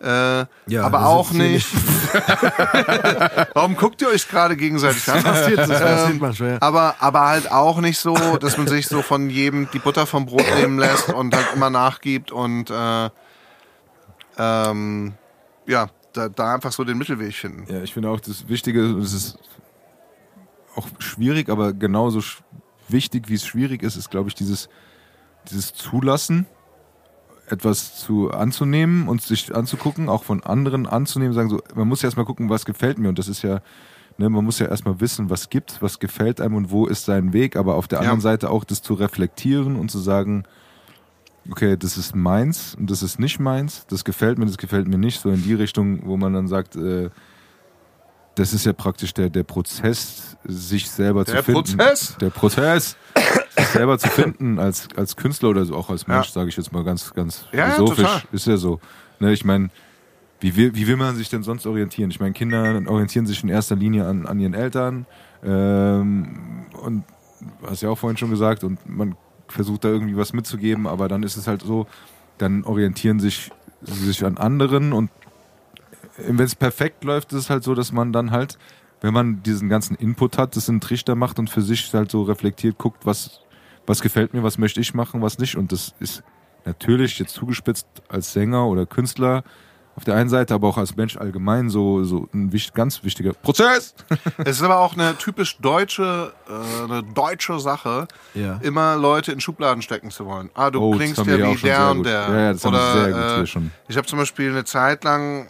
Äh, Ja, aber auch nicht. Warum guckt ihr euch gerade gegenseitig an? passiert, das passiert Ähm, manchmal. Ja. Aber, aber halt auch nicht so, dass man sich so von jedem die Butter vom Brot nehmen lässt und halt immer nachgibt und äh, ähm, ja, da, da einfach so den Mittelweg finden. Ja, ich finde auch das Wichtige, und es ist auch schwierig, aber genauso sch- wichtig, wie es schwierig ist, ist, glaube ich, dieses, dieses Zulassen, etwas zu anzunehmen und sich anzugucken, auch von anderen anzunehmen, sagen so, man muss ja erstmal gucken, was gefällt mir. Und das ist ja, ne, man muss ja erstmal wissen, was gibt, was gefällt einem und wo ist sein Weg, aber auf der Ja. anderen Seite auch das zu reflektieren und zu sagen, okay, das ist meins und das ist nicht meins, das gefällt mir, das gefällt mir nicht, so in die Richtung, wo man dann sagt, äh, das ist ja praktisch der, der Prozess, sich selber Der zu finden. Prozess? Der Prozess, sich selber zu finden als, als Künstler oder so, auch als Mensch, Ja. sage ich jetzt mal ganz, ganz Ja, ja, philosophisch. total. ist ja so. Ne, ich meine, wie will, wie will man sich denn sonst orientieren? Ich meine, Kinder orientieren sich in erster Linie an, an ihren Eltern ähm, und hast ja auch vorhin schon gesagt und man versucht da irgendwie was mitzugeben, aber dann ist es halt so, dann orientieren sich sie sich an anderen und wenn es perfekt läuft, ist es halt so, dass man dann halt, wenn man diesen ganzen Input hat, das in einen Trichter macht und für sich halt so reflektiert guckt, was, was gefällt mir, was möchte ich machen, was nicht. Und das ist natürlich jetzt zugespitzt als Sänger oder Künstler auf der einen Seite, aber auch als Mensch allgemein so, so ein wichtig, ganz wichtiger Prozess. Es ist aber auch eine typisch deutsche, äh, eine deutsche Sache, Ja. immer Leute in Schubladen stecken zu wollen. Ah, du Oh, klingst haben ja wie der und der. Ja, ja, das haben Oder, sehr gut hier äh, schon. Ich habe zum Beispiel eine Zeit lang,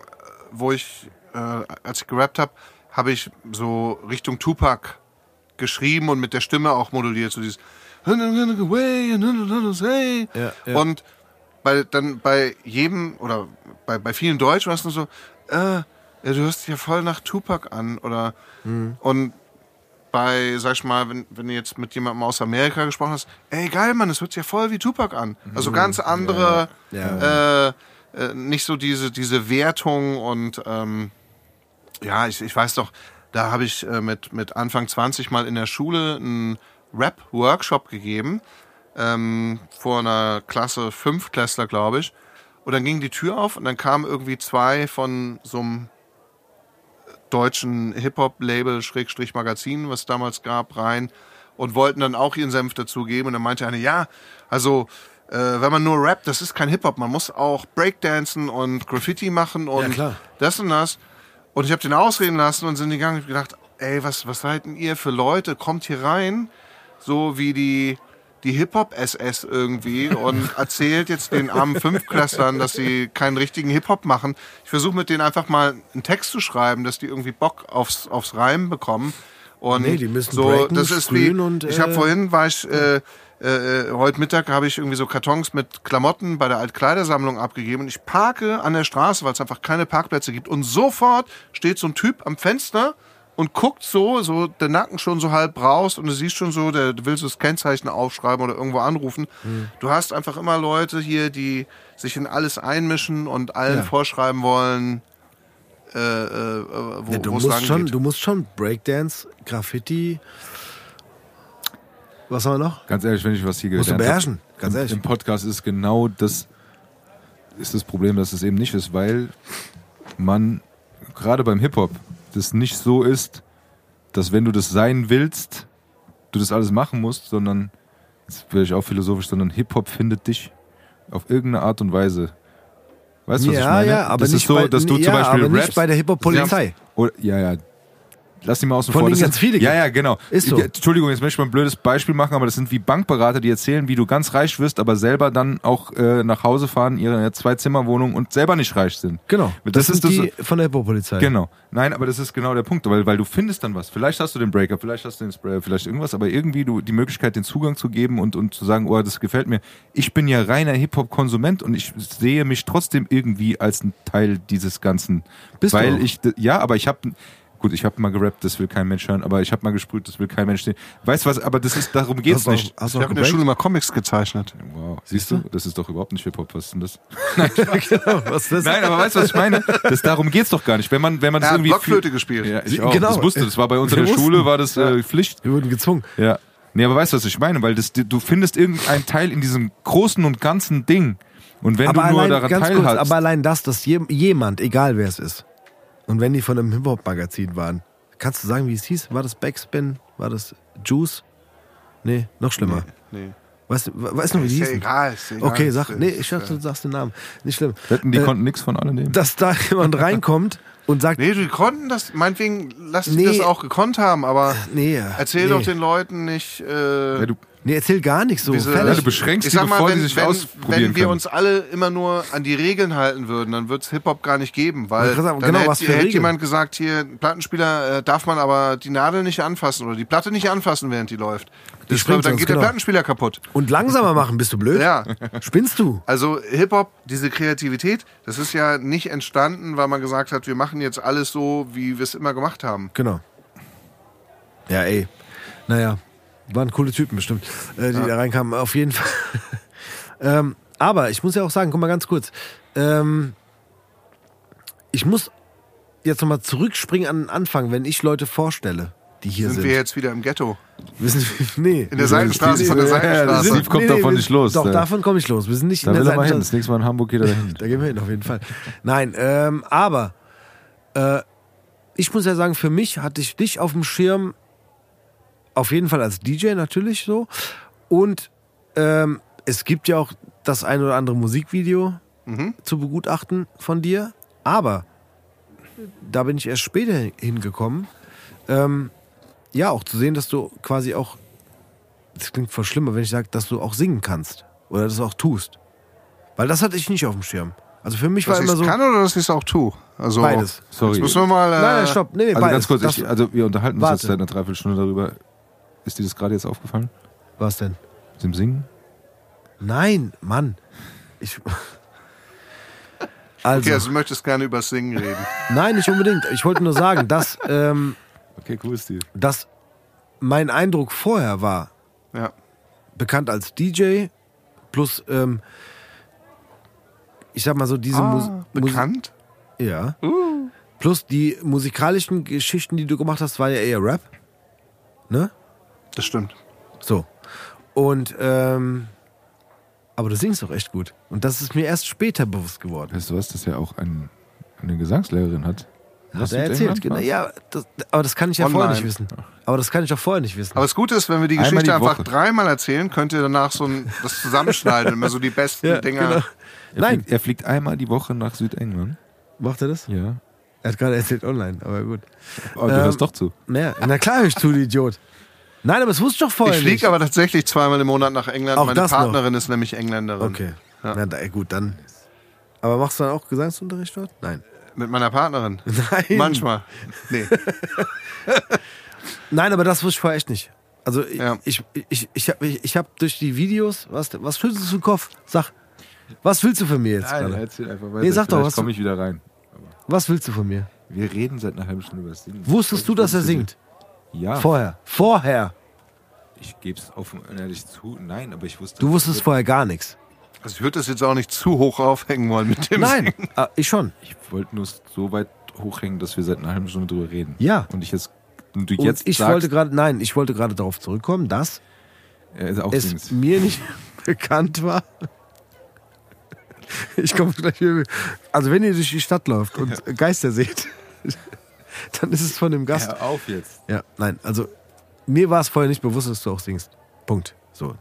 wo ich, äh, als ich gerappt habe, habe ich so Richtung Tupac geschrieben und mit der Stimme auch moduliert, so dieses Ja, ja. und bei, dann bei jedem oder bei, bei vielen Deutschen war es nur so, äh, ja, du hörst dich ja voll nach Tupac an oder Mhm. und bei, sag ich mal, wenn, wenn du jetzt mit jemandem aus Amerika gesprochen hast, ey geil, Mann, das hört sich ja voll wie Tupac an. Also ganz andere, Mhm. Äh, äh, nicht so diese, diese Wertung und ähm, ja, ich, ich weiß doch, da habe ich äh, mit, mit Anfang 20 mal in der Schule einen Rap-Workshop gegeben, ähm, vor einer Klasse Fünftklässler, glaube ich. Und dann ging die Tür auf und dann kamen irgendwie zwei von so einem deutschen Hip-Hop-Label, Schrägstrich Magazin, was es damals gab, rein und wollten dann auch ihren Senf dazugeben. Und dann meinte eine, ja, also äh, wenn man nur rappt, das ist kein Hip-Hop, man muss auch Breakdancen und Graffiti machen und klar. das und das. Und ich habe den ausreden lassen und sind gegangen und gedacht, ey, was, was seid denn ihr für Leute? Kommt hier rein, so wie die, die Hip-Hop-SS irgendwie und erzählt jetzt den armen Fünfklässlern, dass sie keinen richtigen Hip-Hop machen. Ich versuche mit denen einfach mal einen Text zu schreiben, dass die irgendwie Bock aufs, aufs Reimen bekommen. Und Nee, die müssen so, breaken, das ist wie, und, ich habe äh, vorhin war ich äh, äh, heute Mittag habe ich irgendwie so Kartons mit Klamotten bei der Altkleidersammlung abgegeben und ich parke an der Straße, weil es einfach keine Parkplätze gibt und sofort steht so ein Typ am Fenster und guckt so, so der Nacken schon so halb raus und du siehst schon so, der, der will so das Kennzeichen aufschreiben oder irgendwo anrufen. Hm. Du hast einfach immer Leute hier, die sich in alles einmischen und allen Ja. vorschreiben wollen, äh, äh, wo Ja, du, musst schon, geht. du musst schon Breakdance, Graffiti. Was haben wir noch? Ganz ehrlich, wenn ich was hier Musst du gelernt beherrschen, hab, ganz im, ehrlich. Im Podcast ist genau das ist das Problem, dass es eben nicht ist, weil man gerade beim Hip-Hop das nicht so ist, dass wenn du das sein willst, du das alles machen musst, sondern, jetzt werde ich auch philosophisch, sondern Hip-Hop findet dich auf irgendeine Art und Weise. Weißt du, was ja, ich meine? ja, aber das nicht ist so, bei, dass du ja, zum Beispiel aber nicht rappst, bei der Hip-Hop-Polizei. ja, ja. Lass die mal außen Von vor. denen Das ganz sind- viele Ja, ja, genau. Ist so. Entschuldigung, jetzt möchte ich mal ein blödes Beispiel machen, aber das sind wie Bankberater, die erzählen, wie du ganz reich wirst, aber selber dann auch äh, nach Hause fahren, ihre Zwei-Zimmer-Wohnung und selber nicht reich sind. Genau. Das, Das, ist sind das. die von der Hip-Hop-Polizei. Genau. Nein, aber das ist genau der Punkt, weil, weil du findest dann was. Vielleicht hast du den Breakup, vielleicht hast du den Spray, vielleicht irgendwas, aber irgendwie du die Möglichkeit, den Zugang zu geben und, und zu sagen, oh, das gefällt mir. Ich bin ja reiner Hip-Hop-Konsument und ich sehe mich trotzdem irgendwie als ein Teil dieses Ganzen. Bist du weil auch? ich, ja, aber ich habe Gut, ich habe mal gerappt, das will kein Mensch hören, aber ich habe mal gesprüht, das will kein Mensch sehen. Weißt du was, aber das ist, darum geht's Hast du auch- nicht. Hast du Ich auch habe in der? Schule mal Comics gezeichnet. Wow, siehst du? Das ist doch überhaupt nicht Hip-Hop, was ist denn das? genau, was ist das? Nein, aber weißt du, was ich meine? Das, darum geht's doch gar nicht. Wenn man, wenn man das Er hat irgendwie. Blockflöte gespielt. Ja, ich auch. genau. Das wusste, das war bei uns in der. Schule, war das äh, Pflicht. Wir wurden gezwungen. Ja. Nee, aber weißt du, was ich meine? Weil das, du findest irgendeinen Teil in diesem großen und ganzen Ding. Und wenn aber du nur allein, daran teilhast. aber allein das, dass je, jemand, egal wer es ist, und wenn die von einem Hip-Hop-Magazin waren, kannst du sagen, wie es hieß? War das Backspin? War das Juice? Nee, noch schlimmer. Nee. Weißt du, we- weißt du, wie die hießen? egal, ist egal. Okay, sag, nee, ich dachte, du sagst den Namen. Nicht schlimm. Wetten, die Äh, konnten nichts von alledem. Dass da jemand reinkommt und sagt, Nee, die konnten das, meinetwegen, lass sie Nee. das auch gekonnt haben, aber nee, erzähl nee. doch den Leuten nicht, äh, Ja, du, Nee, erzähl gar nicht so. Ja, Fertig. du beschränkst ich die, sag mal, bevor wenn, die sich wenn, ausprobieren wenn wir können. uns alle immer nur an die Regeln halten würden, dann wird es Hip-Hop gar nicht geben, weil sagen, dann genau, hätte, was für hätte Regeln? jemand gesagt, hier, Plattenspieler äh, darf man aber die Nadel nicht anfassen oder die Platte nicht anfassen, während die läuft. Das, springt dann geht genau. der Plattenspieler kaputt. Und langsamer machen, bist du blöd? Ja. Spinnst du? Also Hip-Hop, diese Kreativität, das ist ja nicht entstanden, weil man gesagt hat, wir machen jetzt alles so, wie wir es immer gemacht haben. Genau. Ja, ey. Naja, waren coole Typen bestimmt, äh, die da reinkamen. Auf jeden Fall. ähm, aber ich muss ja auch sagen, guck mal ganz kurz. Ähm, ich muss jetzt nochmal zurückspringen an den Anfang, wenn ich Leute vorstelle, die hier Sind sind. wir jetzt wieder im Ghetto? Wissen Sie, nee. In der Seitenstraße von der Ja, Seitenstraße. Steve kommt davon nicht los. Doch, Da- davon komme ich los. Wir sind nicht Da in der er mal hin. Seitenstraße. Das nächste Mal in Hamburg geht er dahin. Da gehen wir hin, auf jeden Fall. Nein, ähm, aber äh, ich muss ja sagen, für mich hatte ich dich auf dem Schirm, auf jeden Fall als DJ natürlich so. Und ähm, es gibt ja auch das ein oder andere Musikvideo zu begutachten von dir. Aber da bin ich erst später hingekommen. Ähm, ja, auch zu sehen, dass du quasi auch, das klingt voll schlimmer, wenn ich sage, dass du auch singen kannst. Oder das auch tust. Weil das hatte ich nicht auf dem Schirm. Also für mich Dass war ich immer es so kann oder dass ich es auch tue? Also, beides. Sorry. Jetzt müssen wir mal. Äh, Nein, nein, stopp. Nee, nee, Also beides. ganz kurz, ich, also wir unterhalten uns Warte. jetzt seit einer Dreiviertelstunde darüber. Ist dir das gerade jetzt aufgefallen? was denn? Mit dem Singen? Nein, Mann. Ich. Also, Okay, also du möchtest gerne über Singen reden. nein, nicht unbedingt. Ich wollte nur sagen, dass, ähm, Okay, cool, Steve. dass mein Eindruck vorher war, Ja. bekannt als DJ, plus, ähm, ich sag mal so, diese Ah, Musi- bekannt? Ja. Plus die musikalischen Geschichten, die du gemacht hast, war ja eher Rap. Ne? Das stimmt. So. Und, ähm, aber du singst doch echt gut. Und das ist mir erst später bewusst geworden. Weißt du was, dass er auch ein, eine Gesangslehrerin hat? Hat er erzählt, genau. Ja, das, aber das kann ich ja vorher Online. nicht wissen. Aber das kann ich auch vorher nicht wissen. Aber das Gute ist, wenn wir die Geschichte die einfach dreimal erzählen, könnt ihr danach so ein, das zusammenschneiden. immer so die besten Ja, Dinger. genau. Er Nein, Fliegt, er fliegt einmal die Woche nach Südengland. macht er das? Ja. Er hat gerade erzählt online, aber gut. Oh, du Ähm, hörst doch zu. Naja, na klar, ich zu, du Idiot. Nein, aber das wusste ich doch vorher Ich fliege aber tatsächlich zweimal im Monat nach England. Auch Meine das noch. Partnerin ist nämlich Engländerin. Okay. Ja. Na, da, gut, dann. Aber machst du dann auch Gesangsunterricht dort? Nein. Mit meiner Partnerin. Nein. Manchmal. Nee. Nein, aber das wusste ich vorher echt nicht. Also ich, Ja. ich, ich, ich habe ich, ich hab durch die Videos, was, was fühlst du den Kopf? Sag, was willst du von mir jetzt gerade? erzähl einfach weiter. Nee, sag doch, was komme ich wieder rein. Was willst du von mir? Wir reden seit einer halben Stunde über das Singen. Wusstest du, dass er singt? Ja. Vorher. Vorher. Ich gebe es offen und ehrlich zu. Nein, aber ich wusste. Du wusstest vorher gar nichts. Also ich würde das jetzt auch nicht zu hoch aufhängen wollen mit dem Nein, ah, ich schon. Ich wollte nur so weit hochhängen, dass wir seit einer halben Stunde drüber reden. Ja. Und ich jetzt. Und du Und jetzt ich sagst, wollte gerade, nein, ich wollte gerade darauf zurückkommen, dass er ist auch es singt. mir nicht bekannt war. Ich komme gleich wieder. Also wenn ihr durch die Stadt läuft und Geister seht, dann ist es von dem Gast. Hör auf jetzt. Ja, nein, also mir war es vorher nicht bewusst, dass du auch singst. Punkt. So.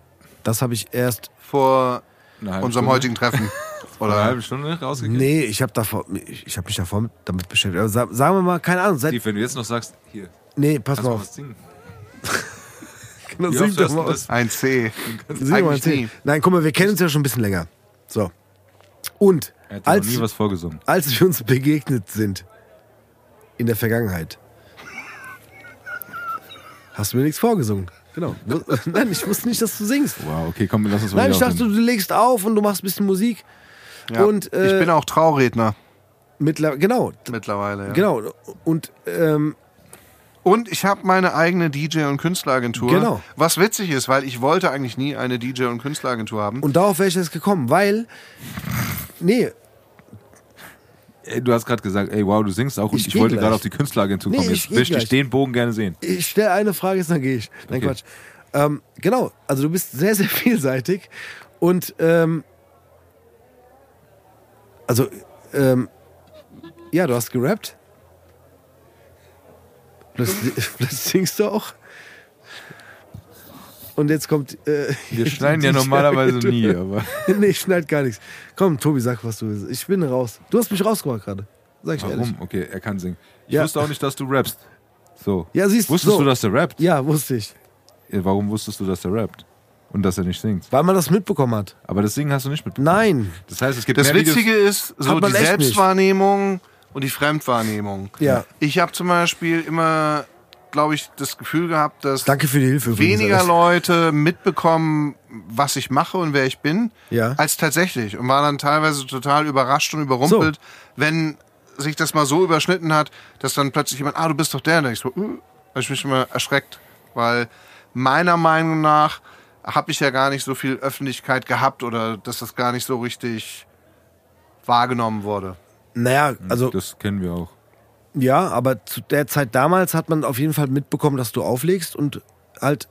Das habe ich erst. Vor Eine halbe unserem Stunde? heutigen Treffen. Vor einer Oder halben Stunde rausgekriegt. Nee, ich habe davor, ich, ich habe mich davor mit, damit beschäftigt. Aber sa- sagen wir mal, keine Ahnung, seit. Steve, wenn du jetzt noch sagst, hier, Nee, pass mal auf. was singen? Genau, sing doch mal du aus. ein C. Sing mal zehn. nie. Nein, guck mal, wir kennen uns ja schon ein bisschen länger. So. Und Er hat als, nie was vorgesungen. als wir uns begegnet sind in der Vergangenheit, hast du mir nichts vorgesungen. Genau. Nein, ich wusste nicht, dass du singst. Wow, okay, komm, lass uns mal Nein, ich dachte, du legst auf und du machst ein bisschen Musik. Ja. Und, äh, ich bin auch Trauredner Mittler genau, mittlerweile. Ja. genau. Und ähm, Und ich habe meine eigene DJ- und Künstleragentur. Genau. Was witzig ist, weil ich wollte eigentlich nie eine DJ- und Künstleragentur haben. Und darauf wäre ich jetzt gekommen, weil. Nee, du hast gerade gesagt, ey, wow, du singst auch und Ich wollte gerade auf die Künstleragentur Nee, kommen. ich Jetzt möchte ich den Bogen gerne sehen. ich stelle eine Frage, jetzt dann gehe ich. Nein, Okay. Quatsch. Ähm, genau, also du bist sehr, sehr vielseitig. Und ähm, also, ähm, ja, du hast gerappt. Plötzlich, plötzlich singst du auch. Und jetzt kommt. Äh, Wir schneiden ja normalerweise nie, aber. nee, ich schneid gar nichts. Komm, Tobi, sag, was du willst. Ich bin raus. Du hast mich rausgemacht gerade. Sag ich ehrlich. Warum? Okay, er kann singen. Ich Ja. wusste auch nicht, dass du rappst. So. Ja, siehst du. Wusstest so. du, dass er rappt? Ja, wusste ich. Ja, Warum wusstest du, dass er rappt? Und dass er nicht singt? Weil man das mitbekommen hat. Aber das Singen hast du nicht mitbekommen. Nein. Das heißt, es gibt Das mehr Videos- Witzige ist so die echt nicht. Selbstwahrnehmung und die Fremdwahrnehmung. Ja. Ich habe zum Beispiel immer, glaube ich, das Gefühl gehabt, dass Danke für die Hilfe. weniger. Leute mitbekommen, was ich mache und wer ich bin, Ja. als tatsächlich. Und war dann teilweise total überrascht und überrumpelt, wenn sich das mal so überschnitten hat, dass dann plötzlich jemand, ah, du bist doch der. Und ich so, uh, habe ich mich immer erschreckt. Weil meiner Meinung nach habe ich ja gar nicht so viel Öffentlichkeit gehabt oder dass das gar nicht so richtig wahrgenommen wurde. Naja, also Das kennen wir auch. Ja, aber zu der Zeit damals hat man auf jeden Fall mitbekommen, dass du auflegst und halt,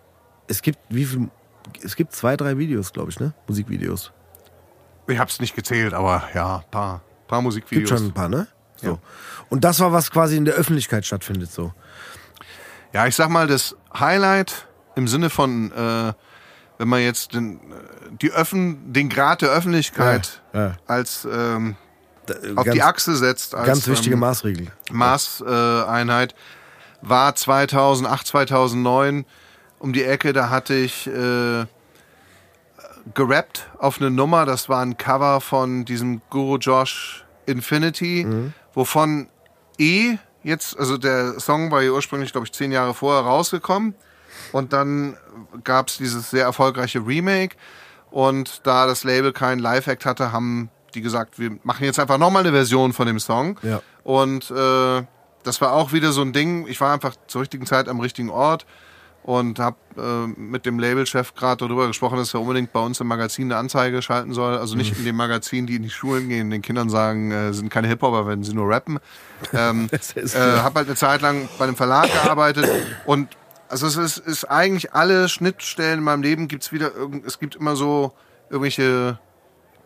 es gibt wie viel, es gibt zwei, drei Videos, glaube ich, ne? Musikvideos. Ich hab's nicht gezählt, aber ja, paar, paar Gibt Musikvideos. schon ein paar, ne? So. Ja. Und das war, was quasi in der Öffentlichkeit stattfindet, so. Ja, ich sag mal, das Highlight im Sinne von, äh, wenn man jetzt den, äh, die Öffn den Grad der Öffentlichkeit Ja, ja. als ähm, auf ganz, die Achse setzt, als Ganz wichtige ähm, Maßregel. Maßeinheit, war 2008, 2009 um die Ecke. Da hatte ich äh, gerappt auf eine Nummer. Das war ein Cover von diesem Guru Josh Infinity, wovon E jetzt, also der Song war ja ursprünglich, glaube ich, zehn Jahre vorher rausgekommen. Und dann gab es dieses sehr erfolgreiche Remake. Und da das Label keinen Live-Act hatte, haben die gesagt, wir machen jetzt einfach nochmal eine Version von dem Song. Ja. Und äh, das war auch wieder so ein Ding. Ich war einfach zur richtigen Zeit am richtigen Ort und habe äh, mit dem Labelchef gerade darüber gesprochen, dass er unbedingt bei uns im Magazin eine Anzeige schalten soll. Also nicht in dem Magazin, die in die Schulen gehen, den Kindern sagen, äh, sind keine Hip-Hopper, wenn sie nur rappen. Ähm, äh, habe halt eine Zeit lang bei einem Verlag gearbeitet und also es ist, ist eigentlich alle Schnittstellen in meinem Leben gibt's wieder irgend, es gibt immer so irgendwelche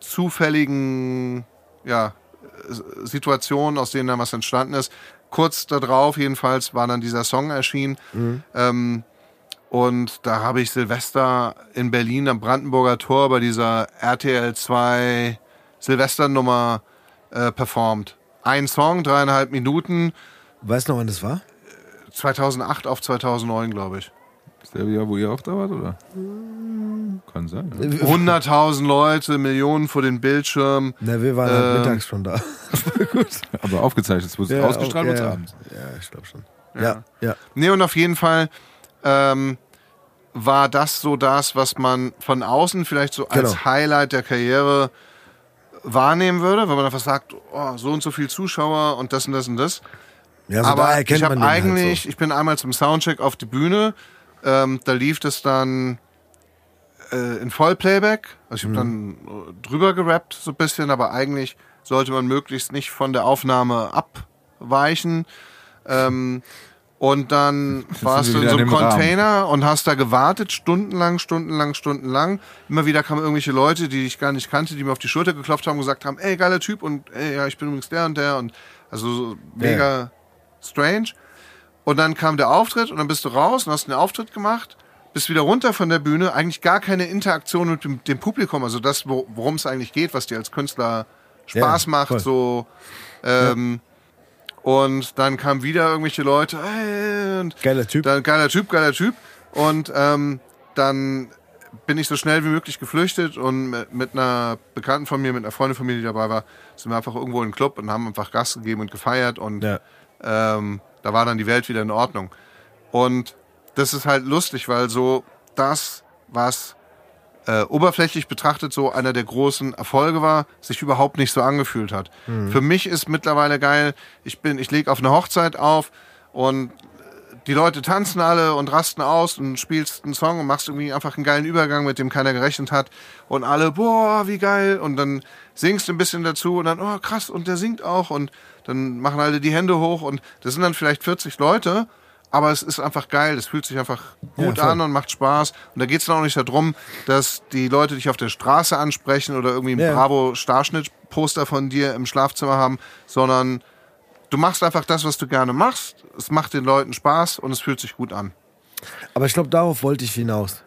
zufälligen ja, äh, Situationen, aus denen dann was entstanden ist. Kurz darauf jedenfalls war dann dieser Song erschienen. Ähm, und da habe ich Silvester in Berlin am Brandenburger Tor bei dieser RTL 2 Silvesternummer äh, performt. Ein Song, dreieinhalb Minuten, Weißt du noch, wann das war? 2008 auf 2009, glaube ich. Der Jahr, wo ihr auch da wart, oder? Kann sein. Ja. 100.000 Leute, Millionen vor den Bildschirmen. Na, wir waren halt Ähm, mittags schon da. Aber aufgezeichnet, es wurde Ja, ausgestrahlt ja, abends. Ja, ich glaube schon. Ja, ja. Nee, und auf jeden Fall ähm, war das so das, was man von außen vielleicht so als Genau. Highlight der Karriere wahrnehmen würde, wenn man einfach sagt, oh, so und so viel Zuschauer und das und das und das. ja also da Aber erkennt ich habe eigentlich, Halt ich bin einmal zum Soundcheck auf die Bühne, ähm, da lief das dann äh, in Vollplayback. Also ich habe Mhm. dann äh, drüber gerappt so ein bisschen, aber eigentlich sollte man möglichst nicht von der Aufnahme abweichen. Ähm, und dann warst du in so in einem dem Rahmen. Container und hast da gewartet, stundenlang, stundenlang, stundenlang. Immer wieder kamen irgendwelche Leute, die ich gar nicht kannte, die mir auf die Schulter geklopft haben und gesagt haben, ey, geiler Typ und ey, ja, ich bin übrigens der und der und also so mega strange. Und dann kam der Auftritt und dann bist du raus und hast einen Auftritt gemacht, bist wieder runter von der Bühne, eigentlich gar keine Interaktion mit dem, dem Publikum, also das, wo- worum es eigentlich geht, was dir als Künstler Spaß Ja, macht, voll. so. Ähm, Und dann kamen wieder irgendwelche Leute, und Geiler Typ. dann, geiler Typ, geiler Typ. Und ähm, dann bin ich so schnell wie möglich geflüchtet und mit, mit einer Bekannten von mir, mit einer Freundin von mir, die dabei war, sind wir einfach irgendwo in den Club und haben einfach Gas gegeben und gefeiert und Ja. ähm, da war dann die Welt wieder in Ordnung. Und das ist halt lustig, weil so das, was äh, oberflächlich betrachtet so einer der großen Erfolge war, sich überhaupt nicht so angefühlt hat. Für mich ist mittlerweile geil, ich bin, ich lege auf eine Hochzeit auf und die Leute tanzen alle und rasten aus und spielst einen Song und machst irgendwie einfach einen geilen Übergang, mit dem keiner gerechnet hat. Und alle, boah, wie geil. Und dann singst du ein bisschen dazu und dann, oh krass, und der singt auch. Und dann machen alle die Hände hoch und das sind dann vielleicht 40 Leute, aber es ist einfach geil. Es fühlt sich einfach gut voll. an und macht Spaß. Und da geht es dann auch nicht darum, dass die Leute dich auf der Straße ansprechen oder irgendwie ein Ja. Bravo-Starschnitt-Poster von dir im Schlafzimmer haben, sondern du machst einfach das, was du gerne machst. Es macht den Leuten Spaß und es fühlt sich gut an. Aber ich glaube, darauf wollte ich hinaus.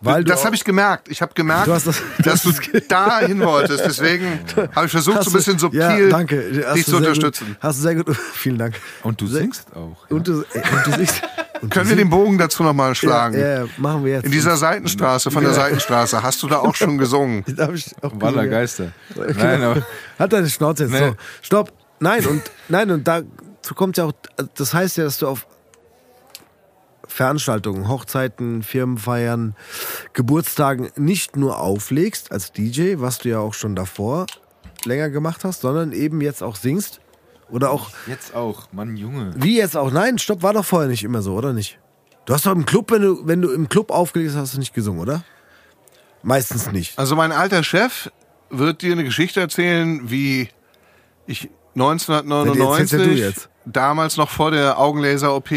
Weil das habe ich gemerkt. Ich habe gemerkt, Du das- du dass du dahin wolltest. Deswegen habe ich versucht, so ein bisschen subtil ja, danke. Hast dich zu unterstützen. Gut, hast du sehr gut. Vielen Dank. Und du singst auch. Ja. Und du, ey, und du singst. Und Können wir den Bogen dazu nochmal schlagen? Ja, ja, machen wir jetzt. In dieser Seitenstraße, von der Seitenstraße, hast du da auch schon gesungen? Da hab ich auch Waller gesungen. Geister. Nein, aber Hat deine Schnauze jetzt. Nee. So, stopp. Nein, und nein, und dazu kommt ja auch, das heißt ja, dass du auf Veranstaltungen, Hochzeiten, Firmenfeiern, Geburtstagen nicht nur auflegst als DJ, was du ja auch schon davor länger gemacht hast, sondern eben jetzt auch singst. Oder auch, jetzt auch. Mann, Junge. wie jetzt auch, nein, stopp, war doch vorher nicht immer so, oder nicht? Du hast doch im Club, wenn du, wenn du im Club aufgelegt hast, hast du nicht gesungen, oder? Meistens nicht. Also mein alter Chef wird dir eine Geschichte erzählen, wie ich 1999, erzählst ja du jetzt. damals noch vor der Augenlaser-OP,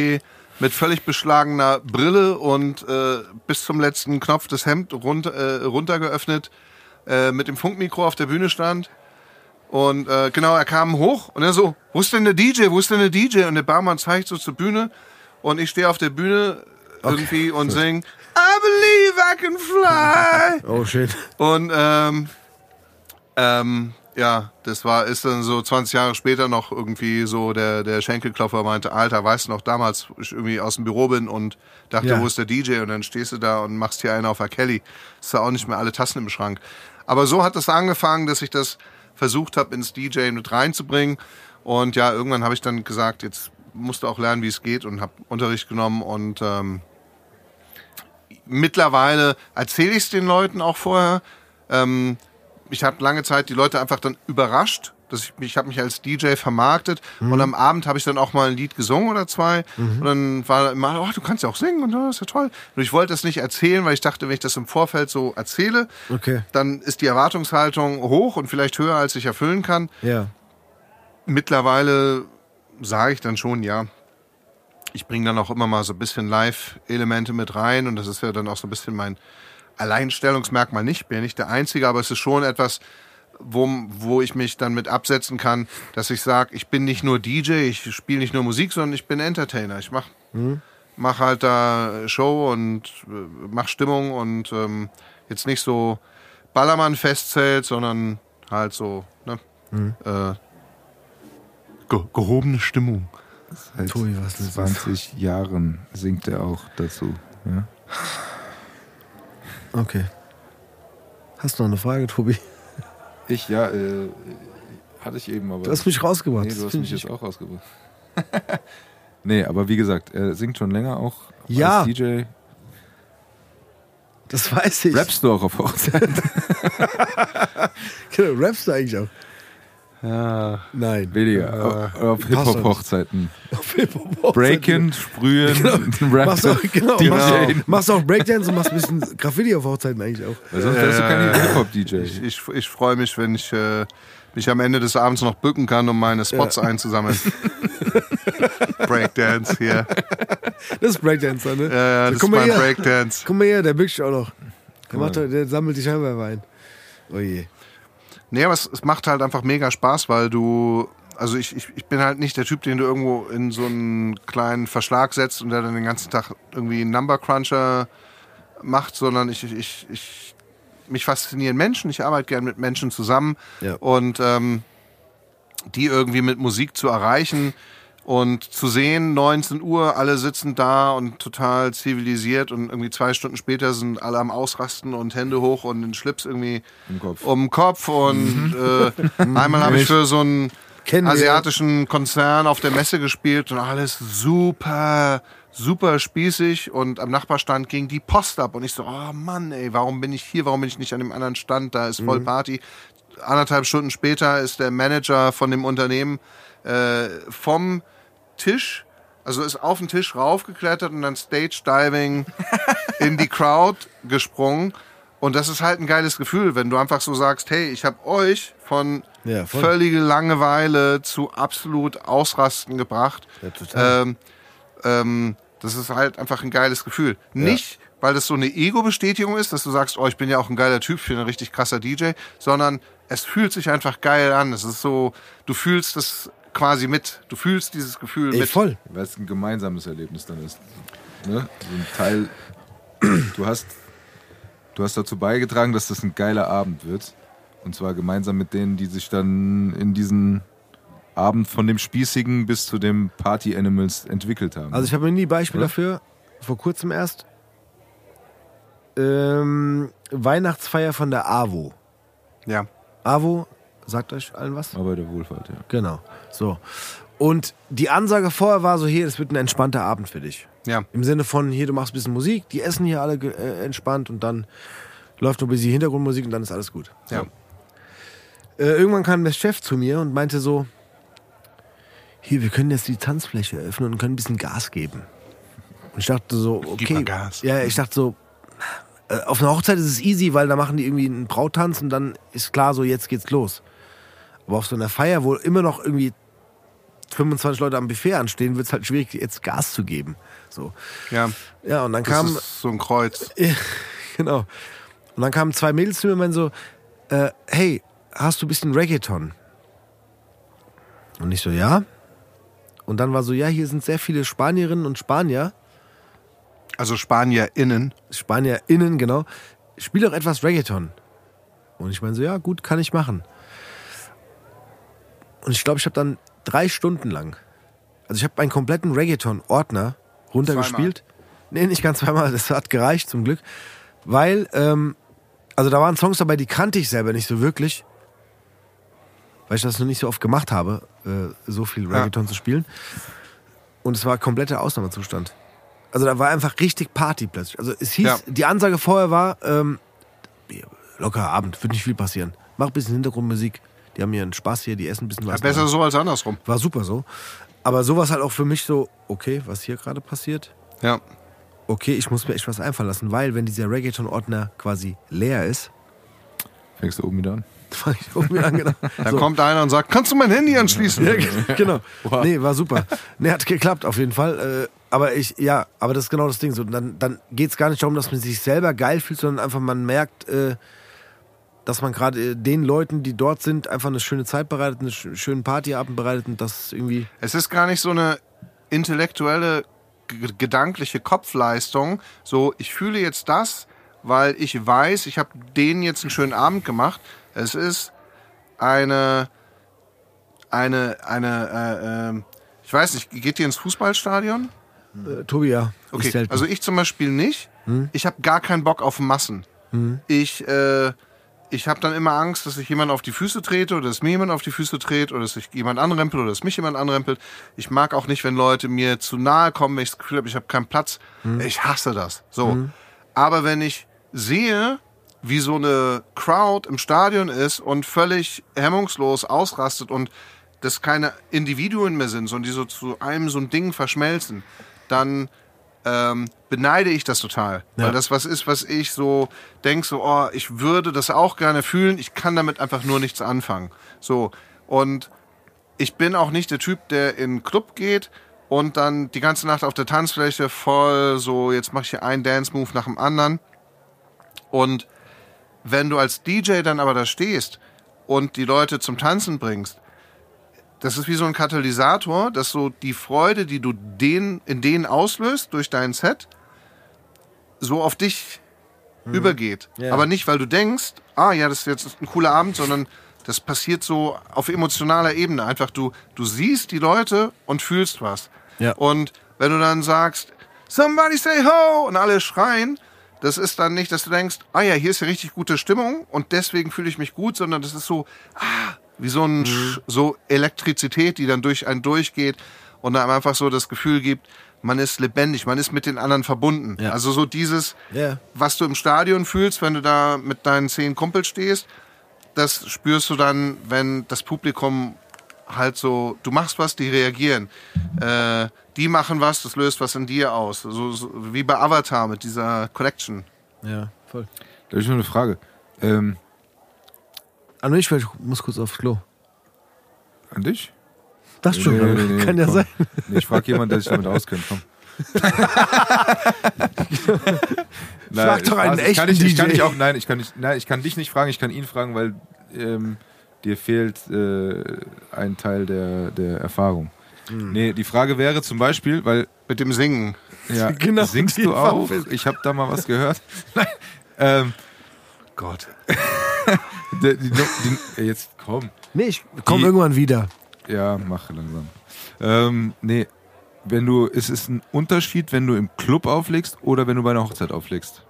mit völlig beschlagener Brille und äh, bis zum letzten Knopf das Hemd runter, äh, runtergeöffnet, äh, mit dem Funkmikro auf der Bühne stand. Und äh, genau, er kam hoch und er so, wo ist denn der DJ, wo ist denn der DJ? Und der Barmann zeigt so zur Bühne und ich stehe auf der Bühne irgendwie und sing I believe I can fly. Oh, shit. Und ähm, ähm, ja, das war, ist dann so 20 Jahre später noch irgendwie so, der, der Schenkelklopfer meinte, Alter, weißt du noch, damals ich irgendwie aus dem Büro bin und dachte, Ja. wo ist der DJ? Und dann stehst du da und machst hier einen auf. Kelly. Ist ja auch nicht mehr alle Tassen im Schrank. Aber so hat das angefangen, dass ich das versucht habe, ins DJ mit reinzubringen. Und ja, irgendwann habe ich dann gesagt, jetzt musst du auch lernen, wie es geht und habe Unterricht genommen und ähm, mittlerweile erzähle ich es den Leuten auch vorher. Ähm, ich habe lange Zeit die Leute einfach dann überrascht. Dass ich ich habe mich als DJ vermarktet und am Abend habe ich dann auch mal ein Lied gesungen oder zwei und dann war immer, oh, du kannst ja auch singen und das ist ja toll. Und ich wollte das nicht erzählen, weil ich dachte, wenn ich das im Vorfeld so erzähle, Okay. dann ist die Erwartungshaltung hoch und vielleicht höher, als ich erfüllen kann. Ja. Mittlerweile sage ich dann schon, ja. Ich bringe dann auch immer mal so ein bisschen Live-Elemente mit rein und das ist ja dann auch so ein bisschen mein Alleinstellungsmerkmal nicht. Bin nicht der Einzige, aber es ist schon etwas, wo, wo ich mich dann mit absetzen kann, dass ich sage, ich bin nicht nur DJ, ich spiele nicht nur Musik, sondern ich bin Entertainer. Ich mach, mach halt da Show und äh, mach Stimmung und ähm, jetzt nicht so Ballermann-Festzelt, sondern halt so ne, äh, ge gehobene Stimmung. Seit Tobi, was ist das? 20 Jahren singt er auch dazu. Ja? Okay. Hast du noch eine Frage, Tobi? Ich, ja, äh, hatte ich eben, aber. Du hast mich rausgebracht. Nee, Das du hast mich ich- jetzt auch rausgebracht. nee, aber wie gesagt, er singt schon länger auch Ja. als DJ. Das weiß ich. Rappst du auch auf Hochzeiten? Genau, rappst du eigentlich auch? Ja. Nein. Weniger. auf auf passt Hip-Hop-Hochzeiten. Auf Hip-Hop-Hochzeiten. Breaken, sprühen, Machst rappen, auch, genau, DJen. machst, auch, machst auch Breakdance und machst ein bisschen Graffiti auf Hochzeiten eigentlich auch. Weil sonst wärst du kein Hip-Hop-DJ. Ich, ich, ich freue mich, wenn ich äh, mich am Ende des Abends noch bücken kann, um meine Spots einzusammeln. Breakdance hier. Das ist Breakdancer, ne? Ja, ja, So, das guck ist mein hier. Breakdance. Guck mal hier, der bückt sich auch noch. Der, macht, der sammelt die Scheinwerfer ein. Oh je. Nee, aber es, es macht halt einfach mega Spaß, weil du, also ich, ich, ich bin halt nicht der Typ, den du irgendwo in so einen kleinen Verschlag setzt und der dann den ganzen Tag irgendwie einen Number Cruncher macht, sondern ich, ich, ich, ich mich faszinieren Menschen, ich arbeite gern mit Menschen zusammen Ja. und ähm, die irgendwie mit Musik zu erreichen und zu sehen, 19 Uhr, alle sitzen da und total zivilisiert und irgendwie zwei Stunden später sind alle am Ausrasten und Hände hoch und den Schlips irgendwie Im Kopf. um den Kopf und äh, einmal habe ich für so einen asiatischen Konzern auf der Messe gespielt und alles super, super spießig und am Nachbarstand ging die Post ab und ich so, oh Mann, ey, warum bin ich hier, warum bin ich nicht an dem anderen Stand, da ist voll Party. Anderthalb Stunden später ist der Manager von dem Unternehmen äh, vom Tisch, also ist auf den Tisch raufgeklettert und dann Stage Diving in die Crowd gesprungen. Und das ist halt ein geiles Gefühl, wenn du einfach so sagst, hey, ich habe euch von Ja, völlige Langeweile zu absolut Ausrasten gebracht. Ja, total. Ähm, ähm, das ist halt einfach ein geiles Gefühl. Nicht, weil das so eine Ego-Bestätigung ist, dass du sagst, oh, ich bin ja auch ein geiler Typ, ich bin ein richtig krasser DJ, sondern es fühlt sich einfach geil an. Es ist so, du fühlst das quasi mit. Du fühlst dieses Gefühl Ey, mit. voll. Weil es ein gemeinsames Erlebnis dann ist. Ne? So ein Teil. Du hast, du hast dazu beigetragen, dass das ein geiler Abend wird. Und zwar gemeinsam mit denen, die sich dann in diesen Abend von dem Spießigen bis zu dem Party Animals entwickelt haben. Also ich habe mir nie Beispiel Oder? dafür, vor kurzem erst. Ähm, Weihnachtsfeier von der AWO. Ja. AWO, sagt euch allen was? Aber der Wohlfahrt, ja. Genau. So. Und die Ansage vorher war so, hier, das wird ein entspannter Abend für dich. Ja. Im Sinne von, hier, du machst ein bisschen Musik, die essen hier alle äh, entspannt und dann läuft nur ein bisschen Hintergrundmusik und dann ist alles gut. Ja. Äh, irgendwann kam der Chef zu mir und meinte so, hier, wir können jetzt die Tanzfläche öffnen und können ein bisschen Gas geben. Und ich dachte so, okay. mal Gas. Ja, ich dachte so, äh, auf einer Hochzeit ist es easy, weil da machen die irgendwie einen Brautanz und dann ist klar so, jetzt geht's los. Aber auf so einer Feier, wo immer noch irgendwie 25 Leute am Buffet anstehen, wird es halt schwierig, jetzt Gas zu geben. So. Ja, Ja, und dann das kam. ist so ein Kreuz. Genau. Und dann kamen zwei Mädels zu mir und meinen so, äh, hey, hast du ein bisschen Reggaeton? Und ich so, ja. Und dann war so, ja, hier sind sehr viele Spanierinnen und Spanier, Also SpanierInnen. SpanierInnen, genau. Spiel doch etwas Reggaeton. Und ich meine so, ja, gut, kann ich machen. Und ich glaube, ich habe dann drei Stunden lang, also ich habe einen kompletten Reggaeton-Ordner runtergespielt. Nee, nicht ganz zweimal, das hat gereicht zum Glück. Weil, ähm, also da waren Songs dabei, die kannte ich selber nicht so wirklich. Weil ich das noch nicht so oft gemacht habe, äh, so viel Reggaeton zu spielen. Und es war kompletter Ausnahmezustand. Also da war einfach richtig Party plötzlich. Also es hieß, Ja. die Ansage vorher war, ähm, locker Abend, wird nicht viel passieren. Mach ein bisschen Hintergrundmusik. Die haben hier einen Spaß hier, die essen ein bisschen Ja, was. besser so als andersrum. War super so. Aber sowas halt auch für mich so, okay, was hier gerade passiert. Ja. Okay, ich muss mir echt was einfallen lassen, weil wenn dieser Reggaeton-Ordner quasi leer ist, Fängst du oben wieder an? fange ich irgendwie an, genau. Dann So. kommt einer und sagt, kannst du mein Handy anschließen? Ja, ge- genau. Nee, war super. Nee, hat geklappt auf jeden Fall. Äh, aber ich, ja, aber das ist genau das Ding. So, dann dann geht es gar nicht darum, dass man sich selber geil fühlt, sondern einfach man merkt, äh, dass man gerade äh, den Leuten, die dort sind, einfach eine schöne Zeit bereitet, eine sch- schönen Partyabend bereitet und das irgendwie. Es ist gar nicht so eine intellektuelle, gedankliche Kopfleistung. So, ich fühle jetzt das, weil ich weiß, ich habe denen jetzt einen schönen Abend gemacht. Es ist eine, eine, eine, äh, ähm, ich weiß nicht, geht ihr ins Fußballstadion? Äh, Tobi, ja. Okay, also ich zum Beispiel nicht. Ich habe gar keinen Bock auf Massen. Ich, äh, ich habe dann immer Angst, dass ich jemand auf die Füße trete oder dass mir jemand auf die Füße tritt oder dass sich jemand anrempelt oder dass mich jemand anrempelt. Ich mag auch nicht, wenn Leute mir zu nahe kommen, wenn ich das Gefühl habe, ich habe keinen Platz. Ich hasse das. So. Aber wenn ich sehe, wie so eine Crowd im Stadion ist und völlig hemmungslos ausrastet und das keine Individuen mehr sind, sondern die so zu einem so ein Ding verschmelzen, dann ähm, beneide ich das total. Weil das was ist, was ich so denke, so, oh, ich würde das auch gerne fühlen, ich kann damit einfach nur nichts anfangen. So. Und ich bin auch nicht der Typ, der in einen Club geht und dann die ganze Nacht auf der Tanzfläche voll so, jetzt mache ich hier einen Dance-Move nach dem anderen. Und wenn du als DJ dann aber da stehst und die Leute zum Tanzen bringst, das ist wie so ein Katalysator, dass so die Freude, die du denen, in denen auslöst durch dein Set, so auf dich übergeht. Ja. Aber nicht, weil du denkst, ah ja, das ist jetzt ein cooler Abend, sondern das passiert so auf emotionaler Ebene. Einfach du, du siehst die Leute und fühlst was. Ja. Und wenn du dann sagst, somebody say ho und alle schreien, das ist dann nicht, dass du denkst, ah ja, hier ist ja richtig gute Stimmung und deswegen fühle ich mich gut, sondern das ist so, ah, wie so ein, Sch- so Elektrizität, die dann durch einen durchgeht und einem einfach so das Gefühl gibt, man ist lebendig, man ist mit den anderen verbunden. Ja. Also so dieses, Ja. was du im Stadion fühlst, wenn du da mit deinen zehn Kumpels stehst, das spürst du dann, wenn das Publikum halt so, du machst was, die reagieren. Äh, die machen was, das löst was in dir aus. So, so wie bei Avatar mit dieser Collection. Ja, voll. Da habe ich noch eine Frage. Ähm, Also ich vielleicht muss kurz aufs Klo. an dich? Das schon, Nee, nee, nee, kann ja komm. sein. Nee, ich frage jemanden, der sich damit auskennt. Komm. Frag doch einen ich kann echten nicht, ich kann DJ. nicht auch, nein, ich kann nicht, nein, ich kann dich nicht fragen, ich kann ihn fragen, weil ähm, dir fehlt äh, ein Teil der, der Erfahrung. Hm. Nee, die Frage wäre zum Beispiel, weil Mit dem Singen. ja, Genau, singst du auch? Ich habe da mal was gehört. Nein. Ähm, Gott. Der, die, die, jetzt komm. Nee, ich komm Die- irgendwann wieder. Ja, mach langsam. Ähm, nee, wenn du, ist es ein Unterschied, wenn du im Club auflegst oder wenn du bei einer Hochzeit auflegst?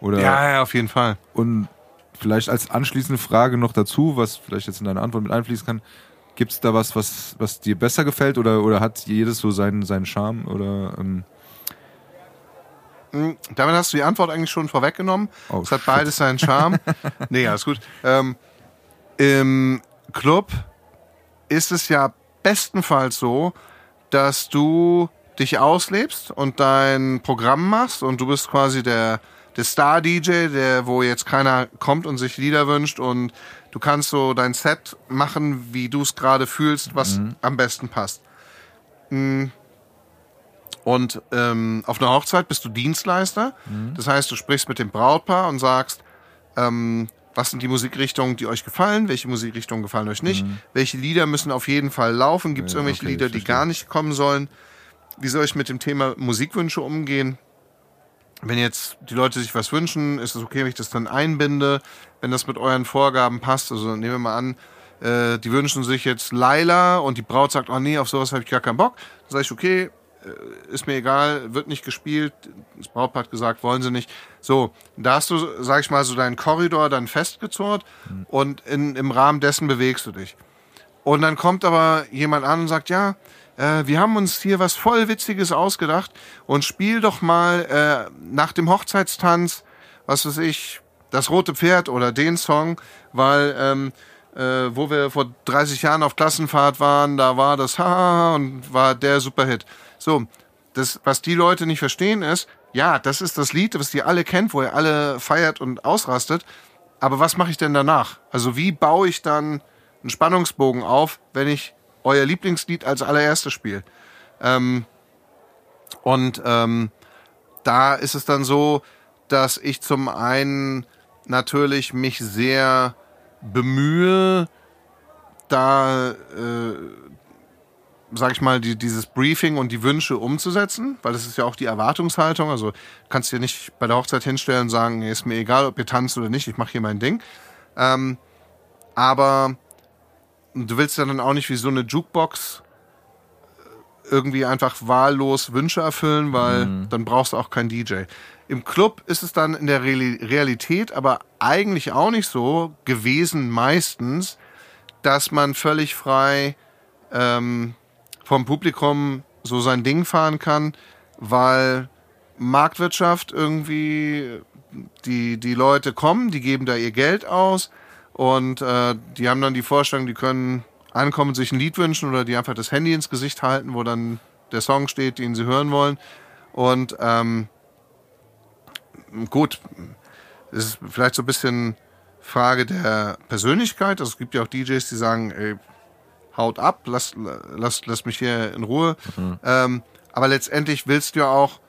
Oder Ja, ja, auf jeden Fall. und vielleicht als anschließende Frage noch dazu, was vielleicht jetzt in deine Antwort mit einfließen kann, gibt es da was, was, was dir besser gefällt oder, oder hat jedes so seinen, seinen Charme oder ähm, Hm, Damit hast du die Antwort eigentlich schon vorweggenommen. Oh, es hat shit. beides seinen Charme. nee, alles gut. Ähm, Im Club ist es ja bestenfalls so, dass du dich auslebst und dein Programm machst und du bist quasi der, der Star-DJ, der, wo jetzt keiner kommt und sich Lieder wünscht und du kannst so dein Set machen, wie du es gerade fühlst, was am besten passt. Mm. Und ähm, auf einer Hochzeit bist du Dienstleister. Das heißt, du sprichst mit dem Brautpaar und sagst, ähm, was sind die Musikrichtungen, die euch gefallen, welche Musikrichtungen gefallen euch nicht, welche Lieder müssen auf jeden Fall laufen, gibt es Ja, irgendwelche okay, Lieder, die gar nicht kommen sollen. Wie soll ich mit dem Thema Musikwünsche umgehen? Wenn jetzt die Leute sich was wünschen, ist es okay, wenn ich das dann einbinde, wenn das mit euren Vorgaben passt. Also nehmen wir mal an, äh, die wünschen sich jetzt Laila und die Braut sagt, oh nee, auf sowas habe ich gar keinen Bock. Dann sage ich, okay, ist mir egal, wird nicht gespielt. Das Brautpaar hat gesagt, wollen sie nicht. So, da hast du, sag ich mal, so deinen Korridor dann festgezurrt und in, im Rahmen dessen bewegst du dich. Und dann kommt aber jemand an und sagt, ja, äh, wir haben uns hier was voll Witziges ausgedacht und spiel doch mal äh, nach dem Hochzeitstanz, was weiß ich, das rote Pferd oder den Song, weil ähm, äh, wo wir vor 30 Jahren auf Klassenfahrt waren, da war das Haha und war der Superhit. So, das, was die Leute nicht verstehen ist, ja, das ist das Lied, was ihr alle kennt, wo ihr alle feiert und ausrastet. Aber was mache ich denn danach? Also wie baue ich dann einen Spannungsbogen auf, wenn ich euer Lieblingslied als allererstes spiele? Ähm, und ähm, da ist es dann so, dass ich zum einen natürlich mich sehr bemühe, da, äh, sag ich mal, die, dieses Briefing und die Wünsche umzusetzen, weil das ist ja auch die Erwartungshaltung. Also du kannst dir nicht bei der Hochzeit hinstellen und sagen, ist mir egal, ob ihr tanzt oder nicht, ich mache hier mein Ding. Ähm, aber du willst ja dann auch nicht wie so eine Jukebox irgendwie einfach wahllos Wünsche erfüllen, weil dann brauchst du auch keinen DJ. Im Club ist es dann in der Reali- Realität aber eigentlich auch nicht so gewesen meistens, dass man völlig frei ähm, vom Publikum so sein Ding fahren kann, weil Marktwirtschaft irgendwie die, die Leute kommen, die geben da ihr Geld aus und äh, die haben dann die Vorstellung, die können ankommen, sich ein Lied wünschen oder die einfach das Handy ins Gesicht halten, wo dann der Song steht, den sie hören wollen. Und ähm, gut, es ist vielleicht so ein bisschen Frage der Persönlichkeit. Also es gibt ja auch DJs, die sagen, ey, haut ab, lass, lass, lass mich hier in Ruhe. Ähm, aber letztendlich willst du ja auch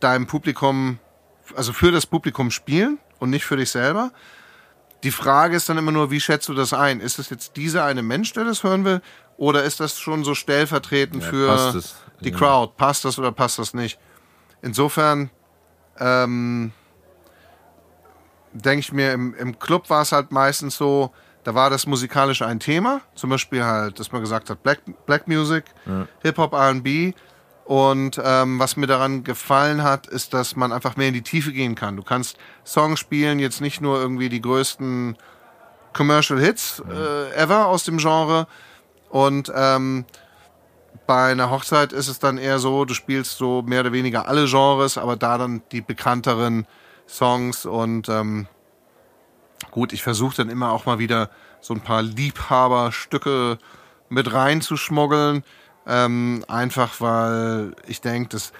deinem Publikum, also für das Publikum spielen und nicht für dich selber. Die Frage ist dann immer nur, wie schätzt du das ein? Ist es jetzt dieser eine Mensch, der das hören will? Oder ist das schon so stellvertretend Ja, für die Ja. Crowd? Passt das oder passt das nicht? Insofern ähm, denke ich mir, im, im Club war es halt meistens so, da war das musikalische ein Thema. Zum Beispiel halt, dass man gesagt hat, Black, Black Music, Hip-Hop, R&B. Und ähm, was mir daran gefallen hat, ist, dass man einfach mehr in die Tiefe gehen kann. Du kannst Songs spielen, jetzt nicht nur irgendwie die größten Commercial Hits äh, ever aus dem Genre. Und ähm, bei einer Hochzeit ist es dann eher so, du spielst so mehr oder weniger alle Genres, aber da dann die bekannteren Songs und ähm, gut, ich versuche dann immer auch mal wieder so ein paar Liebhaberstücke mit reinzuschmuggeln. Ähm, einfach weil ich denke, das,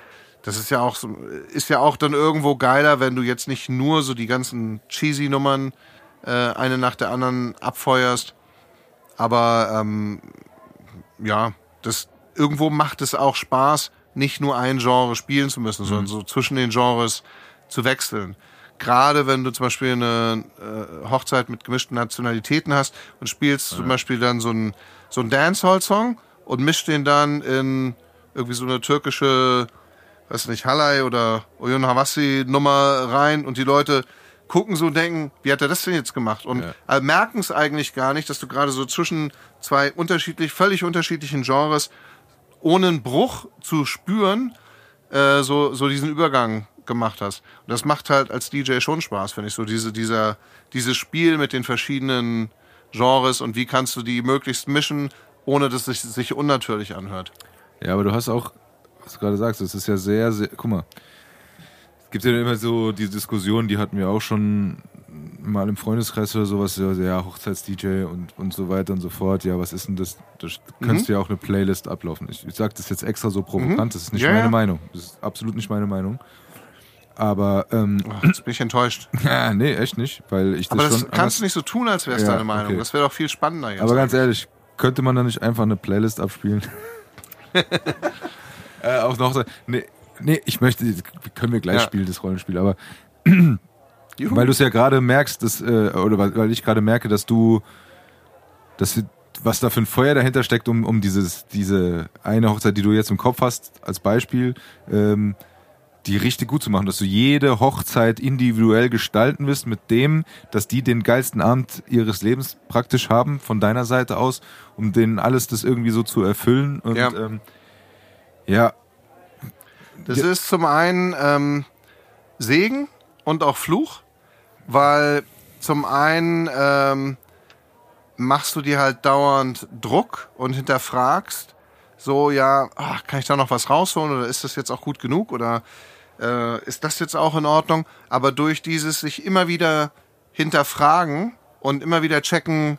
das ist ja auch so, ist ja auch dann irgendwo geiler, wenn du jetzt nicht nur so die ganzen cheesy Nummern äh, eine nach der anderen abfeuerst. Aber ähm, ja, das irgendwo macht es auch Spaß, nicht nur ein Genre spielen zu müssen, sondern so zwischen den Genres zu wechseln. Gerade wenn du zum Beispiel eine äh, Hochzeit mit gemischten Nationalitäten hast und spielst zum Beispiel dann so einen so Dancehall-Song und mischt den dann in irgendwie so eine türkische, weiß nicht, Halay oder Oyun Havasi Nummer rein und die Leute gucken so und denken, wie hat er das denn jetzt gemacht? Und äh, merken es eigentlich gar nicht, dass du gerade so zwischen zwei unterschiedlich, völlig unterschiedlichen Genres ohne einen Bruch zu spüren, äh, so, so diesen Übergang gemacht hast. Und das macht halt als DJ schon Spaß, finde ich, so diese, dieser, dieses Spiel mit den verschiedenen Genres und wie kannst du die möglichst mischen, ohne dass es sich unnatürlich anhört. Ja, aber du hast auch, was du gerade sagst, es ist ja sehr, sehr, guck mal, es gibt ja immer so die Diskussion, die hatten wir auch schon mal im Freundeskreis oder sowas, ja, ja Hochzeits-DJ und, und so weiter und so fort. Ja, was ist denn das? Da kannst du ja auch eine Playlist ablaufen. Ich, ich sage das jetzt extra so provokant, das ist nicht Ja, meine ja. Meinung. Das ist absolut nicht meine Meinung. Aber ähm, Ach, jetzt bin ich enttäuscht. ja, nee, echt nicht, weil ich das Aber das kannst du nicht so tun, als wäre es Ja, deine Meinung. okay. Das wäre doch viel spannender jetzt. Aber ganz ehrlich, könnte man da nicht einfach eine Playlist abspielen? äh, auch noch so, nee, nee, ich möchte, können wir gleich Ja. spielen, das Rollenspiel, aber weil du es ja gerade merkst, dass, äh, oder weil, weil ich gerade merke, dass du, dass was da für ein Feuer dahinter steckt, um, um dieses, diese eine Hochzeit, die du jetzt im Kopf hast, als Beispiel, ähm, die richtig gut zu machen, dass du jede Hochzeit individuell gestalten wirst mit dem, dass die den geilsten Abend ihres Lebens praktisch haben von deiner Seite aus, um denen alles das irgendwie so zu erfüllen. Und Ja. ähm, ja, Das ist zum einen ähm, Segen und auch Fluch, weil zum einen ähm, machst du dir halt dauernd Druck und hinterfragst, so ja, ach, kann ich da noch was rausholen oder ist das jetzt auch gut genug oder äh, ist das jetzt auch in Ordnung? Aber durch dieses sich immer wieder hinterfragen und immer wieder checken,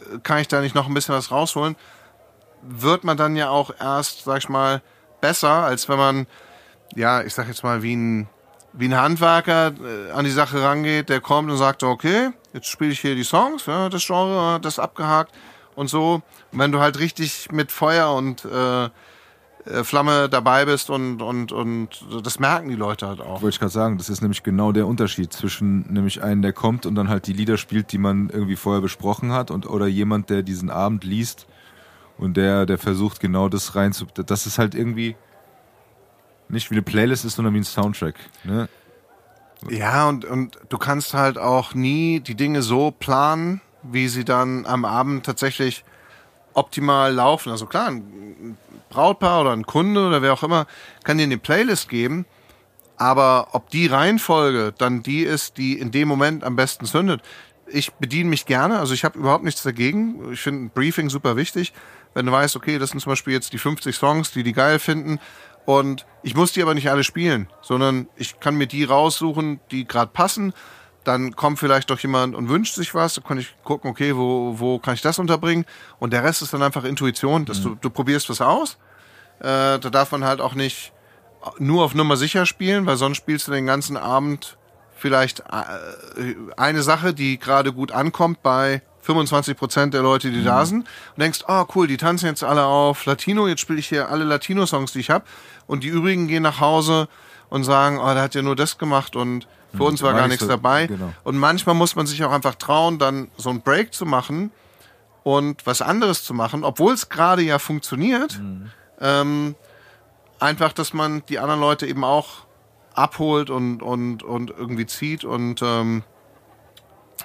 äh, kann ich da nicht noch ein bisschen was rausholen, wird man dann ja auch erst, sag ich mal, besser, als wenn man, ja, ich sag jetzt mal, wie ein, wie ein Handwerker äh, an die Sache rangeht, der kommt und sagt, okay, jetzt spiele ich hier die Songs, ja, das Genre, das abgehakt und so. Und wenn du halt richtig mit Feuer und äh, Flamme dabei bist und, und, und das merken die Leute halt auch. wollte ich gerade sagen, das ist nämlich genau der Unterschied zwischen nämlich einen, der kommt und dann halt die Lieder spielt, die man irgendwie vorher besprochen hat und oder jemand, der diesen Abend liest und der, der versucht genau das rein zu, das ist halt irgendwie nicht wie eine Playlist ist, sondern wie ein Soundtrack. Ne? Ja, und, und du kannst halt auch nie die Dinge so planen, wie sie dann am Abend tatsächlich optimal laufen. Also klar, ein Brautpaar oder ein Kunde oder wer auch immer kann dir eine Playlist geben, aber ob die Reihenfolge dann die ist, die in dem Moment am besten zündet, ich bediene mich gerne, also ich habe überhaupt nichts dagegen. Ich finde ein Briefing super wichtig, wenn du weißt, okay, das sind zum Beispiel jetzt die 50 Songs, die die geil finden und ich muss die aber nicht alle spielen, sondern ich kann mir die raussuchen, die gerade passen. Dann kommt vielleicht doch jemand und wünscht sich was, dann kann ich gucken, okay, wo, wo kann ich das unterbringen? Und der Rest ist dann einfach Intuition, dass du, du probierst was aus. Äh, da darf man halt auch nicht nur auf Nummer sicher spielen, weil sonst spielst du den ganzen Abend vielleicht äh, eine Sache, die gerade gut ankommt bei 25 Prozent der Leute, die da sind und denkst, ah cool, die tanzen jetzt alle auf Latino, jetzt spiele ich hier alle Latino-Songs, die ich habe und die übrigen gehen nach Hause und sagen, oh, der hat ja nur das gemacht und für uns war gar nicht nichts dabei. genau. Und manchmal muss man sich auch einfach trauen, dann so einen Break zu machen und was anderes zu machen, obwohl es gerade ja funktioniert. Ähm, einfach, dass man die anderen Leute eben auch abholt und, und, und irgendwie zieht. Und ähm,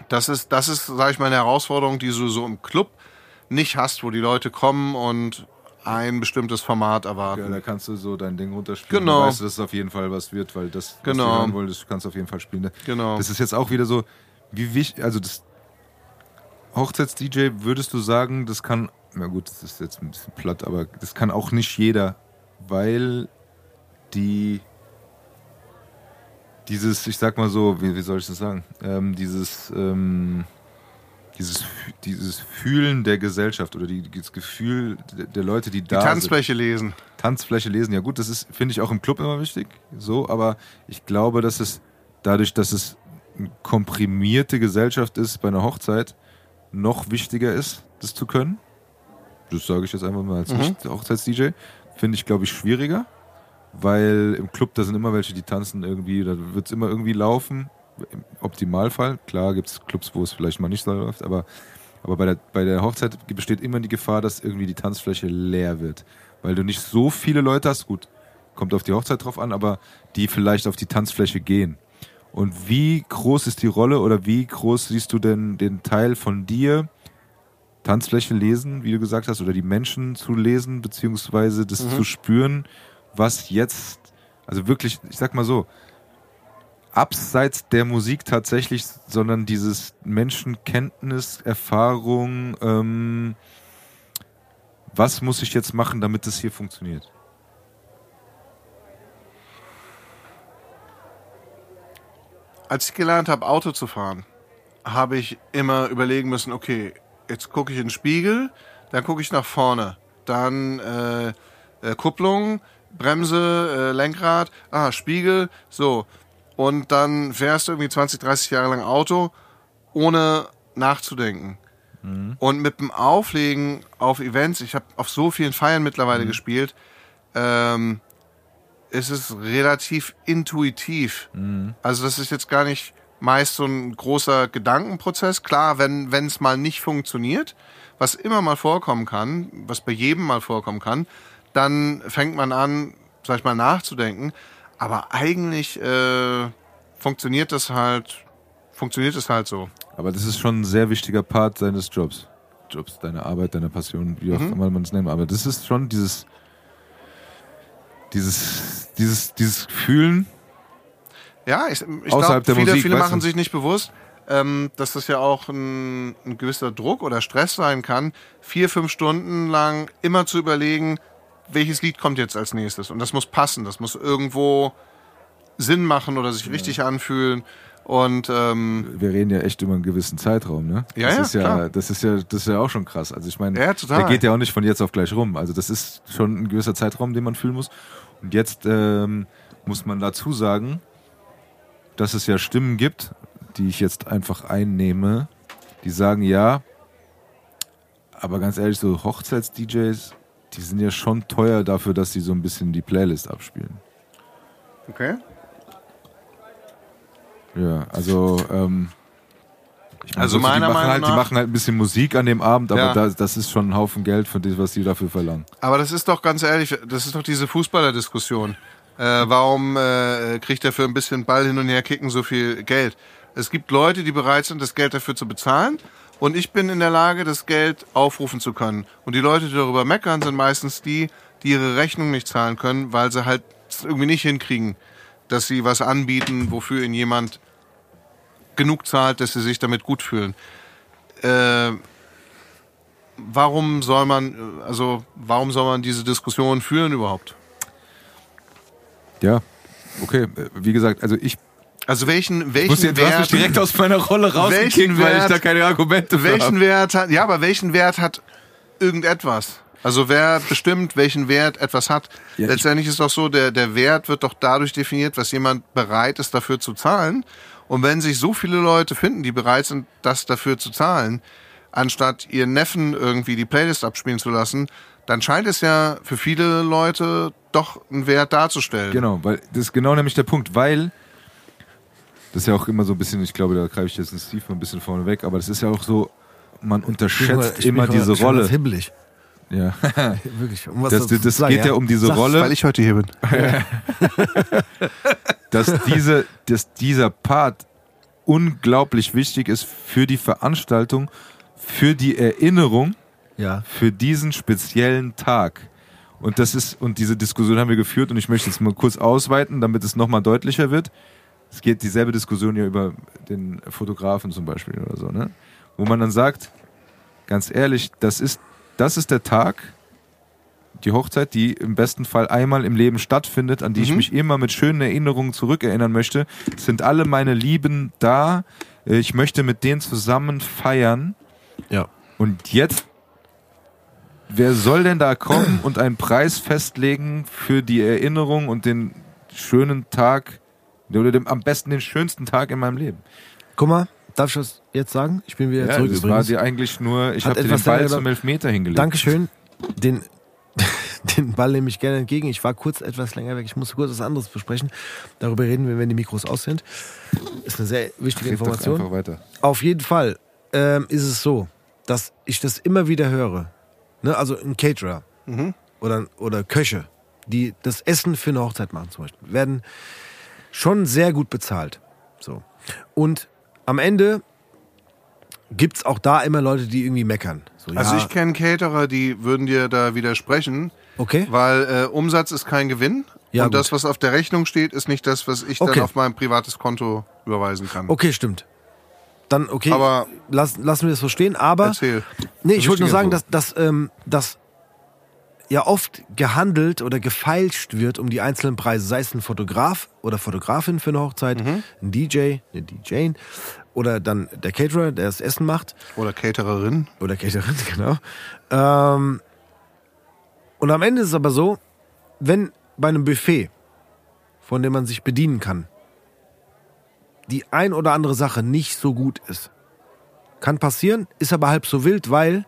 das ist, das ist, sage ich mal, eine Herausforderung, die du so im Club nicht hast, wo die Leute kommen und ein bestimmtes Format erwarten. Ja, da kannst du so dein Ding runterspielen. Genau. Du weißt, dass es auf jeden Fall was wird, weil das, was Genau. du hören wolltest, kannst du auf jeden Fall spielen. Ne? Genau. Das ist jetzt auch wieder so, wie wichtig, also das Hochzeits-DJ, würdest du sagen, das kann, na gut, das ist jetzt ein bisschen platt, aber das kann auch nicht jeder, weil die dieses, ich sag mal so, wie, wie soll ich das sagen, ähm, dieses, ähm, dieses, dieses Fühlen der Gesellschaft oder die, das Gefühl der, Leute, die die da sind. Tanzfläche lesen. Tanzfläche lesen, ja gut, das ist, finde ich auch im Club immer wichtig, so, aber ich glaube, dass es dadurch, dass es eine komprimierte Gesellschaft ist bei einer Hochzeit, noch wichtiger ist, das zu können. Das sage ich jetzt einfach mal als Nicht-Hochzeits-DJ. Finde ich, glaube ich, schwieriger, weil im Club, da sind immer welche, die tanzen irgendwie, da wird es immer irgendwie laufen. Im Optimalfall, klar gibt es Clubs, wo es vielleicht mal nicht so läuft, aber, aber bei, der, bei der Hochzeit besteht immer die Gefahr, dass irgendwie die Tanzfläche leer wird. Weil du nicht so viele Leute hast, gut, kommt auf die Hochzeit drauf an, aber die vielleicht auf die Tanzfläche gehen. Und wie groß ist die Rolle oder wie groß siehst du denn den Teil von dir, Tanzfläche lesen, wie du gesagt hast, oder die Menschen zu lesen, beziehungsweise das zu spüren, was jetzt, also wirklich, ich sag mal so, abseits der Musik tatsächlich, sondern dieses Menschenkenntnis, Erfahrung, ähm, was muss ich jetzt machen, damit das hier funktioniert? Als ich gelernt habe, Auto zu fahren, habe ich immer überlegen müssen, okay, jetzt gucke ich in den Spiegel, dann gucke ich nach vorne, dann äh, äh, Kupplung, Bremse, äh, Lenkrad, ah, Spiegel, so. Und dann fährst du irgendwie 20, 30 Jahre lang Auto, ohne nachzudenken. Und mit dem Auflegen auf Events, ich habe auf so vielen Feiern mittlerweile gespielt, ähm, ist es relativ intuitiv. Also das ist jetzt gar nicht meist so ein großer Gedankenprozess. Klar, wenn wenn es mal nicht funktioniert, was immer mal vorkommen kann, was bei jedem mal vorkommen kann, dann fängt man an, sag ich mal, nachzudenken. Aber eigentlich äh, funktioniert das halt, funktioniert es halt so. Aber das ist schon ein sehr wichtiger Part seines Jobs. Jobs, deine Arbeit, deine Passion, wie auch immer man es nennt. Aber das ist schon dieses, dieses, dieses, dieses Fühlen. Ja, ich, ich glaube, viele, Musik, viele machen du? sich nicht bewusst, ähm, dass das ja auch ein, ein gewisser Druck oder Stress sein kann, vier, fünf Stunden lang immer zu überlegen, welches Lied kommt jetzt als nächstes. Und das muss passen, das muss irgendwo Sinn machen oder sich richtig anfühlen. Und ähm, Wir reden ja echt über einen gewissen Zeitraum, ne? Ja, das ja, ist ja, klar. das ist ja, das ist ja auch schon krass. Also ich meine, Ja, der geht ja auch nicht von jetzt auf gleich rum. Also das ist schon ein gewisser Zeitraum, den man fühlen muss. Und jetzt ähm, muss man dazu sagen, dass es ja Stimmen gibt, die ich jetzt einfach einnehme, die sagen, ja, aber ganz ehrlich, so Hochzeits-DJs, die sind ja schon teuer dafür, dass sie so ein bisschen die Playlist abspielen. okay. Ja, also ähm, ich meine, Also gut, meiner die machen Meinung halt, nach- die machen halt ein bisschen Musik an dem Abend, aber Ja. das, das ist schon ein Haufen Geld für das, was die dafür verlangen. Aber das ist doch ganz ehrlich, das ist doch diese Fußballerdiskussion. Äh, warum äh, kriegt er für ein bisschen Ball hin und her kicken so viel Geld? Es gibt Leute, die bereit sind, das Geld dafür zu bezahlen. Und ich bin in der Lage, das Geld aufrufen zu können. Und die Leute, die darüber meckern, sind meistens die, die ihre Rechnung nicht zahlen können, weil sie halt irgendwie nicht hinkriegen, dass sie was anbieten, wofür ihnen jemand genug zahlt, dass sie sich damit gut fühlen. Äh, warum soll man, also warum soll man diese Diskussion führen überhaupt? Ja, okay. Wie gesagt, also ich Also welchen, welchen muss jetzt du hast mich Wert, direkt aus meiner Rolle rausgekickt, weil ich Wert- da keine Argumente welchen habe. Wert hat, ja, aber welchen Wert hat irgendetwas? Also wer bestimmt, welchen Wert etwas hat? Ja, ich- Letztendlich ist doch so, der, der Wert wird doch dadurch definiert, was jemand bereit ist, dafür zu zahlen. Und wenn sich so viele Leute finden, die bereit sind, das dafür zu zahlen, anstatt ihren Neffen irgendwie die Playlist abspielen zu lassen, dann scheint es ja für viele Leute doch einen Wert darzustellen. Genau, weil das ist genau nämlich der Punkt, weil das ist ja auch immer so ein bisschen, ich glaube, da greife ich jetzt den Steve mal ein bisschen vorne weg, aber das ist ja auch so, man unterschätzt immer diese Rolle. hibbelig. Ja. Wirklich. Um was Das, das zu sagen, geht ja um diese Sag's, Rolle. Weil ich heute hier bin. dass, diese, dass dieser Part unglaublich wichtig ist für die Veranstaltung, für die Erinnerung, Ja. für diesen speziellen Tag. Und das ist, und diese Diskussion haben wir geführt und ich möchte jetzt mal kurz ausweiten, damit es nochmal deutlicher wird. Es geht dieselbe Diskussion ja über den Fotografen zum Beispiel oder so, ne? Wo man dann sagt, ganz ehrlich, das ist, das ist der Tag, die Hochzeit, die im besten Fall einmal im Leben stattfindet, an die ich mich immer mit schönen Erinnerungen zurückerinnern möchte. Es sind alle meine Lieben da. Ich möchte mit denen zusammen feiern. Ja. Und jetzt, wer soll denn da kommen und einen Preis festlegen für die Erinnerung und den schönen Tag, am besten den schönsten Tag in meinem Leben? Guck mal, darf ich das jetzt sagen? Ich bin wieder Ja, zurück das war übrigens. dir eigentlich nur, ich habe dir den Ball zum Elfmeter hingelegt. Dankeschön. Den, den Ball nehme ich gerne entgegen. Ich war kurz etwas länger weg. Ich musste kurz was anderes besprechen. Darüber reden wir, wenn die Mikros aus sind. Ist eine sehr wichtige Red Information. einfach weiter. Auf jeden Fall ähm, ist es so, dass ich das immer wieder höre. Ne? Also ein Caterer oder, oder Köche, die das Essen für eine Hochzeit machen zum Beispiel, werden schon sehr gut bezahlt. So. Und am Ende gibt es auch da immer Leute, die irgendwie meckern. So, Also ja, ich kenne Caterer, die würden dir da widersprechen, Okay. weil äh, Umsatz ist kein Gewinn Ja, und gut. das, was auf der Rechnung steht, ist nicht das, was ich Okay. dann auf mein privates Konto überweisen kann. Okay, stimmt. Dann, okay, Aber- lass, lassen wir das so stehen. Aber Erzähl. Nee, ich wollte nur sagen, dass, dass, ähm, dass ja oft gehandelt oder gefeilscht wird um die einzelnen Preise, sei es ein Fotograf oder Fotografin für eine Hochzeit, Mhm. ein DJ, eine DJ oder dann der Caterer, der das Essen macht Oder Catererin. oder Caterin, genau. Ähm, und am Ende ist es aber so, wenn bei einem Buffet, von dem man sich bedienen kann, die ein oder andere Sache nicht so gut ist. Kann passieren, ist aber halb so wild, weil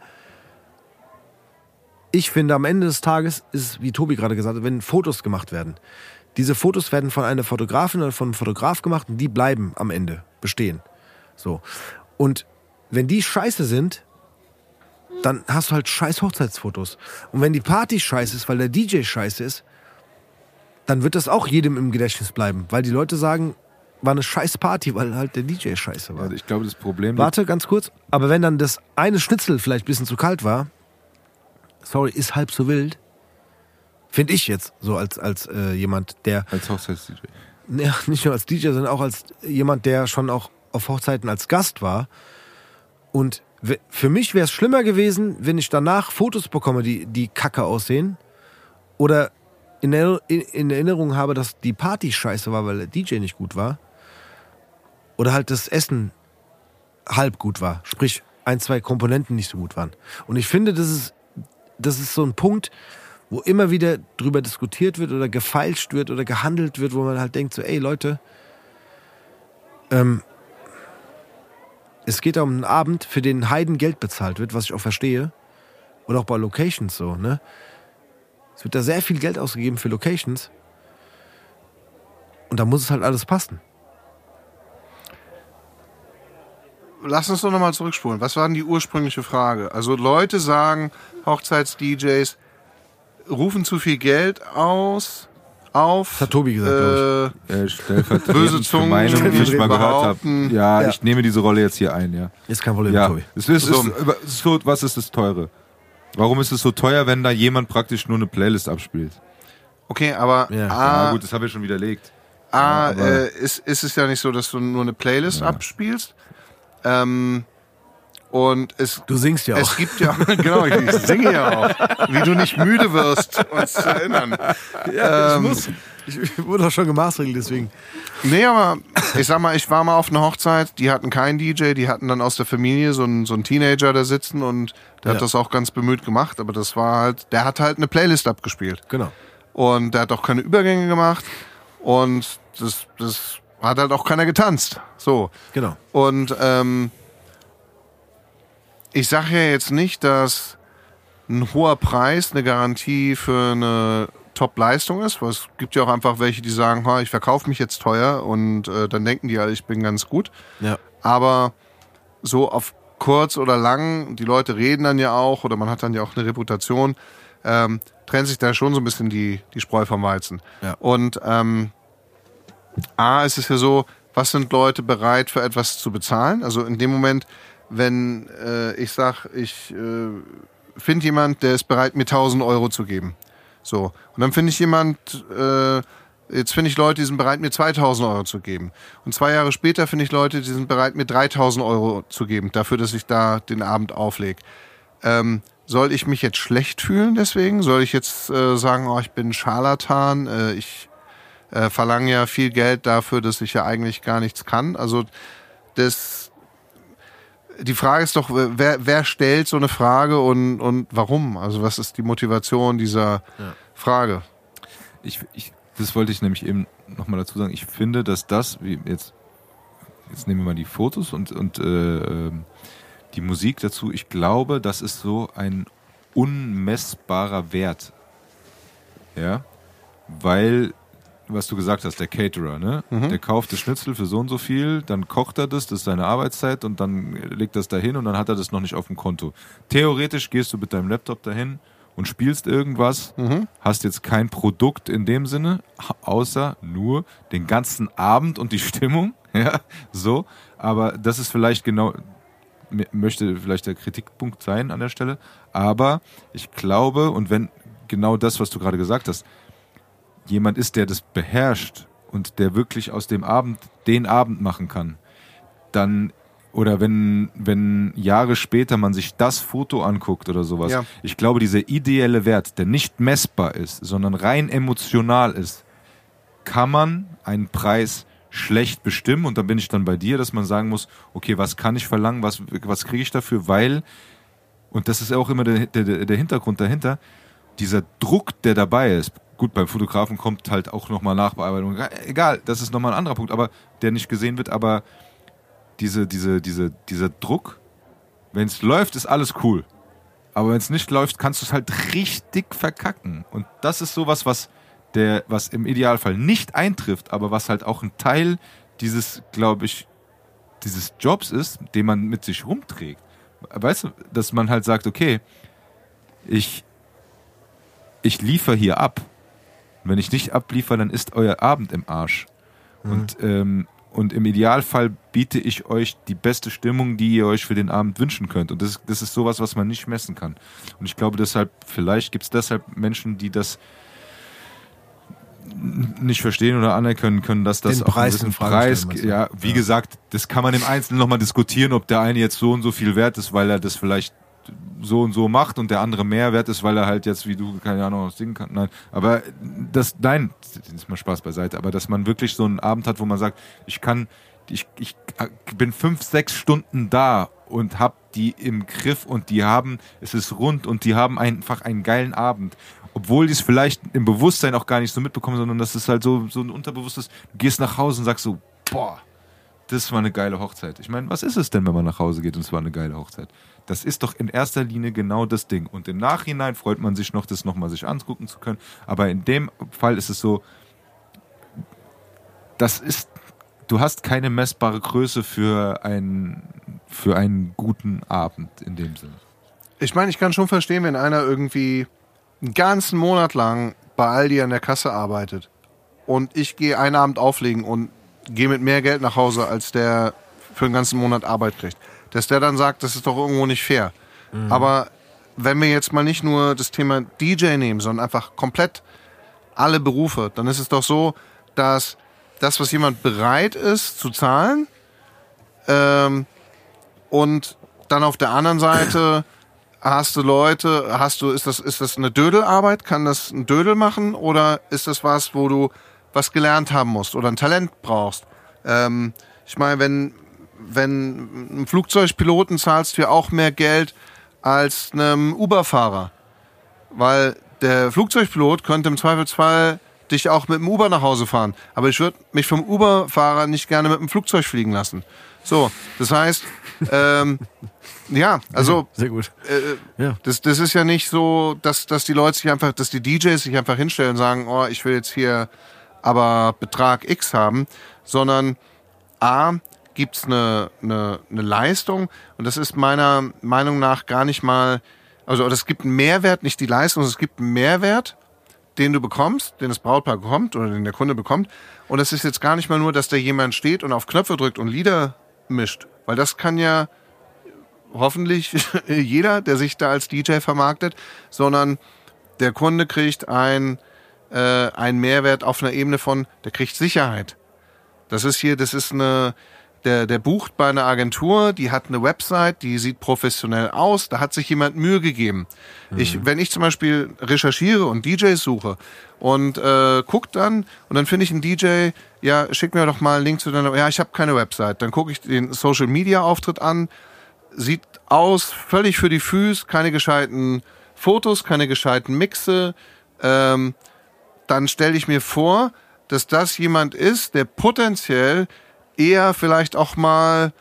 ich finde, am Ende des Tages ist es, wie Tobi gerade gesagt hat, wenn Fotos gemacht werden. Diese Fotos werden von einer Fotografin oder von einem Fotograf gemacht und die bleiben am Ende bestehen. So. Und wenn die scheiße sind, dann hast du halt scheiß Hochzeitsfotos. Und wenn die Party scheiße ist, weil der DJ scheiße ist, dann wird das auch jedem im Gedächtnis bleiben. Weil die Leute sagen, war eine scheiß Party, weil halt der DJ scheiße war. Also ich glaube, das Problem Warte, ganz kurz. Aber wenn dann das eine Schnitzel vielleicht ein bisschen zu kalt war, sorry, ist halb so wild. Finde ich jetzt, so als, als äh, jemand, der, als Hochzeits-DJ. ja, nicht nur als DJ, sondern auch als jemand, der schon auch auf Hochzeiten als Gast war. Und für mich wäre es schlimmer gewesen, wenn ich danach Fotos bekomme, die, die kacke aussehen. Oder in, Erinner- in, in Erinnerung habe, dass die Party scheiße war, weil der DJ nicht gut war. Oder halt das Essen halb gut war. Sprich, ein, zwei Komponenten nicht so gut waren. Und ich finde, das ist, das ist so ein Punkt, wo immer wieder drüber diskutiert wird oder gefeilscht wird oder gehandelt wird, wo man halt denkt, so, ey Leute, ähm, es geht um einen Abend, für den Heiden Geld bezahlt wird, was ich auch verstehe. Oder auch bei Locations so, ne? Es wird da sehr viel Geld ausgegeben für Locations. Und da muss es halt alles passen. Lass uns doch nochmal zurückspulen. Was war denn die ursprüngliche Frage? Also Leute sagen, Hochzeits-DJs rufen zu viel Geld aus, auf. Das hat Tobi gesagt, äh, Äh, stellvertretend Böse Zungen Meinungen, die ich mal gehört habe. Ja, Ja. ich nehme diese Rolle jetzt hier ein, ja. Ist kein Problem, Ja, Tobi. es ist, So. ist so, was ist das Teure? Warum ist es so teuer, wenn da jemand praktisch nur eine Playlist abspielt? Okay, aber Ja. A, Ja, gut, das habe ich schon widerlegt. A Ja, aber- äh, ist, ist es ja nicht so, dass du nur eine Playlist abspielst. Ähm, und es, Du singst ja auch. es gibt ja, genau, ich, singe ja auch, wie du nicht müde wirst, uns zu erinnern. Ja, Ähm, ich muss. Ich wurde auch schon gemaßregelt, deswegen. Nee, aber ich sag mal, ich war mal auf einer Hochzeit, die hatten keinen DJ, die hatten dann aus der Familie so einen, so einen Teenager da sitzen und der Ja. hat das auch ganz bemüht gemacht, aber das war halt, der hat halt eine Playlist abgespielt. Genau. Und der hat auch keine Übergänge gemacht und das, das hat halt auch keiner getanzt. So. Genau. Und ähm, ich sage ja jetzt nicht, dass ein hoher Preis eine Garantie für eine Top-Leistung ist, weil es gibt ja auch einfach welche, die sagen, ha, ich verkaufe mich jetzt teuer und äh, dann denken die alle, ich bin ganz gut. Ja. Aber so auf kurz oder lang, die Leute reden dann ja auch oder man hat dann ja auch eine Reputation, ähm, trennt sich da schon so ein bisschen die, die Spreu vom Weizen. Ja. Und ähm, A, ist es ja so, was sind Leute bereit für etwas zu bezahlen? Also in dem Moment, wenn äh, ich sag, ich äh, finde jemand, der ist bereit, mir 1000 Euro zu geben. So. Und dann finde ich jemand, äh, jetzt finde ich Leute, die sind bereit, mir 2000 Euro zu geben. Und zwei Jahre später finde ich Leute, die sind bereit, mir 3000 Euro zu geben, dafür, dass ich da den Abend auflege. Ähm, soll ich mich jetzt schlecht fühlen deswegen? Soll ich jetzt äh, sagen, oh, ich bin Scharlatan, äh, ich äh, verlange ja viel Geld dafür, dass ich ja eigentlich gar nichts kann? Also das, die Frage ist doch, wer, wer stellt so eine Frage und, und warum? Also was ist die Motivation dieser Frage? Ich, ich, das wollte ich nämlich eben nochmal dazu sagen. Ich finde, dass das, wie jetzt, jetzt nehmen wir mal die Fotos und, und äh, ähm, die Musik dazu. Ich glaube, das ist so ein unmessbarer Wert. Ja, weil, was du gesagt hast, der Caterer, ne? Der kauft das Schnitzel für so und so viel, dann kocht er das, das ist seine Arbeitszeit und dann legt das dahin und dann hat er das noch nicht auf dem Konto. Theoretisch gehst du mit deinem Laptop dahin und spielst irgendwas, hast jetzt kein Produkt in dem Sinne, außer nur den ganzen Abend und die Stimmung, ja, so. Aber das ist vielleicht genau, möchte vielleicht der Kritikpunkt sein an der Stelle. Aber ich glaube, und wenn genau das, was du gerade gesagt hast, jemand ist, der das beherrscht und der wirklich aus dem Abend den Abend machen kann, dann oder wenn, wenn Jahre später man sich das Foto anguckt oder sowas, Ja. ich glaube, dieser ideelle Wert, der nicht messbar ist, sondern rein emotional ist, kann man einen Preis schlecht bestimmen und da bin ich dann bei dir, dass man sagen muss, okay, was kann ich verlangen, was, was kriege ich dafür, weil, und das ist auch immer der, der, der Hintergrund dahinter, dieser Druck, der dabei ist. Gut, beim Fotografen kommt halt auch nochmal Nachbearbeitung. Egal, das ist nochmal ein anderer Punkt, aber der nicht gesehen wird, aber diese, diese, diese, dieser Druck, wenn es läuft, ist alles cool. Aber wenn es nicht läuft, kannst du es halt richtig verkacken. Und das ist sowas, was der, was im Idealfall nicht eintrifft, aber was halt auch ein Teil dieses, glaube ich, dieses Jobs ist, den man mit sich rumträgt. Weißt du, dass man halt sagt, okay, ich, ich liefere hier ab. Wenn ich nicht abliefere, dann ist euer Abend im Arsch. Mhm. Und, ähm, und im Idealfall biete ich euch die beste Stimmung, die ihr euch für den Abend wünschen könnt. Und das, das ist sowas, was man nicht messen kann. Und ich glaube deshalb, vielleicht gibt es deshalb Menschen, die das nicht verstehen oder anerkennen können, dass das Den auch Preis einen Preis, ja, wie gesagt, das kann man im Einzelnen nochmal diskutieren, ob der eine jetzt so und so viel wert ist, weil er das vielleicht so und so macht und der andere mehr wert ist, weil er halt jetzt wie du keine Ahnung was singen kann. Nein, aber das nein, das ist mal Spaß beiseite, aber dass man wirklich so einen Abend hat, wo man sagt, ich kann ich, ich bin fünf, sechs Stunden da und hab die im Griff und die haben, es ist rund und die haben einfach einen geilen Abend. Obwohl die es vielleicht im Bewusstsein auch gar nicht so mitbekommen, sondern das ist halt so, so ein unterbewusstes, du gehst nach Hause und sagst so, boah, das war eine geile Hochzeit. Ich meine, was ist es denn, wenn man nach Hause geht und es war eine geile Hochzeit? Das ist doch in erster Linie genau das Ding. Und im Nachhinein freut man sich noch, das nochmal sich angucken zu können. Aber in dem Fall ist es so, das ist, du hast keine messbare Größe für einen, für einen guten Abend in dem Sinne. Ich meine, ich kann schon verstehen, wenn einer irgendwie einen ganzen Monat lang bei Aldi an der Kasse arbeitet und ich gehe einen Abend auflegen und gehe mit mehr Geld nach Hause, als der für einen ganzen Monat Arbeit kriegt. Dass der dann sagt, das ist doch irgendwo nicht fair. Aber wenn wir jetzt mal nicht nur das Thema DJ nehmen, sondern einfach komplett alle Berufe, dann ist es doch so, dass das, was jemand bereit ist zu zahlen, ähm, und dann auf der anderen Seite hast du Leute, hast du, ist das, ist das eine Dödelarbeit? Kann das ein Dödel machen? Oder ist das was, wo du was gelernt haben musst oder ein Talent brauchst? Ähm, ich meine, wenn, wenn einem Flugzeugpiloten zahlst du ja auch mehr Geld als einem Uber-Fahrer. Weil der Flugzeugpilot könnte im Zweifelsfall dich auch mit dem Uber nach Hause fahren. Aber ich würde mich vom Uber-Fahrer nicht gerne mit dem Flugzeug fliegen lassen. So, das heißt, ähm, ja, also Sehr gut. äh, Ja. das, das ist ja nicht so, dass, dass die Leute sich einfach, dass die DJs sich einfach hinstellen und sagen, oh, ich will jetzt hier aber Betrag X haben, sondern A, gibt's eine, eine, eine Leistung und das ist meiner Meinung nach gar nicht mal, also es gibt einen Mehrwert, nicht die Leistung, es gibt einen Mehrwert, den du bekommst, den das Brautpaar bekommt oder den der Kunde bekommt. Und es ist jetzt gar nicht mal nur, dass da jemand steht und auf Knöpfe drückt und Lieder mischt, weil das kann ja hoffentlich jeder, der sich da als DJ vermarktet, sondern der Kunde kriegt ein, äh, einen Mehrwert auf einer Ebene von, der kriegt Sicherheit. Das ist hier, das ist eine, der, der bucht bei einer Agentur, die hat eine Website, die sieht professionell aus, da hat sich jemand Mühe gegeben. Ich, wenn ich zum Beispiel recherchiere und DJs suche und äh, guck dann und dann finde ich einen DJ, ja, schick mir doch mal einen Link zu deiner, ja, ich habe keine Website. Dann gucke ich den Social Media Auftritt an, sieht aus völlig für die Füße, keine gescheiten Fotos, keine gescheiten Mixe. Ähm, dann stelle ich mir vor, dass das jemand ist, der potenziell eher vielleicht auch mal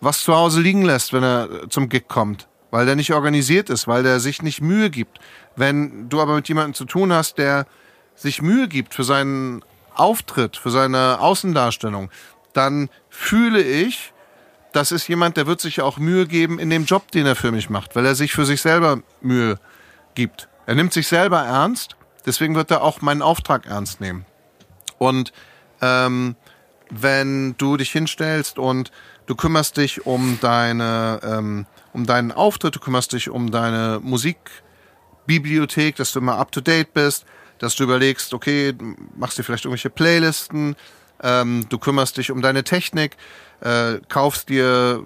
was zu Hause liegen lässt, wenn er zum Gig kommt, weil der nicht organisiert ist, weil der sich nicht Mühe gibt. Wenn du aber mit jemandem zu tun hast, der sich Mühe gibt für seinen Auftritt, für seine Außendarstellung, dann fühle ich, das ist jemand, der wird sich auch Mühe geben in dem Job, den er für mich macht, weil er sich für sich selber Mühe gibt. Er nimmt sich selber ernst, deswegen wird er auch meinen Auftrag ernst nehmen. Und ähm, wenn du dich hinstellst und du kümmerst dich um deine, ähm, um deinen Auftritt, du kümmerst dich um deine Musikbibliothek, dass du immer up to date bist, dass du überlegst, okay, machst dir vielleicht irgendwelche Playlisten, ähm, du kümmerst dich um deine Technik, äh, kaufst dir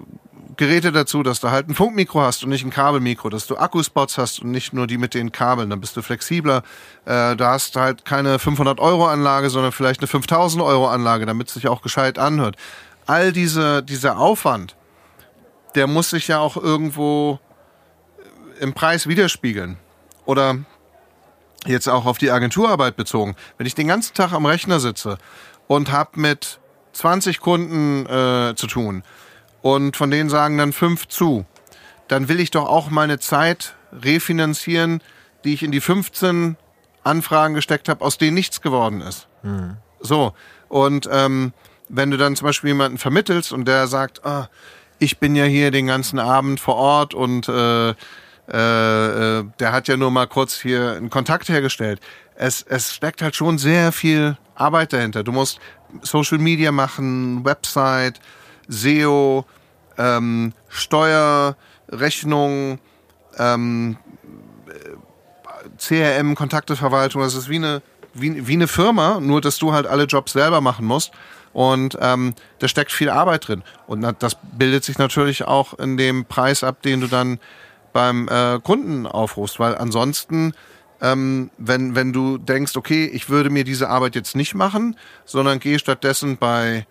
Geräte dazu, dass du halt ein Funkmikro hast und nicht ein Kabelmikro, dass du Akkuspots hast und nicht nur die mit den Kabeln, dann bist du flexibler. Äh, du hast halt keine 500 Euro Anlage, sondern vielleicht eine 5000 Euro Anlage, damit es sich auch gescheit anhört. All diese, dieser Aufwand, der muss sich ja auch irgendwo im Preis widerspiegeln. Oder jetzt auch auf die Agenturarbeit bezogen, wenn ich den ganzen Tag am Rechner sitze und habe mit 20 Kunden äh, zu tun und von denen sagen dann fünf zu, dann will ich doch auch meine Zeit refinanzieren, die ich in die 15 Anfragen gesteckt habe, aus denen nichts geworden ist. So, und ähm, wenn du dann zum Beispiel jemanden vermittelst und der sagt, ah, ich bin ja hier den ganzen Abend vor Ort und äh, äh, äh, der hat ja nur mal kurz hier einen Kontakt hergestellt. Es, es steckt halt schon sehr viel Arbeit dahinter. Du musst Social Media machen, Website, SEO, ähm, Steuer, Rechnung, ähm, CRM, Kontakteverwaltung, das ist wie eine, wie, wie eine Firma, nur dass du halt alle Jobs selber machen musst. Und ähm, da steckt viel Arbeit drin. Und das bildet sich natürlich auch in dem Preis ab, den du dann beim äh, Kunden aufrufst. Weil ansonsten, ähm, wenn, wenn du denkst, okay, ich würde mir diese Arbeit jetzt nicht machen, sondern gehe stattdessen bei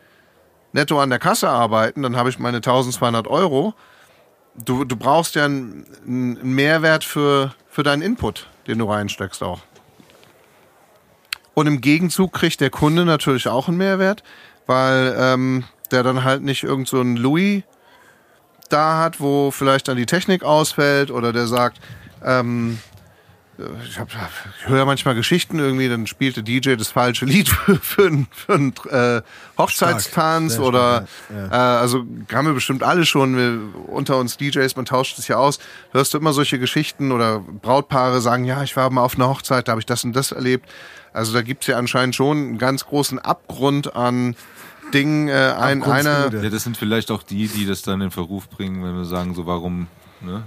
netto an der Kasse arbeiten, dann habe ich meine 1200 Euro. Du, du brauchst ja einen, Mehrwert für, für deinen Input, den du reinsteckst auch. Und im Gegenzug kriegt der Kunde natürlich auch einen Mehrwert, weil ähm, der dann halt nicht irgend so einen Louis da hat, wo vielleicht dann die Technik ausfällt oder der sagt, ähm, ich, hab, ich höre manchmal Geschichten irgendwie, dann spielt der DJ das falsche Lied für, für einen, für einen äh, Hochzeitstanz oder stark, äh, also haben wir bestimmt alle schon wir, unter uns DJs, man tauscht es ja aus. Hörst du immer solche Geschichten oder Brautpaare sagen, ja, ich war mal auf einer Hochzeit, da habe ich das und das erlebt. Also da gibt's ja anscheinend schon einen ganz großen Abgrund an Dingen. Äh, ein, einer. Ja, das sind vielleicht auch die, die das dann in Verruf bringen, wenn wir sagen, so warum, ne?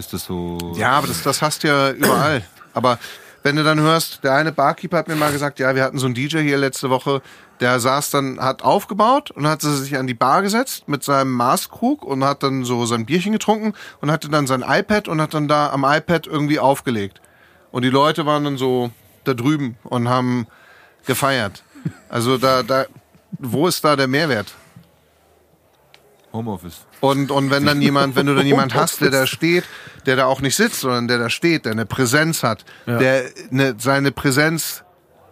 Ist das so. Ja, aber das, das hast du ja überall. Aber wenn du dann hörst, der eine Barkeeper hat mir mal gesagt, ja, wir hatten so einen DJ hier letzte Woche, der saß dann, hat aufgebaut und hat sich an die Bar gesetzt mit seinem Maßkrug und hat dann so sein Bierchen getrunken und hatte dann sein iPad und hat dann da am iPad irgendwie aufgelegt. Und die Leute waren dann so da drüben und haben gefeiert. Also da, da, wo ist da der Mehrwert? Homeoffice. Und, und wenn dann jemand, wenn du dann jemand hast, der da steht, der da auch nicht sitzt, sondern der da steht, der eine Präsenz hat, der eine, seine Präsenz,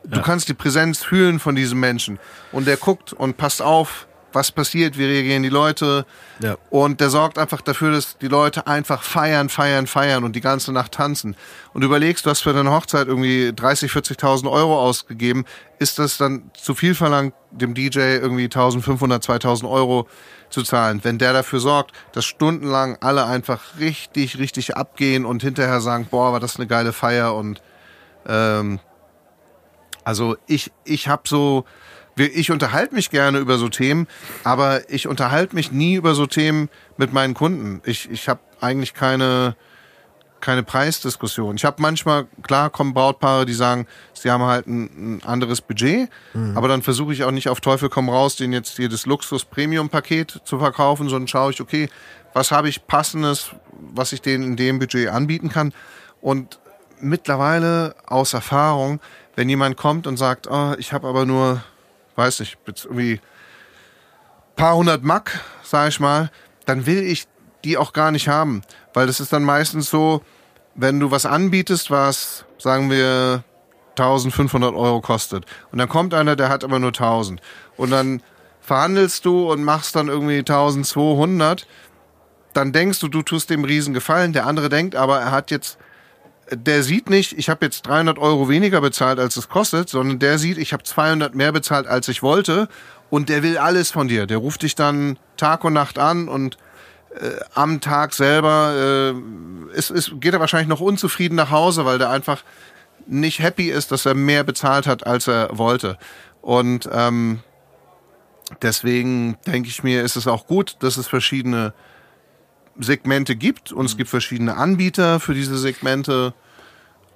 du kannst die Präsenz fühlen von diesem Menschen. Und der guckt und passt auf, was passiert, wie reagieren die Leute. Ja. Und der sorgt einfach dafür, dass die Leute einfach feiern, feiern, feiern und die ganze Nacht tanzen. Und du überlegst, du hast für deine Hochzeit irgendwie 30, 40.000 Euro ausgegeben. Ist das dann zu viel verlangt, dem DJ irgendwie 1.500, 2.000 Euro zu zahlen? Wenn der dafür sorgt, dass stundenlang alle einfach richtig, richtig abgehen und hinterher sagen, boah, war das eine geile Feier und ähm, also ich, ich habe so, ich unterhalte mich gerne über so Themen, aber ich unterhalte mich nie über so Themen mit meinen Kunden. Ich, ich habe eigentlich keine, keine Preisdiskussion. Ich habe manchmal, klar, kommen Brautpaare, die sagen, sie haben halt ein, ein anderes Budget, aber dann versuche ich auch nicht auf Teufel komm raus, denen jetzt hier das Luxus-Premium-Paket zu verkaufen, sondern schaue ich, okay, was habe ich passendes, was ich denen in dem Budget anbieten kann. Und mittlerweile aus Erfahrung, wenn jemand kommt und sagt, oh, ich habe aber nur, weiß nicht, irgendwie paar hundert Mack, sag ich mal, dann will ich die auch gar nicht haben. Weil das ist dann meistens so, wenn du was anbietest, was, sagen wir, 1500 Euro kostet. Und dann kommt einer, der hat aber nur 1000. Und dann verhandelst du und machst dann irgendwie 1200. Dann denkst du, du tust dem Riesen gefallen. Der andere denkt aber, er hat jetzt der sieht nicht, ich habe jetzt 300 Euro weniger bezahlt, als es kostet, sondern der sieht, ich habe 200 mehr bezahlt, als ich wollte. Und der will alles von dir. Der ruft dich dann Tag und Nacht an und am Tag selber äh, ist, ist, geht er wahrscheinlich noch unzufrieden nach Hause, weil der einfach nicht happy ist, dass er mehr bezahlt hat, als er wollte. Und ähm, deswegen denke ich mir, ist es auch gut, dass es verschiedene Segmente gibt und es gibt verschiedene Anbieter für diese Segmente.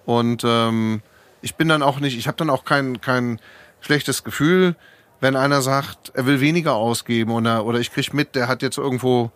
Und ähm, ich bin dann auch nicht, ich habe dann auch kein, kein schlechtes Gefühl, wenn einer sagt, er will weniger ausgeben oder, oder ich krieg mit, der hat jetzt irgendwo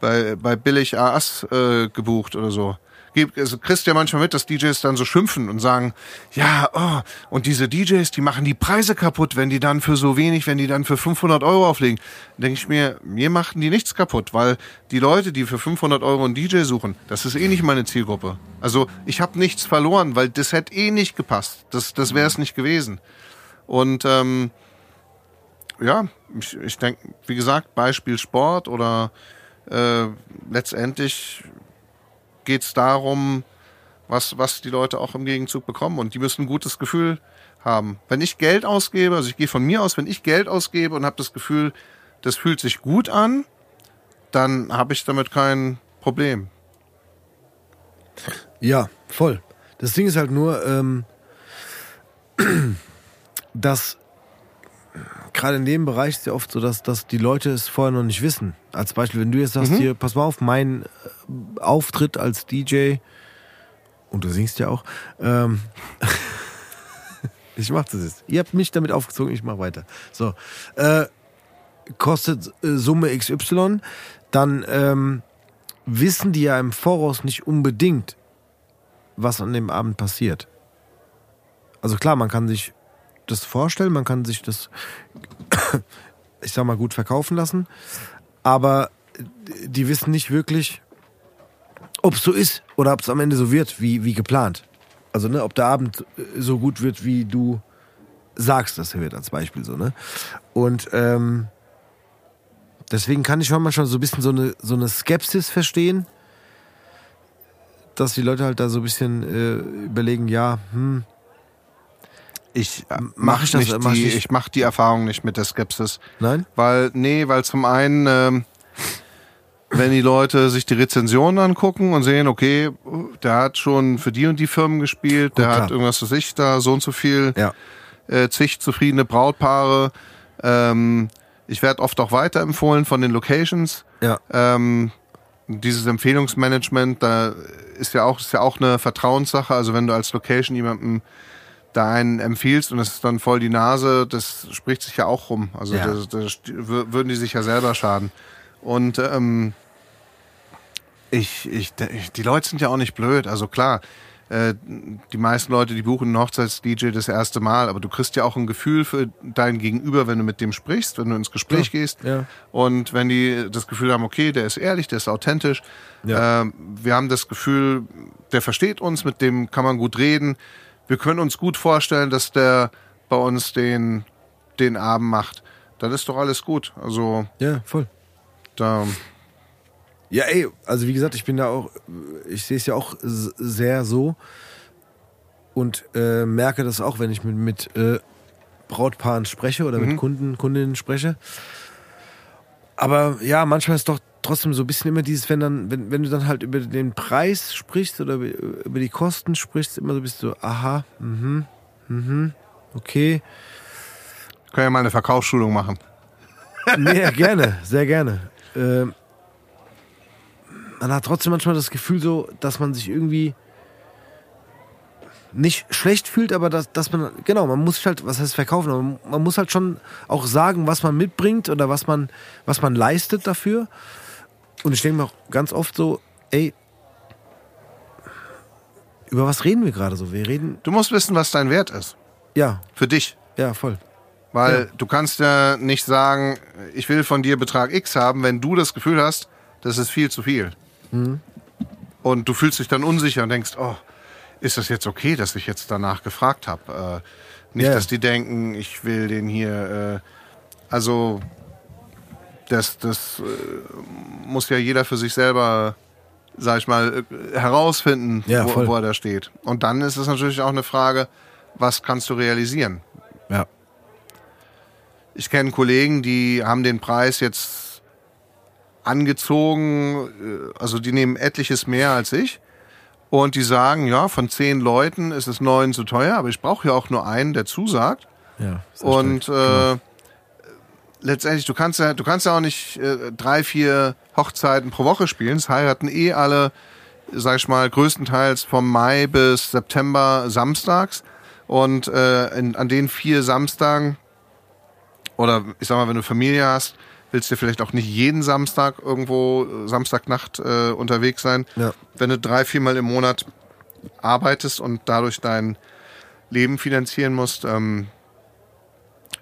bei, bei billig AS äh, gebucht oder so. geb- also kriegst ja manchmal mit, dass DJs dann so schimpfen und sagen, ja, oh, und diese DJs, die machen die Preise kaputt, wenn die dann für so wenig, wenn die dann für 500 Euro auflegen. Denke ich mir, mir machten die nichts kaputt, weil die Leute, die für 500 Euro einen DJ suchen, das ist eh nicht meine Zielgruppe. Also ich habe nichts verloren, weil das hätte eh nicht gepasst. Das, das wäre es nicht gewesen. Und ähm, ja, ich, ich denke, wie gesagt, Beispiel Sport oder äh, letztendlich geht's darum, was, was die Leute auch im Gegenzug bekommen. Und die müssen ein gutes Gefühl haben. Wenn ich Geld ausgebe, also ich gehe von mir aus, wenn ich Geld ausgebe und habe das Gefühl, das fühlt sich gut an, dann habe ich damit kein Problem. Ja, voll. Das Ding ist halt nur, ähm, dass gerade in dem Bereich ist ja oft so, dass, dass die Leute es vorher noch nicht wissen. Als Beispiel, wenn du jetzt sagst, hier, pass mal auf, mein äh, Auftritt als DJ, und du singst ja auch, ähm, ich mach das jetzt. Ihr habt mich damit aufgezogen, ich mach weiter. So, äh, kostet äh, Summe XY, dann ähm, wissen die ja im Voraus nicht unbedingt, was an dem Abend passiert. Also klar, man kann sich das vorstellen, man kann sich das, ich sag mal, gut verkaufen lassen, aber die wissen nicht wirklich, ob es so ist oder ob es am Ende so wird, wie, wie geplant. Also, ne, ob der Abend so gut wird, wie du sagst, dass er wird, als Beispiel so, ne? Und ähm, deswegen kann ich schon manchmal so ein bisschen so eine, so eine Skepsis verstehen, dass die Leute halt da so ein bisschen äh, überlegen, ja, hm, Ich äh, Mach mach ich das- nicht mach die, ich- ich mach die Erfahrung nicht mit der Skepsis. nein? Weil, nee, weil zum einen, ähm, wenn die Leute sich die Rezensionen angucken und sehen, okay, der hat schon für die und die Firmen gespielt, der klar. hat irgendwas für sich da, so und so viel, Ja. äh, zig zufriedene Brautpaare. Ähm, ich werde oft auch weiterempfohlen von den Locations. Ja. Ähm, dieses Empfehlungsmanagement, da ist ja auch, ist ja auch eine Vertrauenssache. Also wenn du als Location jemandem da einen empfiehlst und es ist dann voll die Nase, das spricht sich ja auch rum. Also Ja. das, das wür- würden die sich ja selber schaden. Und ähm, ich, ich, die Leute sind ja auch nicht blöd. Also klar, äh, die meisten Leute, die buchen einen Hochzeits-DJ das erste Mal, aber du kriegst ja auch ein Gefühl für dein Gegenüber, wenn du mit dem sprichst, wenn du ins Gespräch Ja, gehst. ja. Und wenn die das Gefühl haben, okay, der ist ehrlich, der ist authentisch, Ja. ähm, wir haben das Gefühl, der versteht uns, mit dem kann man gut reden. Wir können uns gut vorstellen, dass der bei uns den, den Abend macht. Dann ist doch alles gut. Also Ja, voll. da, Ja, ey, also wie gesagt, ich bin da auch, ich sehe es ja auch sehr so und äh, merke das auch, wenn ich mit, mit äh, Brautpaaren spreche oder mit Kunden, Kundinnen spreche. Aber ja, manchmal ist doch trotzdem so ein bisschen immer dieses, wenn dann, wenn, wenn du dann halt über den Preis sprichst oder über, die Kosten sprichst, immer so bist du, aha, mhm, mhm, okay. können ja mal eine Verkaufsschulung machen. Nee, gerne, sehr gerne. Ähm, man hat trotzdem manchmal das Gefühl so, dass man sich irgendwie nicht schlecht fühlt, aber dass, dass man, genau, man muss halt, was heißt verkaufen, man, man muss halt schon auch sagen, was man mitbringt oder was man, was man leistet dafür. Und ich denke mir auch ganz oft so, ey, über was reden wir gerade so? Wir reden, Du musst wissen, was dein Wert ist. ja, Für dich. ja, voll. Weil Ja. du kannst ja nicht sagen, ich will von dir Betrag X haben, wenn du das Gefühl hast, das ist viel zu viel. Mhm. Und du fühlst dich dann unsicher und denkst, oh, ist das jetzt okay, dass ich jetzt danach gefragt habe? Äh, nicht, Ja. dass die denken, ich will den hier. Äh, also, das, das äh, muss ja jeder für sich selber, sag ich mal, äh, herausfinden, Ja, wo, wo er da steht. Und dann ist es natürlich auch eine Frage, was kannst du realisieren? Ja. Ich kenne Kollegen, die haben den Preis jetzt angezogen, äh, also die nehmen etliches mehr als ich. Und die sagen, ja, von zehn Leuten ist es neun zu teuer, aber ich brauche ja auch nur einen, der zusagt. Ja, Und stark. äh, letztendlich, du kannst ja, du kannst ja auch nicht äh, drei, vier Hochzeiten pro Woche spielen. Es heiraten eh alle, sag ich mal, größtenteils vom Mai bis September samstags. Und äh, in, an den vier Samstagen, oder ich sag mal, wenn du Familie hast, willst dir vielleicht auch nicht jeden Samstag irgendwo äh, Samstagnacht äh, unterwegs sein. Ja. Wenn du drei, viermal im Monat arbeitest und dadurch dein Leben finanzieren musst, ähm,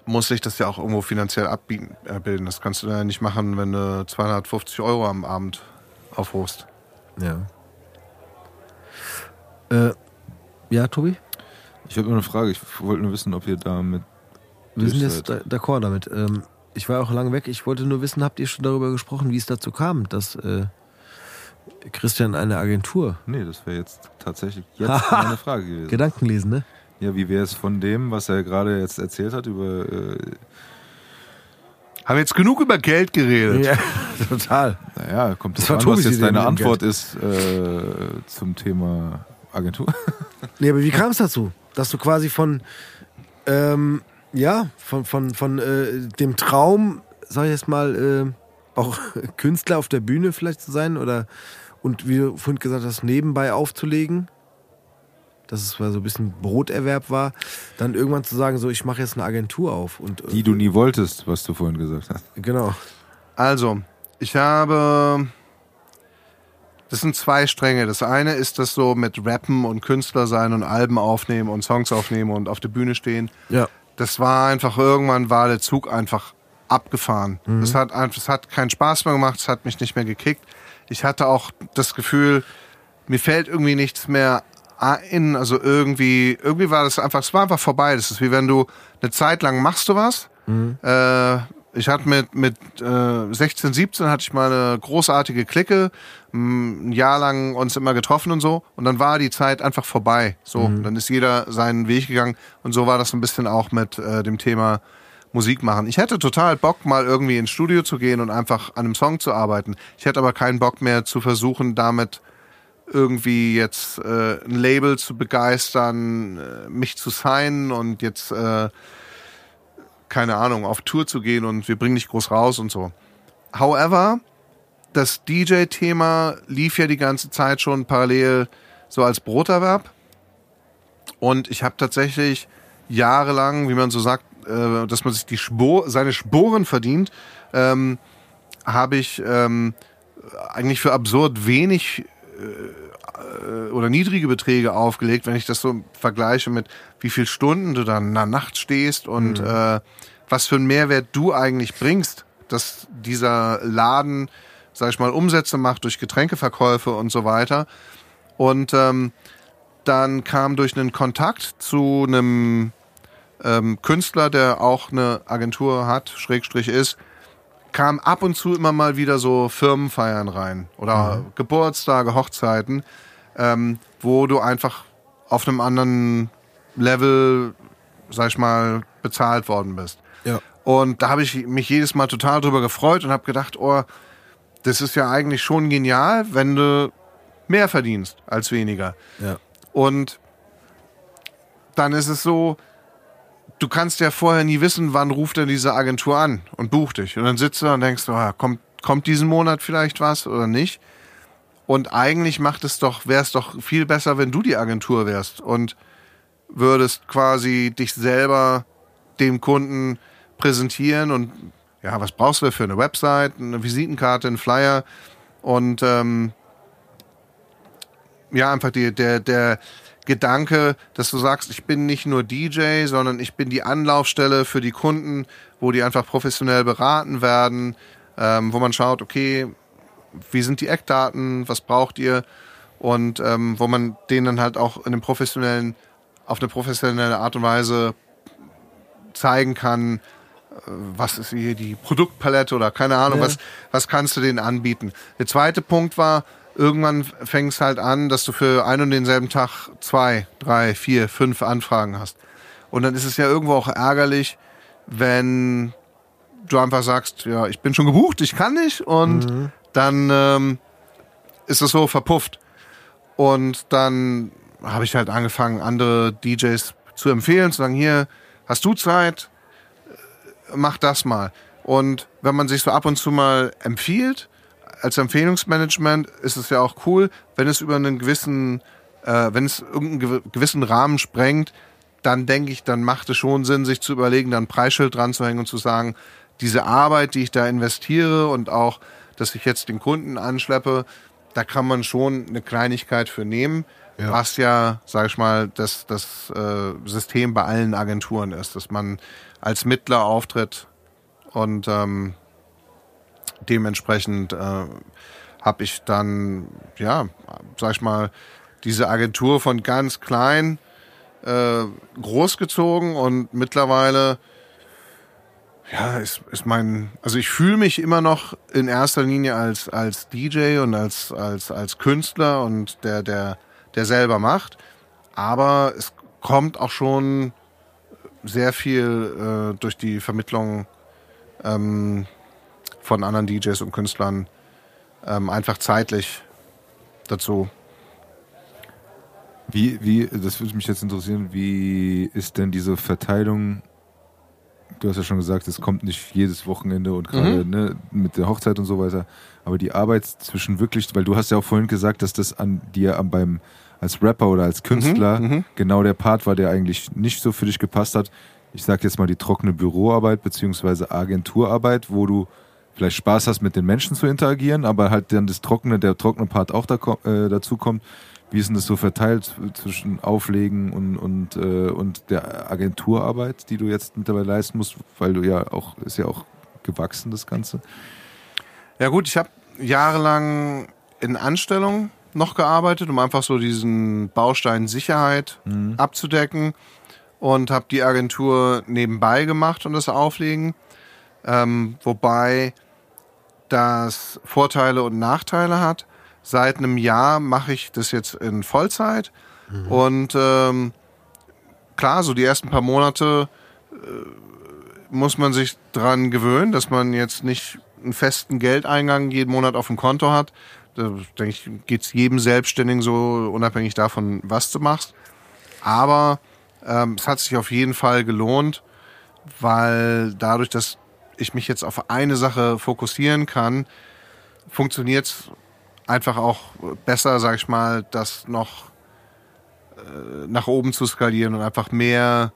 muss sich das ja auch irgendwo finanziell abbilden. Bilden. das kannst du ja nicht machen, wenn du 250 Euro am Abend aufrufst. Ja. Äh, ja, Tobi? Ich habe nur eine Frage. Ich wollte nur wissen, ob ihr damit. Wir sind jetzt d'accord damit. Ähm, ich war auch lange weg. Ich wollte nur wissen, habt ihr schon darüber gesprochen, wie es dazu kam, dass äh, Christian eine Agentur Nee, das wäre jetzt tatsächlich jetzt meine Frage gewesen. Gedanken lesen, ne? Ja, wie wäre es von dem, was er gerade jetzt erzählt hat über. Äh, Haben jetzt genug über Geld geredet. Ja, total. naja, kommt Das an, was jetzt deine Antwort ist äh, zum Thema Agentur. Nee, aber wie kam es dazu? Dass du quasi von, ähm, ja, von, von, von äh, dem Traum, sag ich jetzt mal, äh, auch Künstler auf der Bühne vielleicht zu sein oder und wie du vorhin gesagt hast, nebenbei aufzulegen, dass es mal so ein bisschen Broterwerb war, dann irgendwann zu sagen, so ich mache jetzt eine Agentur auf und äh, Die du nie wolltest, was du vorhin gesagt hast. genau. Also, ich habe. Das sind zwei Stränge. Das eine ist das so mit Rappen und Künstler sein und Alben aufnehmen und Songs aufnehmen und auf der Bühne stehen. Ja. Das war einfach, irgendwann war der Zug einfach abgefahren. Es hat einfach, es hat keinen Spaß mehr gemacht, es hat mich nicht mehr gekickt. Ich hatte auch das Gefühl, mir fällt irgendwie nichts mehr ein, also irgendwie, irgendwie war das einfach, es war einfach vorbei. Das ist wie wenn du eine Zeit lang machst du was. Äh, ich hatte mit, mit äh, 16, 17 hatte ich mal eine großartige Clique, m, ein Jahr lang uns immer getroffen und so. Und dann war die Zeit einfach vorbei. So, dann ist jeder seinen Weg gegangen. Und so war das ein bisschen auch mit äh, dem Thema Musik machen. Ich hätte total Bock, mal irgendwie ins Studio zu gehen und einfach an einem Song zu arbeiten. Ich hätte aber keinen Bock mehr zu versuchen, damit irgendwie jetzt äh, ein Label zu begeistern, äh, mich zu signen und jetzt, äh, keine Ahnung, auf Tour zu gehen und wir bringen dich groß raus und so. However, das DJ-Thema lief ja die ganze Zeit schon parallel so als Broterwerb. Und ich habe tatsächlich jahrelang, wie man so sagt, äh, dass man sich die Spor seine Sporen verdient, ähm, habe ich ähm, eigentlich für absurd wenig äh, oder niedrige Beträge aufgelegt, wenn ich das so vergleiche mit wie viel Stunden du dann in der Nacht stehst und äh, was für einen Mehrwert du eigentlich bringst, dass dieser Laden, sag ich mal, Umsätze macht durch Getränkeverkäufe und so weiter. Und ähm, dann kam durch einen Kontakt zu einem ähm, Künstler, der auch eine Agentur hat, Schrägstrich ist, kam ab und zu immer mal wieder so Firmenfeiern rein oder Geburtstage, Hochzeiten, ähm, wo du einfach auf einem anderen Level, sag ich mal, bezahlt worden bist. Ja. Und da habe ich mich jedes Mal total drüber gefreut und habe gedacht, oh, das ist ja eigentlich schon genial, wenn du mehr verdienst als weniger. Ja. Und dann ist es so, du kannst ja vorher nie wissen, wann ruft denn diese Agentur an und bucht dich. Und dann sitzt du und denkst, ah, kommt, kommt diesen Monat vielleicht was oder nicht? Und eigentlich macht es doch, wäre es doch viel besser, wenn du die Agentur wärst und würdest quasi dich selber dem Kunden präsentieren und ja, was brauchst du für eine Website, eine Visitenkarte, einen Flyer? Und ähm, ja, einfach die, der, der Gedanke, dass du sagst, ich bin nicht nur DJ, sondern ich bin die Anlaufstelle für die Kunden, wo die einfach professionell beraten werden, ähm, wo man schaut, okay, wie sind die Eckdaten, was braucht ihr und ähm, wo man denen dann halt auch in einem professionellen, auf eine professionelle Art und Weise zeigen kann, äh, was ist hier die Produktpalette oder keine Ahnung, Ja. was, was kannst du denen anbieten. Der zweite Punkt war, irgendwann fängt es halt an, dass du für einen und denselben Tag zwei, drei, vier, fünf Anfragen hast. Und dann ist es ja irgendwo auch ärgerlich, wenn du einfach sagst, ja, ich bin schon gebucht, ich kann nicht und dann ähm, ist es so verpufft. Und dann habe ich halt angefangen, andere DJs zu empfehlen, zu sagen, hier, hast du Zeit? Mach das mal. Und wenn man sich so ab und zu mal empfiehlt, als Empfehlungsmanagement ist es ja auch cool, wenn es über einen gewissen, äh, wenn es irgendeinen gew- gewissen Rahmen sprengt, dann denke ich, dann macht es schon Sinn, sich zu überlegen, dann ein Preisschild dran zu hängen und zu sagen, diese Arbeit, die ich da investiere und auch, dass ich jetzt den Kunden anschleppe, da kann man schon eine Kleinigkeit für nehmen, Ja. was ja, sag ich mal, das, das äh, System bei allen Agenturen ist, dass man als Mittler auftritt und ähm, dementsprechend äh, habe ich dann, ja, sag ich mal, diese Agentur von ganz klein äh, großgezogen und mittlerweile ja, ist, ist mein, also ich fühle mich immer noch in erster Linie als, als DJ und als, als, als Künstler und der, der, der selber macht. Aber es kommt auch schon sehr viel äh, durch die Vermittlung ähm, von anderen DJs und Künstlern ähm, einfach zeitlich dazu. Wie, wie, das würde mich jetzt interessieren, wie ist denn diese Verteilung? Du hast ja schon gesagt, es kommt nicht jedes Wochenende und gerade ne, mit der Hochzeit und so weiter. Aber die Arbeit zwischen wirklich, weil du hast ja auch vorhin gesagt, dass das an dir am- beim als Rapper oder als Künstler genau der Part war, der eigentlich nicht so für dich gepasst hat. Ich sag jetzt mal die trockene Büroarbeit beziehungsweise Agenturarbeit, wo du vielleicht Spaß hast, mit den Menschen zu interagieren, aber halt dann das trockene, der trockene Part auch da, äh, dazu kommt. Wie ist denn das so verteilt zwischen Auflegen und, und, äh, und der Agenturarbeit, die du jetzt mittlerweile leisten musst, weil du ja auch, ist ja auch gewachsen, das Ganze. Ja gut, ich habe jahrelang in Anstellung noch gearbeitet, um einfach so diesen Baustein Sicherheit abzudecken und habe die Agentur nebenbei gemacht und das Auflegen. Ähm, wobei das Vorteile und Nachteile hat. Seit einem Jahr mache ich das jetzt in Vollzeit und ähm, klar, so die ersten paar Monate muss man sich dran gewöhnen, dass man jetzt nicht einen festen Geldeingang jeden Monat auf dem Konto hat. Da denke ich, geht's jedem Selbstständigen so, unabhängig davon, was du machst. Aber ähm, es hat sich auf jeden Fall gelohnt, weil dadurch, dass ich mich jetzt auf eine Sache fokussieren kann, funktioniert's einfach auch besser, sag ich mal, das noch äh, nach oben zu skalieren und einfach mehr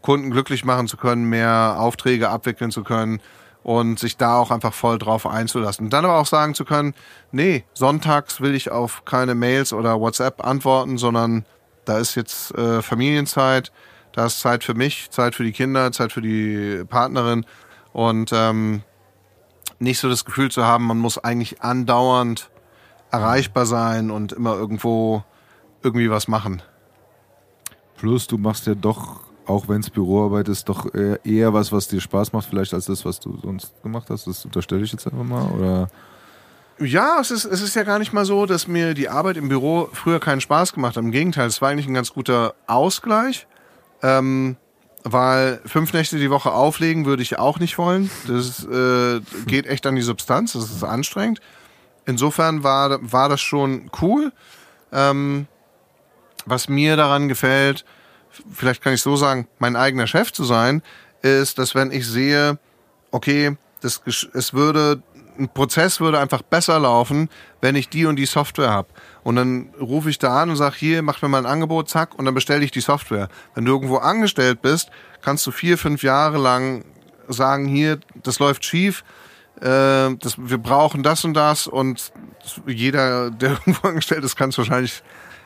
Kunden glücklich machen zu können, mehr Aufträge abwickeln zu können und sich da auch einfach voll drauf einzulassen. Und dann aber auch sagen zu können, nee, sonntags will ich auf keine Mails oder WhatsApp antworten, sondern da ist jetzt äh, Familienzeit, da ist Zeit für mich, Zeit für die Kinder, Zeit für die Partnerin und ähm, nicht so das Gefühl zu haben, man muss eigentlich andauernd erreichbar sein und immer irgendwo irgendwie was machen. Plus, du machst ja doch, auch wenn es Büroarbeit ist, doch eher, was, was dir Spaß macht, vielleicht als das, was du sonst gemacht hast. Das unterstelle ich jetzt einfach mal. Oder Ja, es ist, es ist ja gar nicht mal so, dass mir die Arbeit im Büro früher keinen Spaß gemacht hat. Im Gegenteil, es war eigentlich ein ganz guter Ausgleich. Ähm, weil fünf Nächte die Woche auflegen würde ich auch nicht wollen. Das äh, geht echt an die Substanz, das ist anstrengend. Insofern war, war das schon cool. Ähm, was mir daran gefällt, vielleicht kann ich so sagen, mein eigener Chef zu sein, ist, dass wenn ich sehe, okay, das, es würde, ein Prozess würde einfach besser laufen, wenn ich die und die Software habe. Und dann rufe ich da an und sage, hier, mach mir mal ein Angebot, zack, und dann bestelle ich die Software. Wenn du irgendwo angestellt bist, kannst du vier, fünf Jahre lang sagen, hier, das läuft schief, äh, das, wir brauchen das und das und jeder, der irgendwo angestellt ist, kann es wahrscheinlich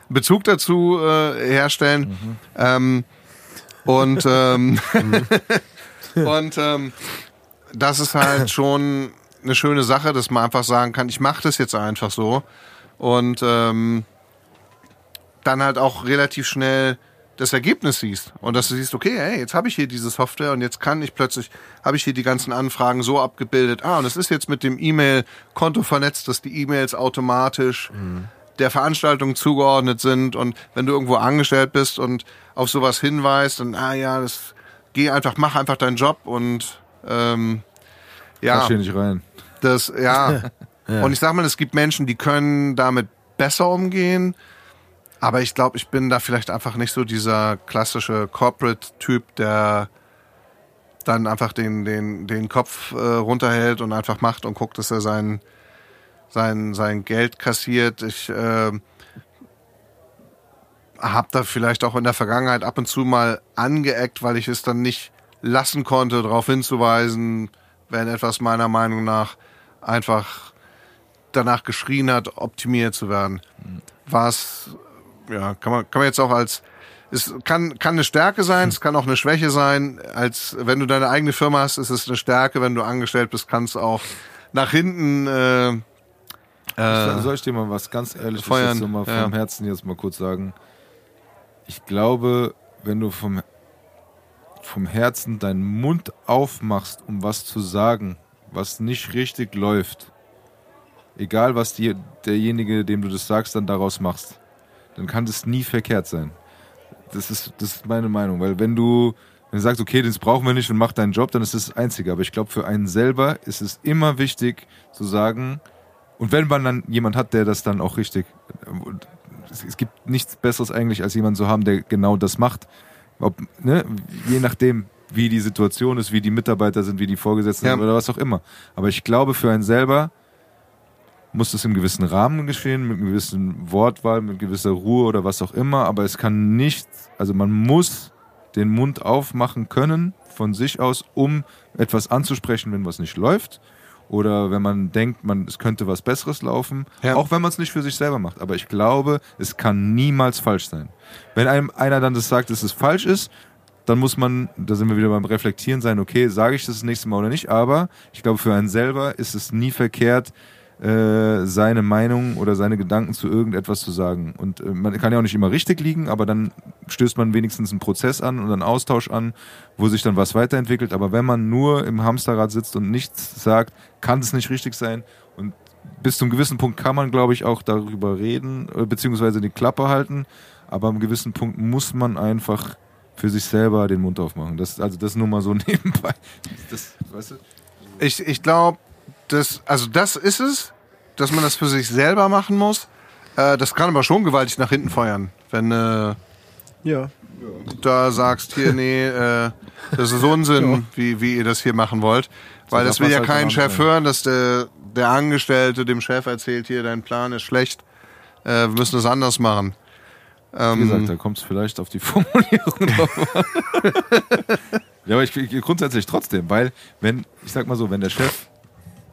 Bezug dazu äh, herstellen. Ähm, und ähm, und ähm, das ist halt schon eine schöne Sache, dass man einfach sagen kann, ich mache das jetzt einfach so und ähm, dann halt auch relativ schnell das Ergebnis siehst und dass du siehst, okay, hey, jetzt habe ich hier diese Software und jetzt kann ich plötzlich, habe ich hier die ganzen Anfragen so abgebildet. Ah, und es ist jetzt mit dem E-Mail-Konto vernetzt, dass die E-Mails automatisch der Veranstaltung zugeordnet sind und wenn du irgendwo angestellt bist und auf sowas hinweist, dann, ah ja, das, geh einfach, mach einfach deinen Job und ähm, ja. Hier nicht rein. Das, ja. Und ich sag mal, es gibt Menschen, die können damit besser umgehen. Aber ich glaube, ich bin da vielleicht einfach nicht so dieser klassische Corporate-Typ, der dann einfach den, den, den Kopf äh, runterhält und einfach macht und guckt, dass er sein, sein, sein Geld kassiert. Ich äh, habe da vielleicht auch in der Vergangenheit ab und zu mal angeeckt, weil ich es dann nicht lassen konnte, darauf hinzuweisen, wenn etwas meiner Meinung nach einfach danach geschrien hat, optimiert zu werden. Was, ja, kann man, kann man jetzt auch als, es kann, kann eine Stärke sein, es kann auch eine Schwäche sein. Als wenn du deine eigene Firma hast, ist es eine Stärke. Wenn du angestellt bist, kannst du auch nach hinten äh, äh, Soll ich dir mal was ganz ehrliches feuern, jetzt mal vom ja. Herzen jetzt mal kurz sagen? Ich glaube, wenn du vom, vom Herzen deinen Mund aufmachst, um was zu sagen, was nicht richtig läuft, egal was dir derjenige, dem du das sagst, dann daraus machst, dann kann das nie verkehrt sein. Das ist, das ist meine Meinung, weil wenn du, wenn du sagst, okay, das brauchen wir nicht und mach deinen Job, dann ist das das Einzige. Aber ich glaube, für einen selber ist es immer wichtig zu sagen, und wenn man dann jemand hat, der das dann auch richtig, es, gibt nichts Besseres eigentlich, als jemanden zu haben, der genau das macht. Ob, ne, je nachdem, wie die Situation ist, wie die Mitarbeiter sind, wie die Vorgesetzten Ja. sind oder was auch immer. Aber ich glaube, für einen selber muss das im gewissen Rahmen geschehen, mit einer gewissen Wortwahl, mit gewisser Ruhe oder was auch immer. Aber es kann nicht, also man muss den Mund aufmachen können von sich aus, um etwas anzusprechen, wenn was nicht läuft. Oder wenn man denkt, man, es könnte was Besseres laufen, Ja. auch wenn man es nicht für sich selber macht. Aber ich glaube, es kann niemals falsch sein. Wenn einem einer dann das sagt, dass es falsch ist, dann muss man, da sind wir wieder beim Reflektieren sein, okay, sage ich das das nächste Mal oder nicht, aber ich glaube, für einen selber ist es nie verkehrt, äh, seine Meinung oder seine Gedanken zu irgendetwas zu sagen. Und äh, man kann ja auch nicht immer richtig liegen, aber dann stößt man wenigstens einen Prozess an und einen Austausch an, wo sich dann was weiterentwickelt. Aber wenn man nur im Hamsterrad sitzt und nichts sagt, kann es nicht richtig sein. Und bis zum gewissen Punkt kann man, glaube ich, auch darüber reden, äh, beziehungsweise die Klappe halten. Aber am gewissen Punkt muss man einfach für sich selber den Mund aufmachen. Das, also das nur mal so nebenbei. Das, weißt du? Ich, ich glaube, das, also das ist es, dass man das für sich selber machen muss. Äh, das kann aber schon gewaltig nach hinten feuern. Wenn äh, Ja. du da sagst, hier, nee, äh, das ist Unsinn, wie, wie ihr das hier machen wollt. Weil So das will ja halt kein Chef sein. hören, dass der, der Angestellte dem Chef erzählt, hier, dein Plan ist schlecht. Äh, wir müssen das anders machen. Wie gesagt, da kommt es vielleicht auf die Formulierung drauf an. ja, aber ich, ich grundsätzlich trotzdem, weil wenn, ich sag mal so, wenn der Chef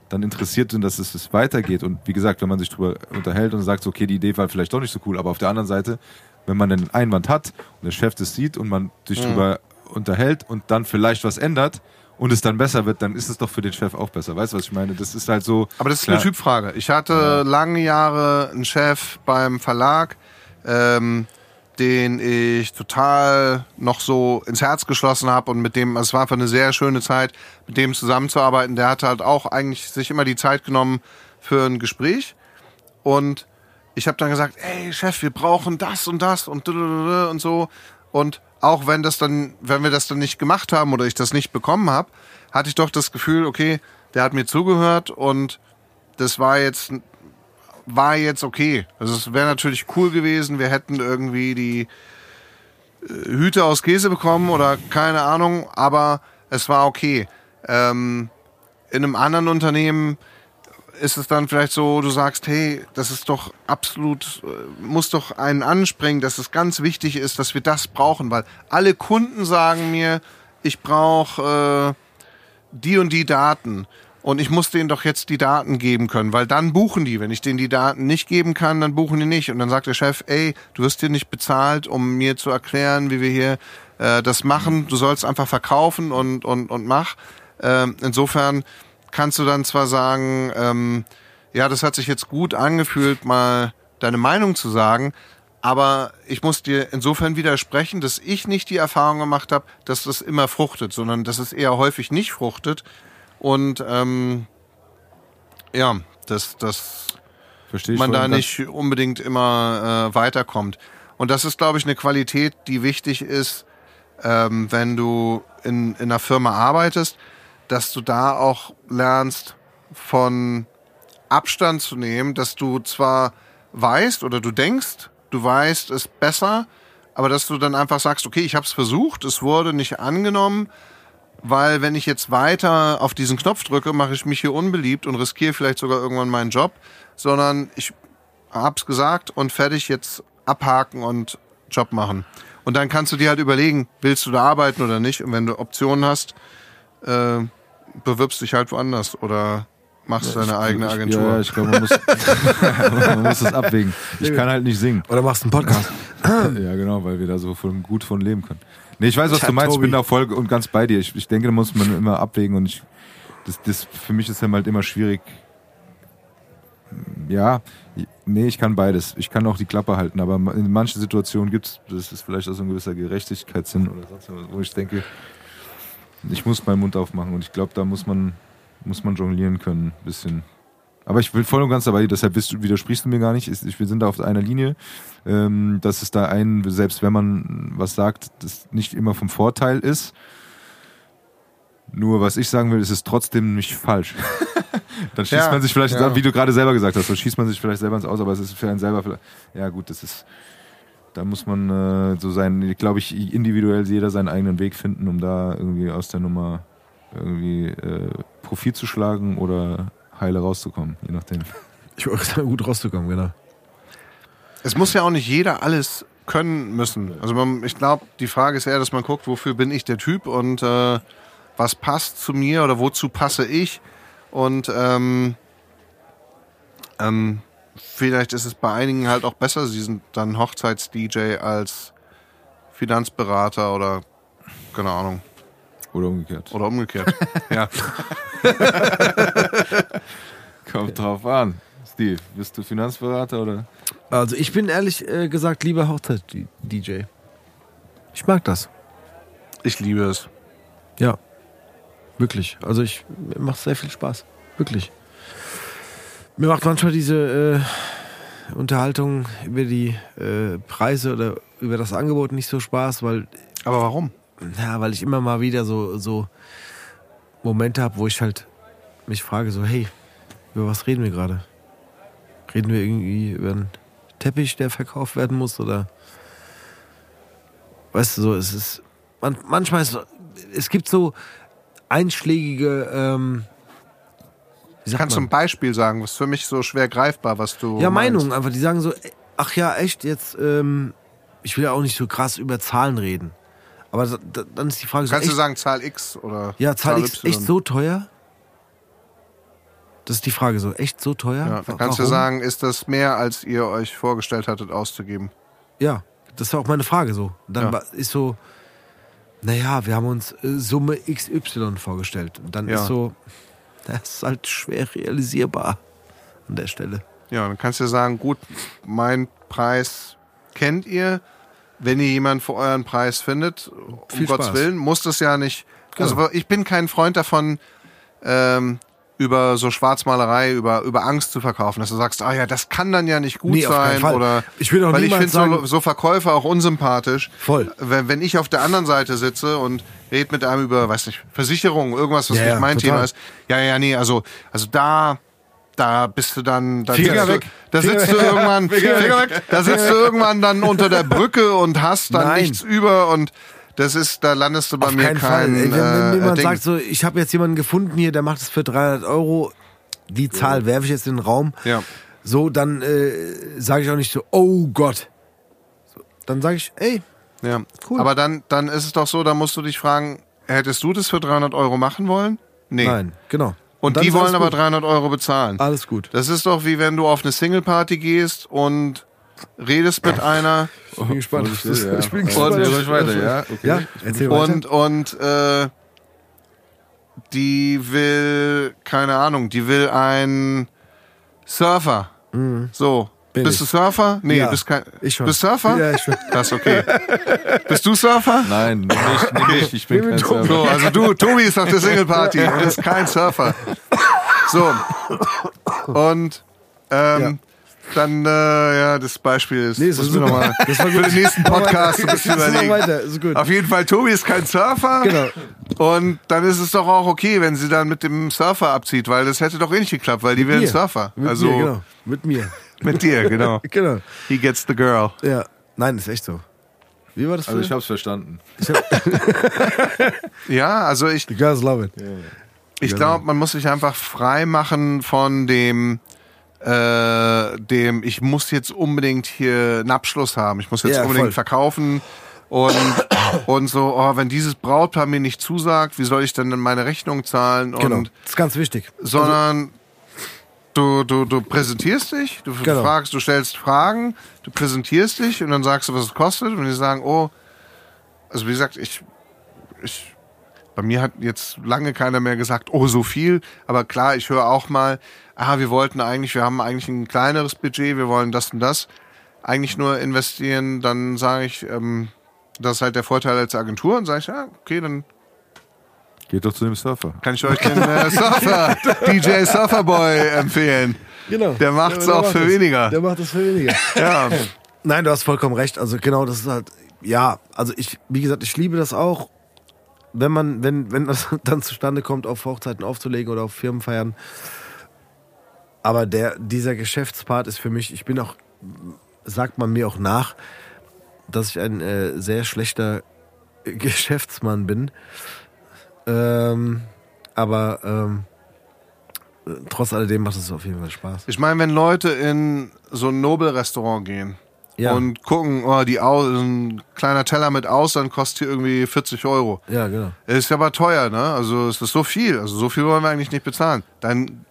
dann interessiert sind, dass es es weitergeht und wie gesagt, wenn man sich drüber unterhält und sagt, okay, die Idee war vielleicht doch nicht so cool, aber auf der anderen Seite, wenn man einen Einwand hat und der Chef das sieht und man sich drüber unterhält und dann vielleicht was ändert und es dann besser wird, dann ist es doch für den Chef auch besser. Weißt du, was ich meine? Das ist halt so. Aber das ist klar, eine Typfrage. Ich hatte lange Jahre einen Chef beim Verlag, ähm, den ich total noch so ins Herz geschlossen habe und mit dem, also es war einfach eine sehr schöne Zeit, mit dem zusammenzuarbeiten. Der hatte halt auch eigentlich sich immer die Zeit genommen für ein Gespräch und ich habe dann gesagt, ey Chef, wir brauchen das und das und und so und auch wenn das dann, wenn wir das dann nicht gemacht haben oder ich das nicht bekommen habe, hatte ich doch das Gefühl, okay, der hat mir zugehört und das war jetzt war jetzt okay. Also es wäre natürlich cool gewesen, wir hätten irgendwie die äh, Hüte aus Käse bekommen oder keine Ahnung, aber es war okay. Ähm, in einem anderen Unternehmen ist es dann vielleicht so, du sagst, hey, das ist doch absolut, äh, muss doch einen anspringen, dass es ganz wichtig ist, dass wir das brauchen, weil alle Kunden sagen mir, ich brauche äh, die und die Daten. Und ich muss denen doch jetzt die Daten geben können, weil dann buchen die. Wenn ich denen die Daten nicht geben kann, dann buchen die nicht. Und dann sagt der Chef, ey, du wirst hier nicht bezahlt, um mir zu erklären, wie wir hier äh, das machen. Du sollst einfach verkaufen und, und, und mach. Ähm, insofern kannst du dann zwar sagen, ähm, ja, das hat sich jetzt gut angefühlt, mal deine Meinung zu sagen, aber ich muss dir insofern widersprechen, dass ich nicht die Erfahrung gemacht habe, dass das immer fruchtet, sondern dass es eher häufig nicht fruchtet. Und ähm, ja, dass, dass Verstehe man da nicht unbedingt immer äh, weiterkommt. Und das ist, glaube ich, eine Qualität, die wichtig ist, ähm, wenn du in, in einer Firma arbeitest, dass du da auch lernst, von Abstand zu nehmen, dass du zwar weißt oder du denkst, du weißt es besser, aber dass du dann einfach sagst, okay, ich habe es versucht, es wurde nicht angenommen, weil wenn ich jetzt weiter auf diesen Knopf drücke, mache ich mich hier unbeliebt und riskiere vielleicht sogar irgendwann meinen Job, sondern ich hab's gesagt und fertig jetzt abhaken und Job machen. Und dann kannst du dir halt überlegen, willst du da arbeiten oder nicht? Und wenn du Optionen hast, äh, bewirbst dich halt woanders oder machst deine eigene Agentur. Ja, ja, ich glaube, man muss, man muss das abwägen. Ich kann halt nicht singen. Oder machst einen Podcast. Ja, genau, weil wir da so von, gut von leben können. Nee, ich weiß, was Tja, du meinst. Ich Tobi. bin da voll und ganz bei dir. Ich, ich denke, da muss man immer abwägen und ich, das, das, für mich ist dann halt immer schwierig. Ja, nee, ich kann beides. Ich kann auch die Klappe halten, aber in manchen Situationen gibt es, das ist vielleicht auch so ein gewisser Gerechtigkeitssinn oder sonst was, wo ich denke, ich muss meinen Mund aufmachen und ich glaube, da muss man, muss man jonglieren können, ein bisschen. Aber ich will voll und ganz dabei, deshalb du, widersprichst du mir gar nicht. Ich- Wir sind da auf einer Linie, ähm, dass es da ein, selbst wenn man was sagt, das nicht immer vom Vorteil ist. Nur was ich sagen will, ist es trotzdem nicht falsch. Dann schießt Ja, man sich vielleicht, ja. wie du gerade selber gesagt hast, so schießt man sich vielleicht selber ins Aus, aber es ist für einen selber vielleicht, ja gut, das ist, da muss man äh, so sein, glaube ich, individuell jeder seinen eigenen Weg finden, um da irgendwie aus der Nummer irgendwie äh, Profit zu schlagen oder heile rauszukommen, je nachdem. Ich wollte sagen, gut rauszukommen, genau. Es muss ja auch nicht jeder alles können müssen. Also man, ich glaube, die Frage ist eher, dass man guckt, wofür bin ich der Typ und äh, was passt zu mir oder wozu passe ich. Und ähm, ähm, vielleicht ist es bei einigen halt auch besser, sie sind dann Hochzeits-DJ als Finanzberater oder keine Ahnung. Oder umgekehrt. Oder umgekehrt. ja. Kommt drauf an. Steve, bist du Finanzberater oder? Also ich bin ehrlich äh, gesagt lieber Hochzeit-DJ. Ich mag das. Ich liebe es. Ja. Wirklich. Also ich macht sehr viel Spaß. Wirklich. Mir macht manchmal diese äh, Unterhaltung über die äh, Preise oder über das Angebot nicht so Spaß, weil Aber warum? ja, weil ich immer mal wieder so so Momente habe, wo ich halt mich frage so, hey, über was reden wir gerade? Reden wir irgendwie über einen Teppich, der verkauft werden muss oder weißt du so, es ist man, manchmal ist es gibt so einschlägige ähm, Kannst du ein Beispiel sagen, was für mich so schwer greifbar, was du Ja? Meinungen einfach. Die sagen so, ach ja, echt, jetzt, ähm, ich will ja auch nicht so krass über Zahlen reden. Aber da, da, dann ist die Frage so, Kannst du sagen Zahl X oder ja, Zahl X Y? echt so teuer? Das ist die Frage so, echt so teuer? Ja, dann kannst du warum? sagen, ist das mehr, als ihr euch vorgestellt hattet auszugeben? Ja, das ist auch meine Frage so. Dann Ja. ist so, naja, wir haben uns äh, Summe XY vorgestellt. Und dann Ja. ist so, das ist halt schwer realisierbar an der Stelle. Ja, dann kannst du sagen, gut, mein Preis kennt ihr. Wenn ihr jemanden für euren Preis findet, um Viel Gottes Spaß. Willen, muss das ja nicht. Genau. Also ich bin kein Freund davon, ähm, über so Schwarzmalerei, über, über Angst zu verkaufen, dass du sagst, ah ja, das kann dann ja nicht gut Nee, sein. Fall. Oder Ich will auch weil ich finde so, so Verkäufer auch unsympathisch. Voll. Wenn, wenn ich auf der anderen Seite sitze und rede mit einem über, weiß nicht, Versicherung, irgendwas, was Ja, nicht mein total. Thema ist. Ja, ja, nee, also, also da, da bist du dann, da Finger sitzt weg. Du, da sitzt du irgendwann, Finger, weg. da sitzt du irgendwann dann unter der Brücke und hast dann Nein. nichts über und das ist, da landest du bei Auf mir keinen Fall. kein Ey, wenn, wenn äh, jemand Ding. sagt so, ich habe jetzt jemanden gefunden hier, der macht es für 300 Euro, die Zahl werfe ich jetzt in den Raum. Ja. So, dann äh, sage ich auch nicht so, oh Gott. So, dann sage ich, ey, Ja. Cool. Aber dann, dann ist es doch so, da musst du dich fragen, hättest du das für 300 Euro machen wollen? Nee. nein, genau. Und, dann die wollen aber gut. 300 Euro bezahlen. Alles gut. Das ist doch wie wenn du auf eine Single-Party gehst und redest mit einer Ich bin gespannt. Ja, Ich bin ja. gespannt. Erzähl ruhig weiter, ja? Okay. Ja, erzähl weiter. und, und äh, die will, keine Ahnung, die will ein Surfer. So. Bin bist ich. du Surfer? Nee, Ja, bist kein. ich schon. Bist Surfer? Ja, ich schon. Das ist okay. bist du Surfer? Nein, nicht, nicht, ich bin kein Surfer. So, also du, Tobi ist auf der Single Party und ist kein Surfer. So. Und ähm, dann, äh, ja, das Beispiel ist. Nee, das muss ist mir noch super. mal Das war für den nächsten Podcast ein bisschen überlegen. weiter, ist gut. Auf jeden Fall, Tobi ist kein Surfer. Genau. Und dann ist es doch auch okay, wenn sie dann mit dem Surfer abzieht, weil das hätte doch eh nicht geklappt, weil die will einen. Surfer. Mit also mir, genau. Mit mir. mit dir, genau. Genau. He gets the girl. Ja. Nein, ist echt so. Wie war das Also früher? ich hab's verstanden. Ja, also ich, The girls love it. Ich glaube, man muss sich einfach frei machen von dem, äh, dem, ich muss jetzt unbedingt hier einen Abschluss haben. Ich muss jetzt Ja, unbedingt voll. verkaufen. und, und so, oh, wenn dieses Brautpaar mir nicht zusagt, wie soll ich denn meine Rechnung zahlen? Und, Genau. Das ist ganz wichtig. sondern du, du, du präsentierst dich, du Genau. fragst, du stellst Fragen, du präsentierst dich und dann sagst du, was es kostet und die sagen, oh, also wie gesagt, ich, ich, bei mir hat jetzt lange keiner mehr gesagt, oh, so viel, aber klar, ich höre auch mal, ah, wir wollten eigentlich, wir haben eigentlich ein kleineres Budget, wir wollen das und das eigentlich nur investieren, dann sage ich, ähm, das ist halt der Vorteil als Agentur und sage ich, ja, okay, dann Geht doch zu dem Surfer. kann ich euch den äh, Surfer, DJ Surferboy empfehlen. Genau. Der macht's der auch macht für das. weniger. Der macht das für weniger. Ja. Nein, du hast vollkommen recht. Also genau, das ist halt, ja, also ich, wie gesagt, ich liebe das auch, wenn man, wenn, wenn das dann zustande kommt, auf Hochzeiten aufzulegen oder auf Firmenfeiern. Aber der, dieser Geschäftspart ist für mich, ich bin auch, sagt man mir auch nach, dass ich ein äh, sehr schlechter Geschäftsmann bin. Ähm, aber ähm, trotz alledem macht es auf jeden Fall Spaß. Ich meine, wenn Leute in so ein Nobel-Restaurant gehen Ja. und gucken, oh, die Au ein kleiner Teller mit Austern kostet hier irgendwie 40 Euro. Ja, genau. Ist aber teuer, ne? Also es ist so viel. Also so viel wollen wir eigentlich nicht bezahlen. Dann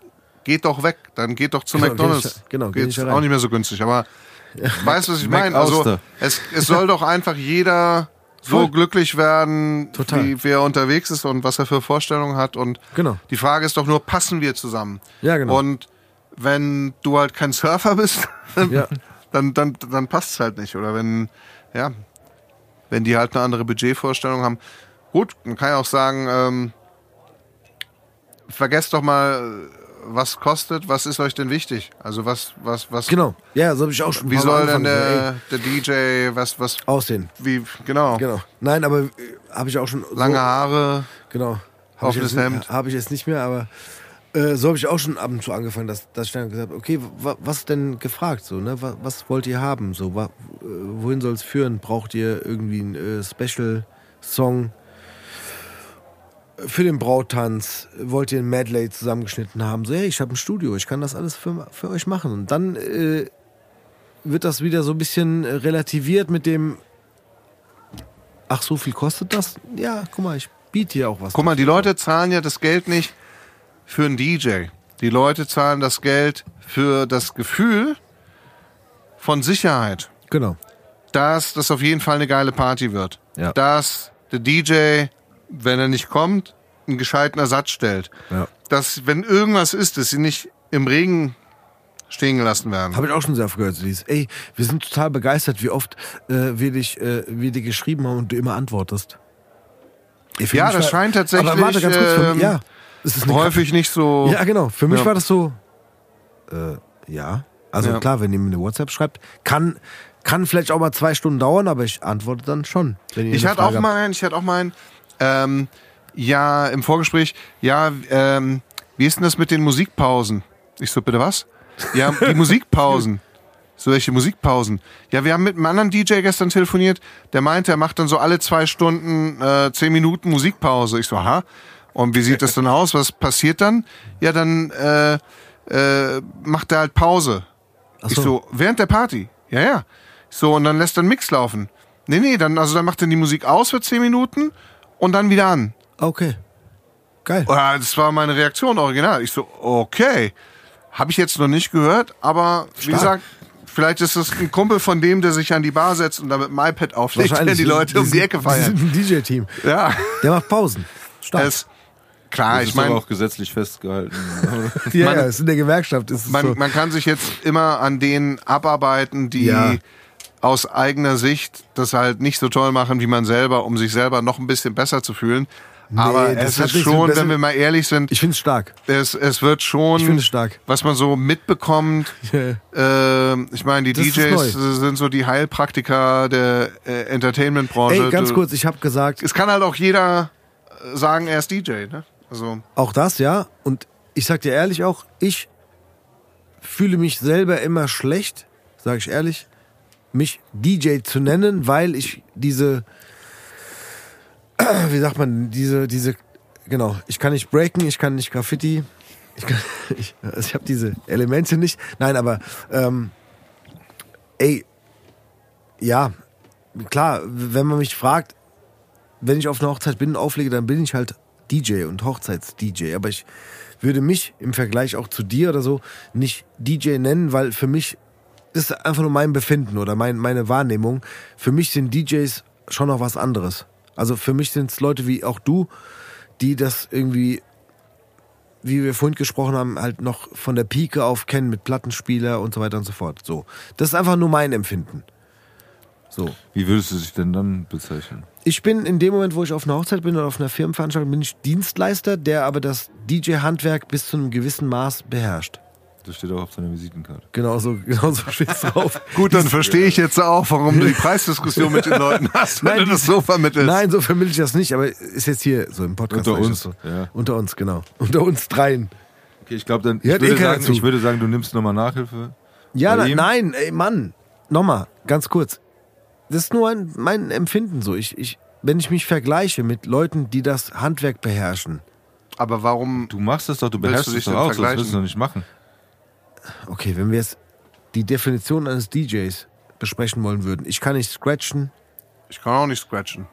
geht doch weg. Dann geht doch zu Genau, McDonalds. nicht- genau, geh Geht's nicht rein. auch nicht mehr so günstig. Aber weißt du, was ich meine? Also es, es soll doch einfach jeder so Voll. glücklich werden, Total. wie, wie er unterwegs ist und was er für Vorstellungen hat. Und Genau. die Frage ist doch nur, passen wir zusammen? Ja, genau. Und wenn du halt kein Surfer bist, Ja. dann, dann, dann passt es halt nicht. Oder wenn, ja, wenn die halt eine andere Budgetvorstellung haben. Gut, man kann ja auch sagen, ähm, vergesst doch mal, was kostet, was ist euch denn wichtig? Also was, was, was, Genau. Ja, so habe ich auch schon. wie soll denn der, der DJ, was, was, aussehen? wie, genau, Genau. Nein, aber äh, habe ich auch schon. lange so, Haare, Genau. Habe ich, offenes jetzt- Hemd. hab ich jetzt nicht mehr, aber äh, so habe ich auch schon ab und zu angefangen, dass, dass ich dann gesagt habe, okay, wa, was ist denn gefragt? So, ne? was, was wollt ihr haben? So, äh, wohin soll es führen? Braucht ihr irgendwie einen äh, Special-Song? Für den Brautanz wollt ihr ein Medley zusammengeschnitten haben? So, hey, ich habe ein Studio, ich kann das alles für, für euch machen. Und dann äh, wird das wieder so ein bisschen relativiert mit dem, ach, so viel kostet das? Ja, guck mal, ich biete hier auch was. Guck mal, die Leute zahlen ja das Geld nicht für einen DJ. Die Leute zahlen das Geld für das Gefühl von Sicherheit, Genau. dass das auf jeden Fall eine geile Party wird. Ja. Dass der DJ, wenn er nicht kommt, einen gescheiten Ersatz stellt. Ja. Dass, wenn irgendwas ist, dass sie nicht im Regen stehen gelassen werden. Habe ich auch schon sehr oft gehört, dieses, ey, wir sind total begeistert, wie oft äh, wir, dich, äh, wir dir geschrieben haben und du immer antwortest. Ey, Ja, das war- scheint tatsächlich, Aber warte ganz kurz, für ähm, mich, ja. Es ist Häufig nicht so. Ja, genau. Für mich Ja. war das so, äh, ja. Also Ja. klar, wenn ihr mir eine WhatsApp schreibt, kann, kann vielleicht auch mal zwei Stunden dauern, aber ich antworte dann schon. Ich hatte auch mal einen, ich hatte auch mal einen, ähm, ja, im Vorgespräch, ja, ähm, wie ist denn das mit den Musikpausen? Ich so, bitte was? Ja, die Musikpausen. So, welche Musikpausen? Ja, wir haben mit einem anderen DJ gestern telefoniert, der meinte, er macht dann so alle zwei Stunden äh, zehn Minuten Musikpause. Ich so, aha. Und wie sieht das dann aus? Was passiert dann? Ja, dann äh, äh, macht er halt Pause. Ach Ich so. so, während der Party. Ja, ja. So, und dann lässt er einen Mix laufen. Nee, nee, dann, also dann macht er die Musik aus für 10 Minuten und dann wieder an. Okay. Geil. Das war meine Reaktion original. Ich so, okay. Habe ich jetzt noch nicht gehört, aber wie Stark. gesagt, vielleicht ist es ein Kumpel von dem, der sich an die Bar setzt und da mit dem iPad auflegt, der die Leute um die Ecke Die feiern. sind ein DJ-Team. Ja, Der macht Pausen. Stark. es, klar, Das ich meine, auch gesetzlich festgehalten. ja, man- ja, ist in der Gewerkschaft. Ist man, so. man kann sich jetzt immer an denen abarbeiten, die Ja. Aus eigener Sicht das halt nicht so toll machen wie man selber, um sich selber noch ein bisschen besser zu fühlen. Aber das es ist schon, wenn wir mal ehrlich sind, Ich finde es stark. es, es wird schon, Ich finde es stark. was man so mitbekommt. äh, ich meine, die Das DJs sind so die Heilpraktiker der äh, Entertainment-Branche. Ey, ganz kurz, ich habe gesagt, Es kann halt auch jeder sagen, er ist DJ. Ne? Also auch das, ja. Und ich sag dir ehrlich auch, ich fühle mich selber immer schlecht, sage ich ehrlich, mich DJ zu nennen, weil ich diese, wie sagt man, diese, diese, genau, ich kann nicht breaken, ich kann nicht Graffiti, ich, kann, ich, also ich habe diese Elemente nicht. Nein, aber ähm, ey, ja, klar, wenn man mich fragt, wenn ich auf einer Hochzeit bin und auflege, dann bin ich halt DJ und Hochzeits-DJ. Aber ich würde mich im Vergleich auch zu dir oder so nicht DJ nennen, weil für mich das ist einfach nur mein Befinden oder mein, meine Wahrnehmung. Für mich sind DJs schon noch was anderes. Also für mich sind es Leute wie auch du, die das irgendwie, wie wir vorhin gesprochen haben, halt noch von der Pike auf kennen mit Plattenspieler und so weiter und so fort. So. Das ist einfach nur mein Empfinden. So. Wie würdest du dich denn dann bezeichnen? Ich bin in dem Moment, wo ich auf einer Hochzeit bin oder auf einer Firmenveranstaltung, bin ich Dienstleister, der aber das DJ-Handwerk bis zu einem gewissen Maß beherrscht. Das steht auch auf deiner Visitenkarte. Genau so, genau so steht's drauf. Gut, dann verstehe ich jetzt auch, warum du die Preisdiskussion mit den Leuten hast, wenn du die- das so vermittelst. Nein, so vermittle ich das nicht, aber ist jetzt hier so im Podcast. Unter uns, So. ja. Unter uns, genau. Unter uns dreien. Okay, ich glaube dann, ich eh würde, keiner sagen, ich würde sagen, du nimmst nochmal Nachhilfe. Ja, na, nein, ey Mann, nochmal, ganz kurz. Das ist nur ein, mein Empfinden so. Ich, ich, wenn ich mich vergleiche mit Leuten, die das Handwerk beherrschen, Aber warum? Du machst es doch, du beherrschst du es dich doch auch, das vergleichen? willst du doch nicht machen. Okay, wenn wir jetzt die Definition eines DJs besprechen wollen würden, ich kann nicht scratchen, Ich kann auch nicht scratchen.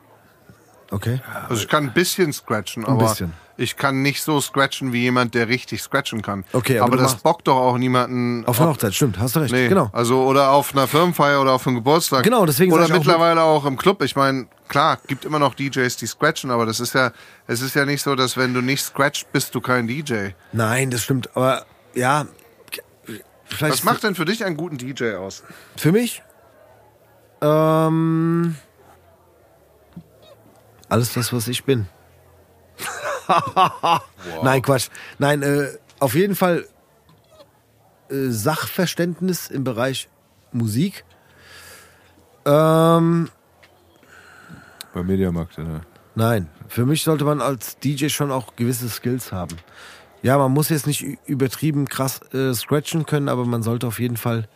okay? Also ich kann ein bisschen scratchen, aber bisschen. ich kann nicht so scratchen wie jemand, der richtig scratchen kann. Okay, aber aber, das bockt doch auch niemanden. Auf einer Hochzeit, stimmt, hast du recht. Nee, Genau. Also oder auf einer Firmenfeier oder auf einem Geburtstag. Genau, deswegen Oder ich auch mittlerweile auch, im Club. Ich meine, klar, gibt immer noch DJs, die scratchen, aber das ist ja, es ist ja nicht so, dass wenn du nicht scratcht, bist du kein DJ. Nein, das stimmt, aber ja, vielleicht Was macht denn für dich einen guten DJ aus? Für mich? Ähm, alles das, was ich bin. Nein, Quatsch. Nein, äh, auf jeden Fall äh, Sachverständnis im Bereich Musik. Ähm, Beim Mediamarkt, ja. Nein, für mich sollte man als DJ schon auch gewisse Skills haben. Ja, man muss jetzt nicht übertrieben krass äh, scratchen können, aber man sollte auf jeden Fall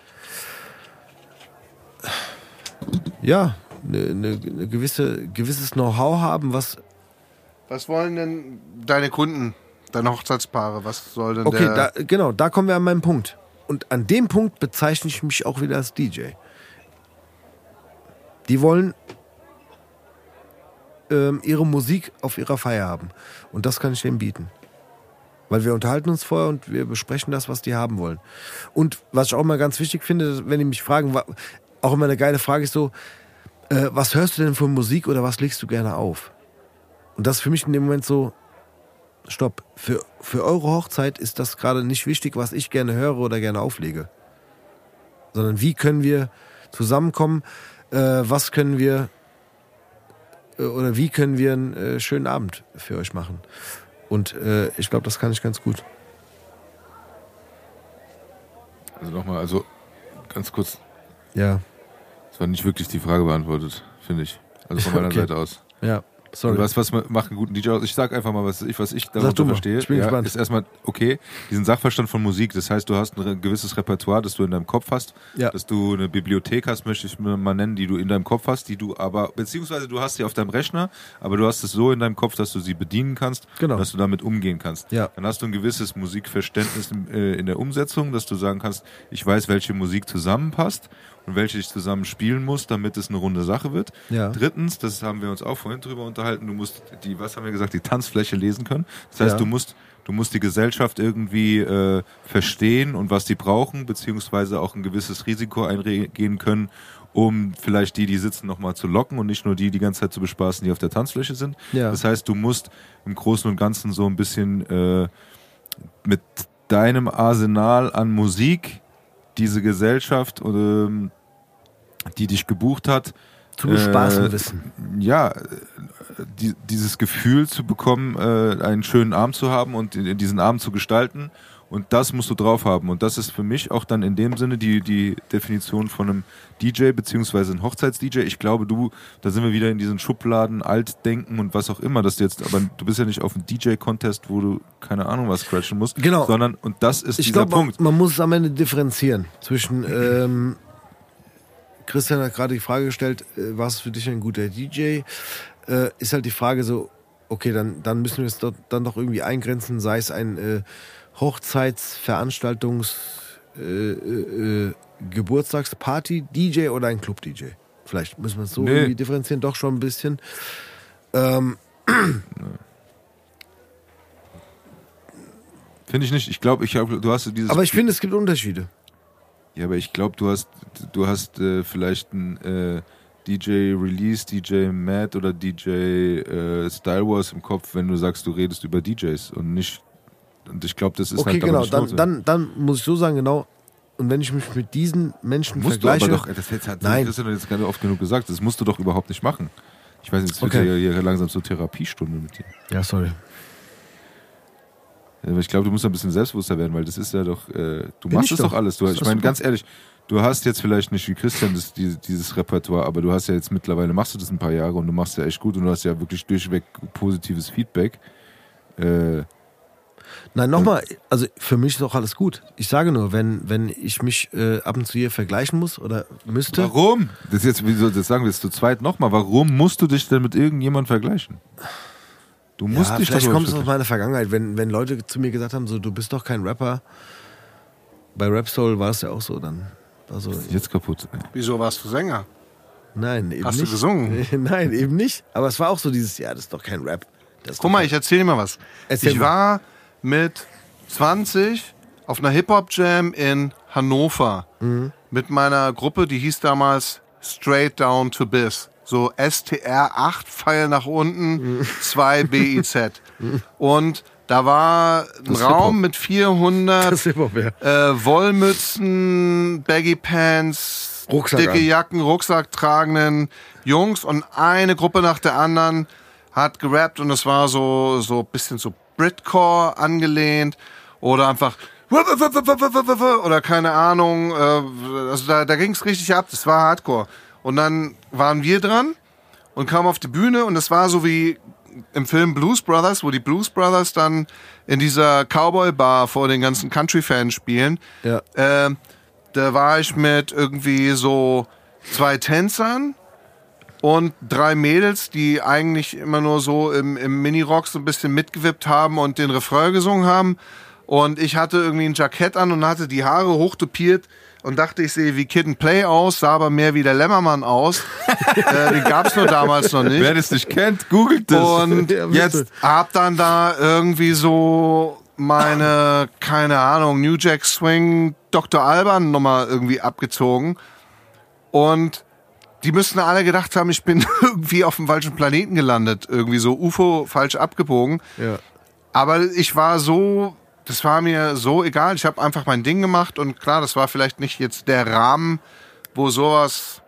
ja eine ne, ne gewisse gewisses Know-how haben, was Was wollen denn deine Kunden, deine Hochzeitspaare, was soll denn okay, der... da, genau, da kommen wir an meinen Punkt. Und an dem Punkt bezeichne ich mich auch wieder als DJ. Die wollen ähm, ihre Musik auf ihrer Feier haben. Und das kann ich denen bieten. Weil wir unterhalten uns vorher und wir besprechen das, was die haben wollen. Und was ich auch mal ganz wichtig finde, wenn die mich fragen, auch immer eine geile Frage ist so, äh, was hörst du denn für Musik oder was legst du gerne auf? Und das ist für mich in dem Moment so, stopp, für, für eure Hochzeit ist das gerade nicht wichtig, was ich gerne höre oder gerne auflege. Sondern wie können wir zusammenkommen, äh, was können wir äh, oder wie können wir einen äh, schönen Abend für euch machen. Und äh, ich glaube, das kann ich ganz gut. Also nochmal, also ganz kurz, Ja, das war nicht wirklich die Frage beantwortet, finde ich. Also von meiner Okay. Seite aus. ja, sorry. Was, was macht einen guten DJ aus? Ich sag einfach mal, was ich, was ich darunter verstehe. Ich bin ja, gespannt. Ist erstmal, okay, diesen Sachverstand von Musik. Das heißt, du hast ein gewisses Repertoire, das du in deinem Kopf hast. Ja. Dass du eine Bibliothek hast, möchte ich mal nennen, die du in deinem Kopf hast, die du aber, beziehungsweise du hast sie auf deinem Rechner, aber du hast es so in deinem Kopf, dass du sie bedienen kannst, Genau. dass du damit umgehen kannst. Ja. Dann hast du ein gewisses Musikverständnis in, äh, in der Umsetzung, dass du sagen kannst, ich weiß, welche Musik zusammenpasst und welche ich zusammen spielen muss, damit es eine runde Sache wird. Ja. Drittens, das haben wir uns auch vorhin drüber unterhalten, du musst die, was haben wir gesagt, die Tanzfläche lesen können. Das heißt, Ja. du musst, du musst die Gesellschaft irgendwie äh, verstehen und was die brauchen, beziehungsweise auch ein gewisses Risiko eingehen können, um vielleicht die, die sitzen, nochmal zu locken und nicht nur die, die ganze Zeit zu bespaßen, die auf der Tanzfläche sind. Ja. Das heißt, du musst im Großen und Ganzen so ein bisschen äh, mit deinem Arsenal an Musik diese Gesellschaft, ähm, die dich gebucht hat, Zu bespaßen äh, wissen. ja, äh, die, dieses Gefühl zu bekommen, äh, einen schönen Abend zu haben und in- diesen Abend zu gestalten. Und das musst du drauf haben. Und das ist für mich auch dann in dem Sinne die, die Definition von einem DJ beziehungsweise ein Hochzeits-DJ. Ich glaube, du, da sind wir wieder in diesen Schubladen, Altdenken und was auch immer, dass du jetzt, aber du bist ja nicht auf einem DJ-Contest, wo du keine Ahnung was scratchen musst. Genau. Sondern, und das ist Ich dieser glaube, man, Punkt. man muss es am Ende differenzieren zwischen. Ähm, Christian hat gerade die Frage gestellt, äh, was ist für dich ein guter DJ? Äh, ist halt die Frage so, okay, dann, dann müssen wir es dort dann doch irgendwie eingrenzen, sei es ein äh, Hochzeitsveranstaltungs äh, äh, äh, Geburtstagsparty-DJ oder ein Club-DJ. Vielleicht müssen wir es so Nee. irgendwie differenzieren, doch schon ein bisschen. Ähm, Finde ich nicht. Ich glaube, ich hab, du hast dieses. aber ich finde, es gibt Unterschiede. Ja, aber ich glaube, du hast, du hast äh, vielleicht einen äh, DJ Release, DJ Mad oder DJ äh, Style Wars im Kopf, wenn du sagst, du redest über DJs und nicht. Und ich glaube, das ist Okay, halt genau. nicht Dann, dann, dann muss ich so sagen, genau. Und wenn ich mich mit diesen Menschen musst du vergleiche. aber doch, das jetzt hat Nein. Christian jetzt gerade oft genug gesagt, das musst du doch überhaupt nicht machen. Ich weiß nicht, es wird Okay. ja hier langsam zur Therapiestunde mit dir. ja, sorry. Ich glaube, du musst ein bisschen selbstbewusster werden, weil das ist ja doch, äh, du Bin machst ich es doch alles. Du, ich meine, ganz ehrlich, du hast jetzt vielleicht nicht wie Christian das, die, dieses Repertoire, aber du hast ja jetzt mittlerweile, machst du das ein paar Jahre und du machst ja echt gut und du hast ja wirklich durchweg positives Feedback. Äh, Nein, nochmal, also für mich ist auch alles gut. Ich sage nur, wenn, wenn ich mich äh, ab und zu hier vergleichen muss oder müsste. warum? Das ist jetzt, wie soll das sagen wir jetzt zu zweit nochmal, warum musst du dich denn mit irgendjemandem vergleichen? Du musst Ja, dich vielleicht kommt es aus meiner Vergangenheit, wenn, wenn Leute zu mir gesagt haben, so du bist doch kein Rapper. Bei Rap Soul war es ja auch so dann. Also, nicht- jetzt kaputt. Wieso warst du Sänger? nein, eben Hast du nicht. gesungen? Nein, eben nicht. Aber es war auch so dieses, ja, das ist doch kein Rap. Guck doch mal, ich erzähle dir mal was. Erzähl ich mal. war mit 20 auf einer Hip-Hop-Jam in Hannover Mhm. mit meiner Gruppe, die hieß damals Straight Down to Biz. So STR 8, Pfeil nach unten, Mhm. 2 BIZ. Und da war ein. Raum mit 400 Das ist Hip-Hop, ja. äh, Wollmützen, Baggy Pants, Rucksack dicke an. Jacken, Rucksack tragenden Jungs und eine Gruppe nach der anderen hat gerappt und es war so so bisschen so Britcore angelehnt oder einfach oder keine Ahnung, äh, also da, da ging es richtig ab, das war Hardcore. Und dann waren wir dran und kamen auf die Bühne und es war so wie im Film Blues Brothers, wo die Blues Brothers dann in dieser Cowboy Bar vor den ganzen Country-Fans spielen. Ja. Äh, da war ich mit irgendwie so zwei Tänzern und drei Mädels, die eigentlich immer nur so im, im Minirock so ein bisschen mitgewippt haben und den Refrain gesungen haben. Und ich hatte irgendwie ein Jackett an und hatte die Haare hochtopiert und dachte, ich sehe wie Kid and Play aus, sah aber mehr wie der Lämmermann aus. äh, den gab's nur damals noch nicht. Wer das nicht kennt, googelt das. Und jetzt hab dann da irgendwie so meine, keine Ahnung, New Jack Swing Dr. Alban Nummer irgendwie abgezogen. Und die müssten alle gedacht haben, ich bin irgendwie auf dem falschen Planeten gelandet. Irgendwie so UFO falsch abgebogen. Ja. Aber ich war so, das war mir so egal. Ich habe einfach mein Ding gemacht und klar, das war vielleicht nicht jetzt der Rahmen, wo sowas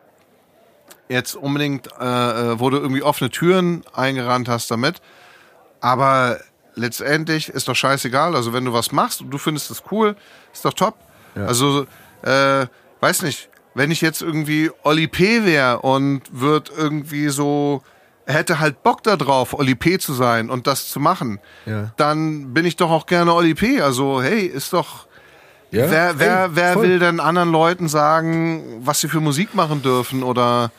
jetzt unbedingt, äh, äh, wo du irgendwie offene Türen eingerannt hast damit. Aber letztendlich ist doch scheißegal. Also wenn du was machst und du findest es cool, ist doch top. Also, äh, weiß nicht, wenn ich jetzt irgendwie Oli P. wäre und wird irgendwie so, hätte halt Bock da drauf, Oli P. zu sein und das zu machen, Ja. dann bin ich doch auch gerne Oli P. Also, hey, ist doch, Ja? wer, wer, Ey, wer will denn anderen Leuten sagen, was sie für Musik machen dürfen oder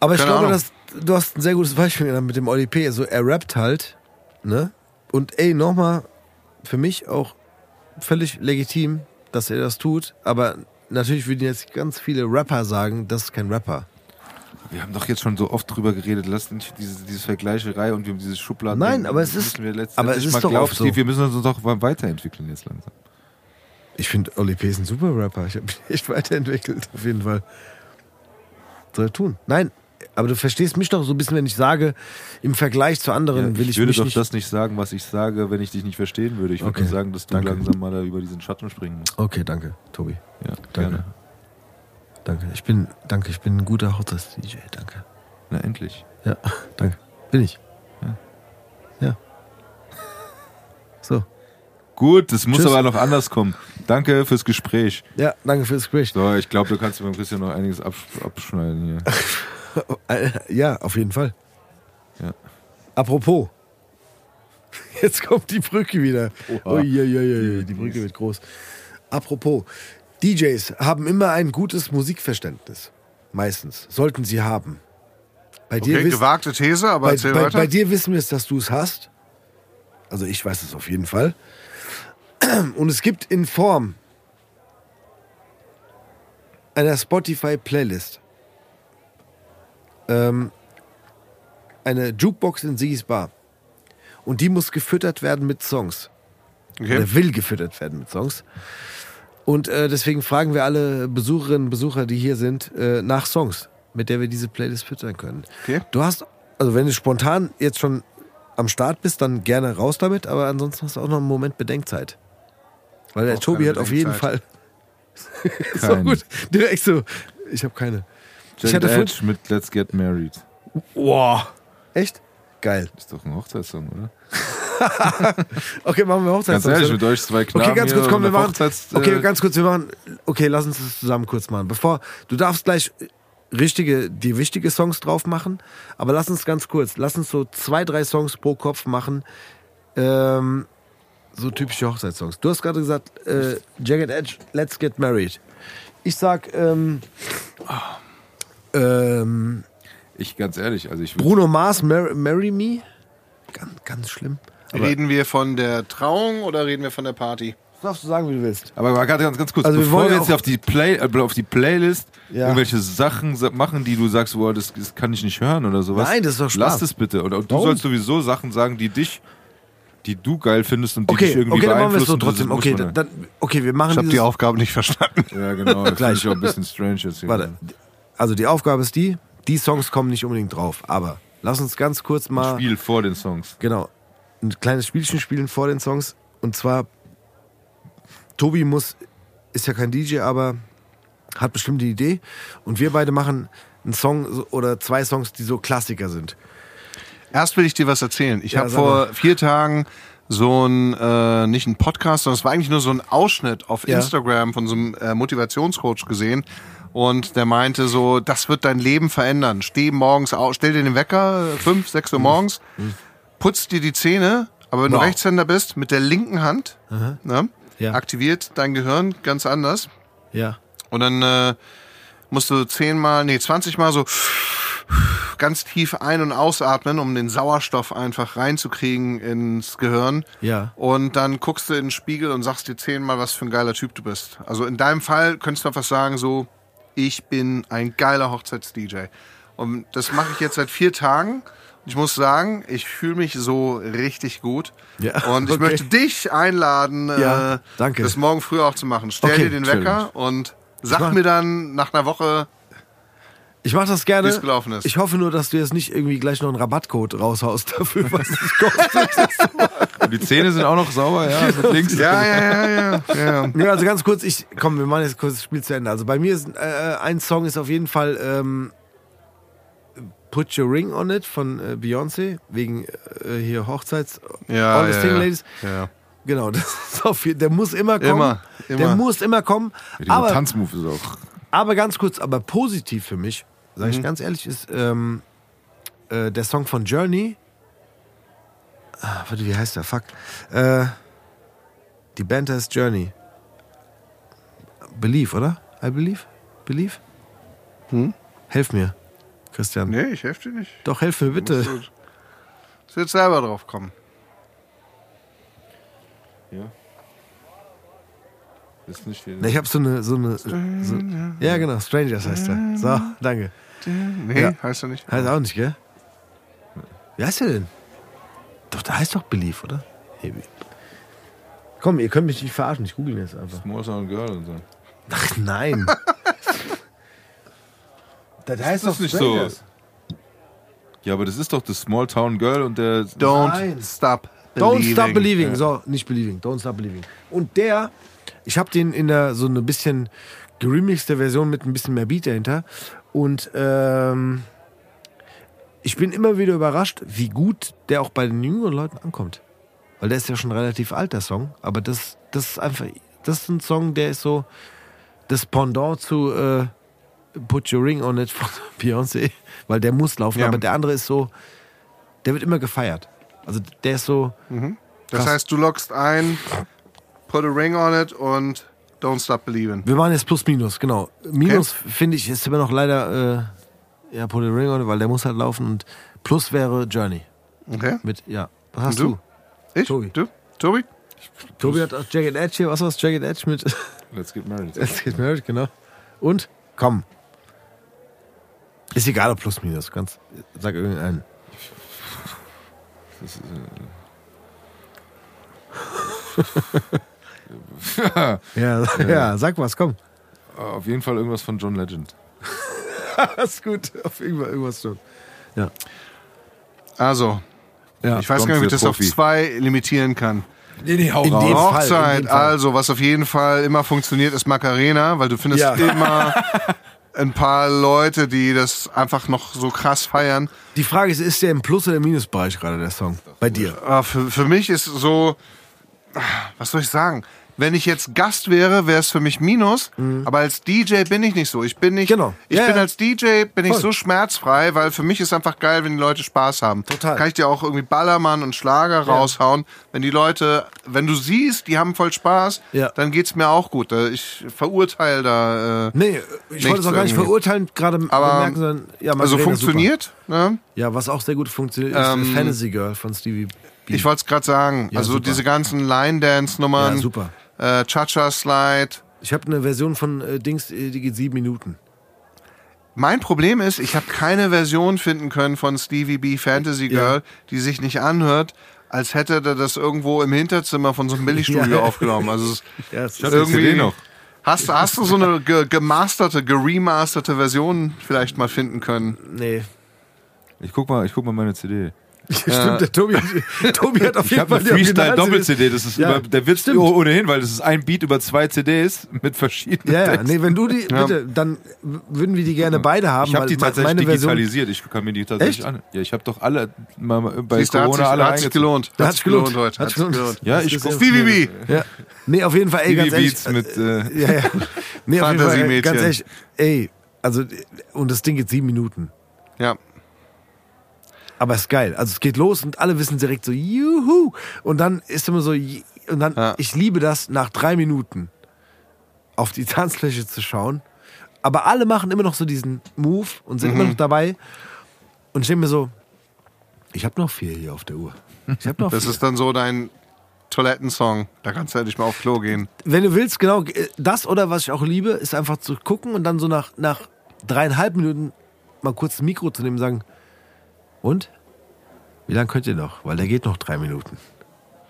Aber ich glaube, dass, du hast ein sehr gutes Beispiel mit dem Oli P. Also er rappt halt, ne? Und ey, nochmal, für mich auch völlig legitim, dass er das tut. Aber natürlich würden jetzt ganz viele Rapper sagen, das ist kein Rapper. Wir haben doch jetzt schon so oft drüber geredet, lass nicht diese, diese Vergleicherei und wir haben dieses Schubladen. Nein, aber es ist- aber es ist doch glauben, so. Wir müssen uns doch weiterentwickeln jetzt langsam. Ich finde, Oli P. ist ein super Rapper. Ich habe mich echt weiterentwickelt, auf jeden Fall. Soll er tun. Nein, aber du verstehst mich doch so ein bisschen, wenn ich sage, im Vergleich zu anderen Ja, will ich ich, würde mich doch nicht... das nicht sagen, was ich sage, wenn ich dich nicht verstehen würde. Ich würde Okay, sagen, dass du danke. langsam mal da über diesen Schatten springen musst. Okay, danke, Tobi. Ja, Danke. gerne. Danke. Ich bin, danke, ich bin ein guter Hochzeits-DJ. Danke. Na, endlich. Ja, danke. Bin ich. Ja. Ja. So. Gut, das muss Tschüss. aber noch anders kommen. Danke fürs Gespräch. Ja, danke fürs Gespräch. So, ich glaube, du kannst beim Christian noch einiges absch abschneiden hier. Äh, Ja, auf jeden Fall. Ja. Apropos. Jetzt kommt die Brücke wieder. Oha. Uiuiui, die Brücke wird groß. Apropos. DJs haben immer ein gutes Musikverständnis. Meistens. Sollten sie haben. Bei dir, okay, wiss, gewagte These, aber bei, bei, bei dir wissen wir es, dass du es hast. Also ich weiß es auf jeden Fall. Und es gibt in Form einer Spotify-Playlist ähm, eine Jukebox in Sigis Bar. Und die muss gefüttert werden mit Songs. Okay. Oder will gefüttert werden mit Songs. Und äh, deswegen fragen wir alle Besucherinnen und Besucher, die hier sind, äh, nach Songs, mit der wir diese Playlist füttern können. Okay. Du hast, also wenn du spontan jetzt schon am Start bist, dann gerne raus damit, aber ansonsten hast du auch noch einen Moment Bedenkzeit. Weil der Auch Tobi hat auf jeden Fall. So gut. Direkt so. Ich habe keine. Ich Jagged hatte Edge mit Let's Get Married. Wow. Echt? Geil. Ist doch ein Hochzeitssong, oder? Okay, machen wir Hochzeitssong. Ganz ehrlich, mit euch zwei Knaben Okay, ganz kurz, komm, wir machen. Hochzeits, äh, Okay, ganz kurz, wir machen. Okay, lass uns das zusammen kurz machen. Bevor du darfst gleich richtige, die wichtige Songs drauf machen, aber lass uns ganz kurz, lass uns so zwei, drei Songs pro Kopf machen. Ähm, so typische Hochzeitssongs. Du hast gerade gesagt, äh, Jagged Edge, Let's Get Married. Ich sag, ähm, ähm, Ich ganz ehrlich, also ich Bruno Mars, Mar Marry Me. Ganz, ganz schlimm. Aber Reden wir von der Trauung oder reden wir von der Party? das darfst du sagen, wie du willst. Aber mal gerade ganz, ganz kurz, Also wir bevor wir ja jetzt auf die, Play, äh, auf die Playlist Ja. irgendwelche Sachen sa- machen, die du sagst, boah, das, das kann ich nicht hören oder sowas. Nein, das ist doch Spaß. Lass das bitte. Oder du Warum? sollst sowieso Sachen sagen, die dich, die du geil findest und die Okay, dich irgendwie okay, dann machen wir es so beeinflussen. trotzdem. Okay, man dann, okay, wir machen Ich habe die Aufgabe nicht verstanden. ja. genau. Das Gleich. Gleich. Ich auch ein bisschen strange jetzt hier. Warte, also die Aufgabe ist die, die Songs kommen nicht unbedingt drauf, aber lass uns ganz kurz mal, Spiel vor den Songs. genau, ein kleines Spielchen spielen vor den Songs und zwar, Tobi muss, ist ja kein DJ, aber hat bestimmt die Idee und wir beide machen einen Song so- oder zwei Songs, die so Klassiker sind. Erst will ich dir was erzählen. Ich Ja, habe vor vier Tagen so ein, äh, nicht ein Podcast, sondern es war eigentlich nur so ein Ausschnitt auf Ja. Instagram von so einem äh, Motivationscoach gesehen. Und der meinte so, das wird dein Leben verändern. Steh morgens auf, stell dir den Wecker, fünf, sechs Uhr morgens, putz dir die Zähne, aber wenn Wow. du Rechtshänder bist, mit der linken Hand, ne, Ja. aktiviert dein Gehirn ganz anders. Ja. Und dann äh, musst du zehnmal, nee, 20 Mal so ganz tief ein- und ausatmen, um den Sauerstoff einfach reinzukriegen ins Gehirn. Ja. Und dann guckst du in den Spiegel und sagst dir zehnmal, was für ein geiler Typ du bist. Also in deinem Fall könntest du einfach sagen, so, ich bin ein geiler Hochzeits-DJ. Und das mache ich jetzt seit vier Tagen. Ich muss sagen, ich fühle mich so richtig gut. Ja, und ich okay. möchte dich einladen, Ja, äh, danke. das morgen früh auch zu machen. Stell Okay, dir den Wecker und sag mach- mir dann nach einer Woche, Ich mache das gerne. Wie es gelaufen ist. Ich hoffe nur, dass du jetzt nicht irgendwie gleich noch einen Rabattcode raushaust dafür, was es kostet. Die Zähne sind auch noch sauber, ja, mit links. ja, ja, ja, ja, ja. Ja, also ganz kurz, ich komm, wir machen jetzt kurz das Spiel zu Ende. Also bei mir ist äh, ein Song ist auf jeden Fall ähm, Put Your Ring on It von äh, Beyoncé wegen äh, hier Hochzeits Ja, All the ja, Single ja. Ladies. ja. Genau, der muss immer kommen. Immer, Der immer. muss immer kommen. Ja, Aber, Tanzmove ist auch. aber ganz kurz, aber positiv für mich, sage Mhm. ich ganz ehrlich, ist ähm, äh, der Song von Journey. Ah, warte, wie heißt der? Fuck. Äh, die Band heißt Journey. Believe, oder? I believe? Believe? Hm? Helf mir, Christian. Nee, ich helfe dir nicht. Doch, helf mir bitte. Du- musst jetzt selber drauf kommen. Ja. Ist nicht viel. Na, Ich habe so eine, so eine, so, ja genau, Strangers heißt er. So, danke. Nee, Ja. heißt er nicht. Heißt auch nicht, gell? Wie heißt der denn? Doch, der heißt doch Believe, oder? Hey, wie- Komm, ihr könnt mich nicht verarschen, ich google jetzt einfach. Small Town Girl und so. Ach nein. das heißt das doch nicht Strangers. so? Ja, aber das ist doch das Small Town Girl und der. Don't Nein. stop Don't believing. Stop Believing. So, nicht Believing. Don't Stop Believing. Und der, ich habe den in der so eine bisschen geremixte Version mit ein bisschen mehr Beat dahinter. Und ähm, ich bin immer wieder überrascht, wie gut der auch bei den jüngeren Leuten ankommt. Weil der ist ja schon relativ alt, der Song. Aber das, das ist einfach, das ist ein Song, der ist so das Pendant zu äh, Put Your Ring on It von Beyoncé. Weil der muss laufen. Ja. Aber der andere ist so, der wird immer gefeiert. Also der ist so, Das Krass. heißt, du loggst ein, put a ring on it und don't stop believing. Wir waren jetzt plus minus, genau. Minus finde ich ist immer noch leider äh, ja Put a Ring on, it, weil der muss halt laufen und plus wäre Journey Okay. mit ja. Was hast Und du? du? Ich? Tobi. Du? Tobi? Tobi hat auch Jagged Edge hier. Was war's? Jagged Edge mit Let's get married. Let's Get Married, genau. Und komm. Ist egal, ob plus minus. Ganz, sag irgendeinen. ja, ja, sag was, komm. Auf jeden Fall irgendwas von John Legend. ist gut. Auf irgendwas, irgendwas schon. Ja. Also, ja. ich weiß gar nicht, wie ich das auf Profi. zwei limitieren kann. Nee, nee, hau In dem Fall, in Hochzeit, dem Fall. also, was auf jeden Fall immer funktioniert, ist Macarena, weil du findest Ja. immer ein paar Leute, die das einfach noch so krass feiern. Die Frage ist, ist der im Plus- oder im Minusbereich gerade, der Song? Bei dir? Ah, für, für mich ist so, was soll ich sagen? Wenn ich jetzt Gast wäre, wäre es für mich Minus, aber als DJ bin ich nicht so. Ich bin nicht, Mhm. Genau. ich Ja, bin ja. als DJ bin ich Voll. so schmerzfrei, weil für mich ist einfach geil, wenn die Leute Spaß haben. Total. Kann ich dir auch irgendwie Ballermann und Schlager raushauen. Wenn die Leute, wenn du siehst, die haben voll Spaß, Ja. dann geht's mir auch gut. Äh, Ich verurteile da. Äh, Nee, ich wollte es auch gar nicht irgendwie. verurteilen, gerade Aber, bemerken, sondern ja, also funktioniert. Ne? Ja, was auch sehr gut funktioniert, ist Ähm, Fantasy Girl von Stevie B. Ich wollte es gerade sagen. Ja, also diese ganzen Line-Dance-Nummern, Ja, super. Äh, Cha-Cha-Slide. Ich habe eine Version von äh, Dings, äh, die geht sieben Minuten. Mein Problem ist, ich habe keine Version finden können von Stevie B Fantasy Girl, die sich nicht anhört, als hätte er das irgendwo im Hinterzimmer von so einem Billigstudio Ja. aufgenommen. Also es Ja, die irgendwie CD noch. Hast, hast du so eine ge gemasterte, geremasterte Version vielleicht mal finden können? nee. Ich guck mal, ich guck mal meine CD. Stimmt, der Tobi, Tobi hat auf Ich jeden Fall eine Freestyle-Doppel-CD. Das ist Ja, über, der Witz stimmt. ohnehin, weil das ist ein Beat über zwei CDs mit verschiedenen. Ja, ja, Texten. nee, wenn du die, bitte, dann würden wir die gerne beide haben. Ich habe die tatsächlich Version, digitalisiert. Ich kann mir die tatsächlich Echt? an. Ja, ich habe doch alle mal bei Siehst du, hat Corona sich, alle hat sich gelohnt. Da hat's gelohnt. heute. Hat sich gelohnt. gelohnt. Ja, ich Das ist guck ja-. Nee, auf jeden Fall, ey, ganz ehrlich. Mit. Äh, Ja, ja. Nee, auf jeden Fall, ganz ehrlich, ey, also, und das Ding geht sieben Minuten. Ja. Aber es ist geil. Also es geht los und alle wissen direkt so, juhu. Und dann ist immer so, und dann, Ja. ich liebe das, nach drei Minuten auf die Tanzfläche zu schauen. Aber alle machen immer noch so diesen Move und sind Mhm. immer noch dabei. Und ich denke mir so, ich habe noch vier hier auf der Uhr. Ich habe noch Das vier. ist dann so dein Toilettensong. Da kannst du endlich mal auf Klo gehen. Wenn du willst, genau, äh, das oder was ich auch liebe, ist einfach zu gucken und dann so nach, nach dreieinhalb Minuten mal kurz das Mikro zu nehmen und sagen, und? Wie lange könnt ihr noch? Weil der geht noch drei Minuten.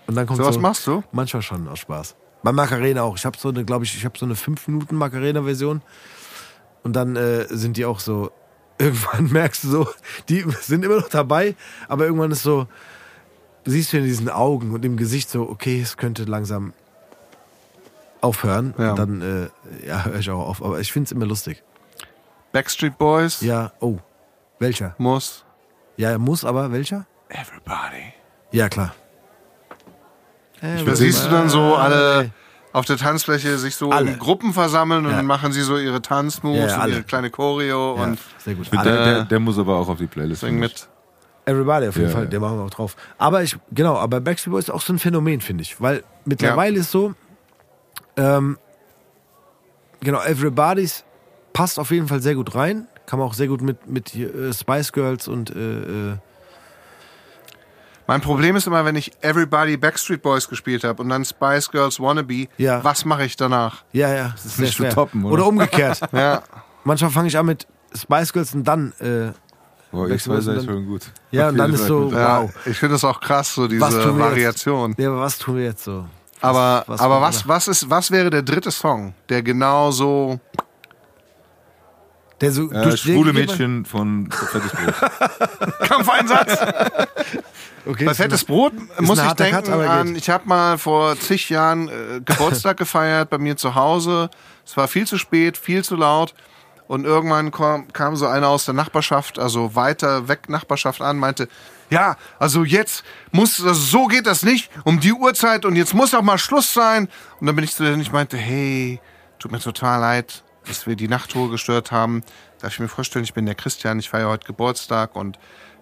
Und dann kommt So was so, machst du? Manchmal schon aus Spaß. Bei Macarena auch. Ich habe so eine, glaube ich, ich habe so eine 5 Minuten Macarena-Version. Und dann äh, sind die auch so, irgendwann merkst du so, die sind immer noch dabei, aber irgendwann ist so, siehst du in diesen Augen und im Gesicht so, okay, es könnte langsam aufhören. Ja. Und dann, äh, ja, höre ich auch auf. Aber ich finde es immer lustig. Backstreet Boys Ja, oh. Welcher? muss Ja, muss aber welcher? Everybody. Ja, klar. Da siehst du dann so alle auf der Tanzfläche sich so Alle. in Gruppen versammeln und Ja. dann machen sie so ihre Tanzmoves Ja, ja, und ihre kleine Choreo Ja, und sehr gut. der, Alle. der, der muss aber auch auf die Playlist. ich. mit. Everybody auf jeden Ja, Fall, ja. der machen wir auch drauf. Aber ich, genau, aber Backstreet Boys ist auch so ein Phänomen, finde ich. Weil mittlerweile ist so, ähm, genau, Everybody's passt auf jeden Fall sehr gut rein. Kann man auch sehr gut mit, mit äh, Spice Girls und äh, äh, Mein Problem ist immer, wenn ich Everybody Backstreet Boys gespielt habe und dann Spice Girls Wannabe, Ja. was mache ich danach? ja, ja, das ist nicht zu toppen, oder? oder umgekehrt. Ja, Manchmal fange ich an mit Spice Girls und dann, äh, Boah, ich weiß, dann- schon gut. Ja, und dann ist so- ja Wow. ich finde das auch krass, so diese wir jetzt? Variation. ja, aber was tun wir jetzt so? Was- Aber, was aber was, was, ist, was wäre der dritte Song, der genau so. Der so Äh, durch schwule Mädchen von Fettes Brot. Kampfeinsatz! Okay, Bei Fettes Brot muss ich denken Cut, aber an, ich habe mal vor zig Jahren äh, Geburtstag gefeiert bei mir zu Hause. Es war viel zu spät, viel zu laut. Und irgendwann kam, kam so einer aus der Nachbarschaft, also weiter weg Nachbarschaft an, meinte, ja, also jetzt muss, also so geht das nicht, um die Uhrzeit und jetzt muss auch mal Schluss sein. Und dann bin ich zu denen, ich meinte, hey, tut mir total leid, dass wir die Nachtruhe gestört haben. Darf ich mir vorstellen, ich bin der Christian, ich feiere heute Geburtstag und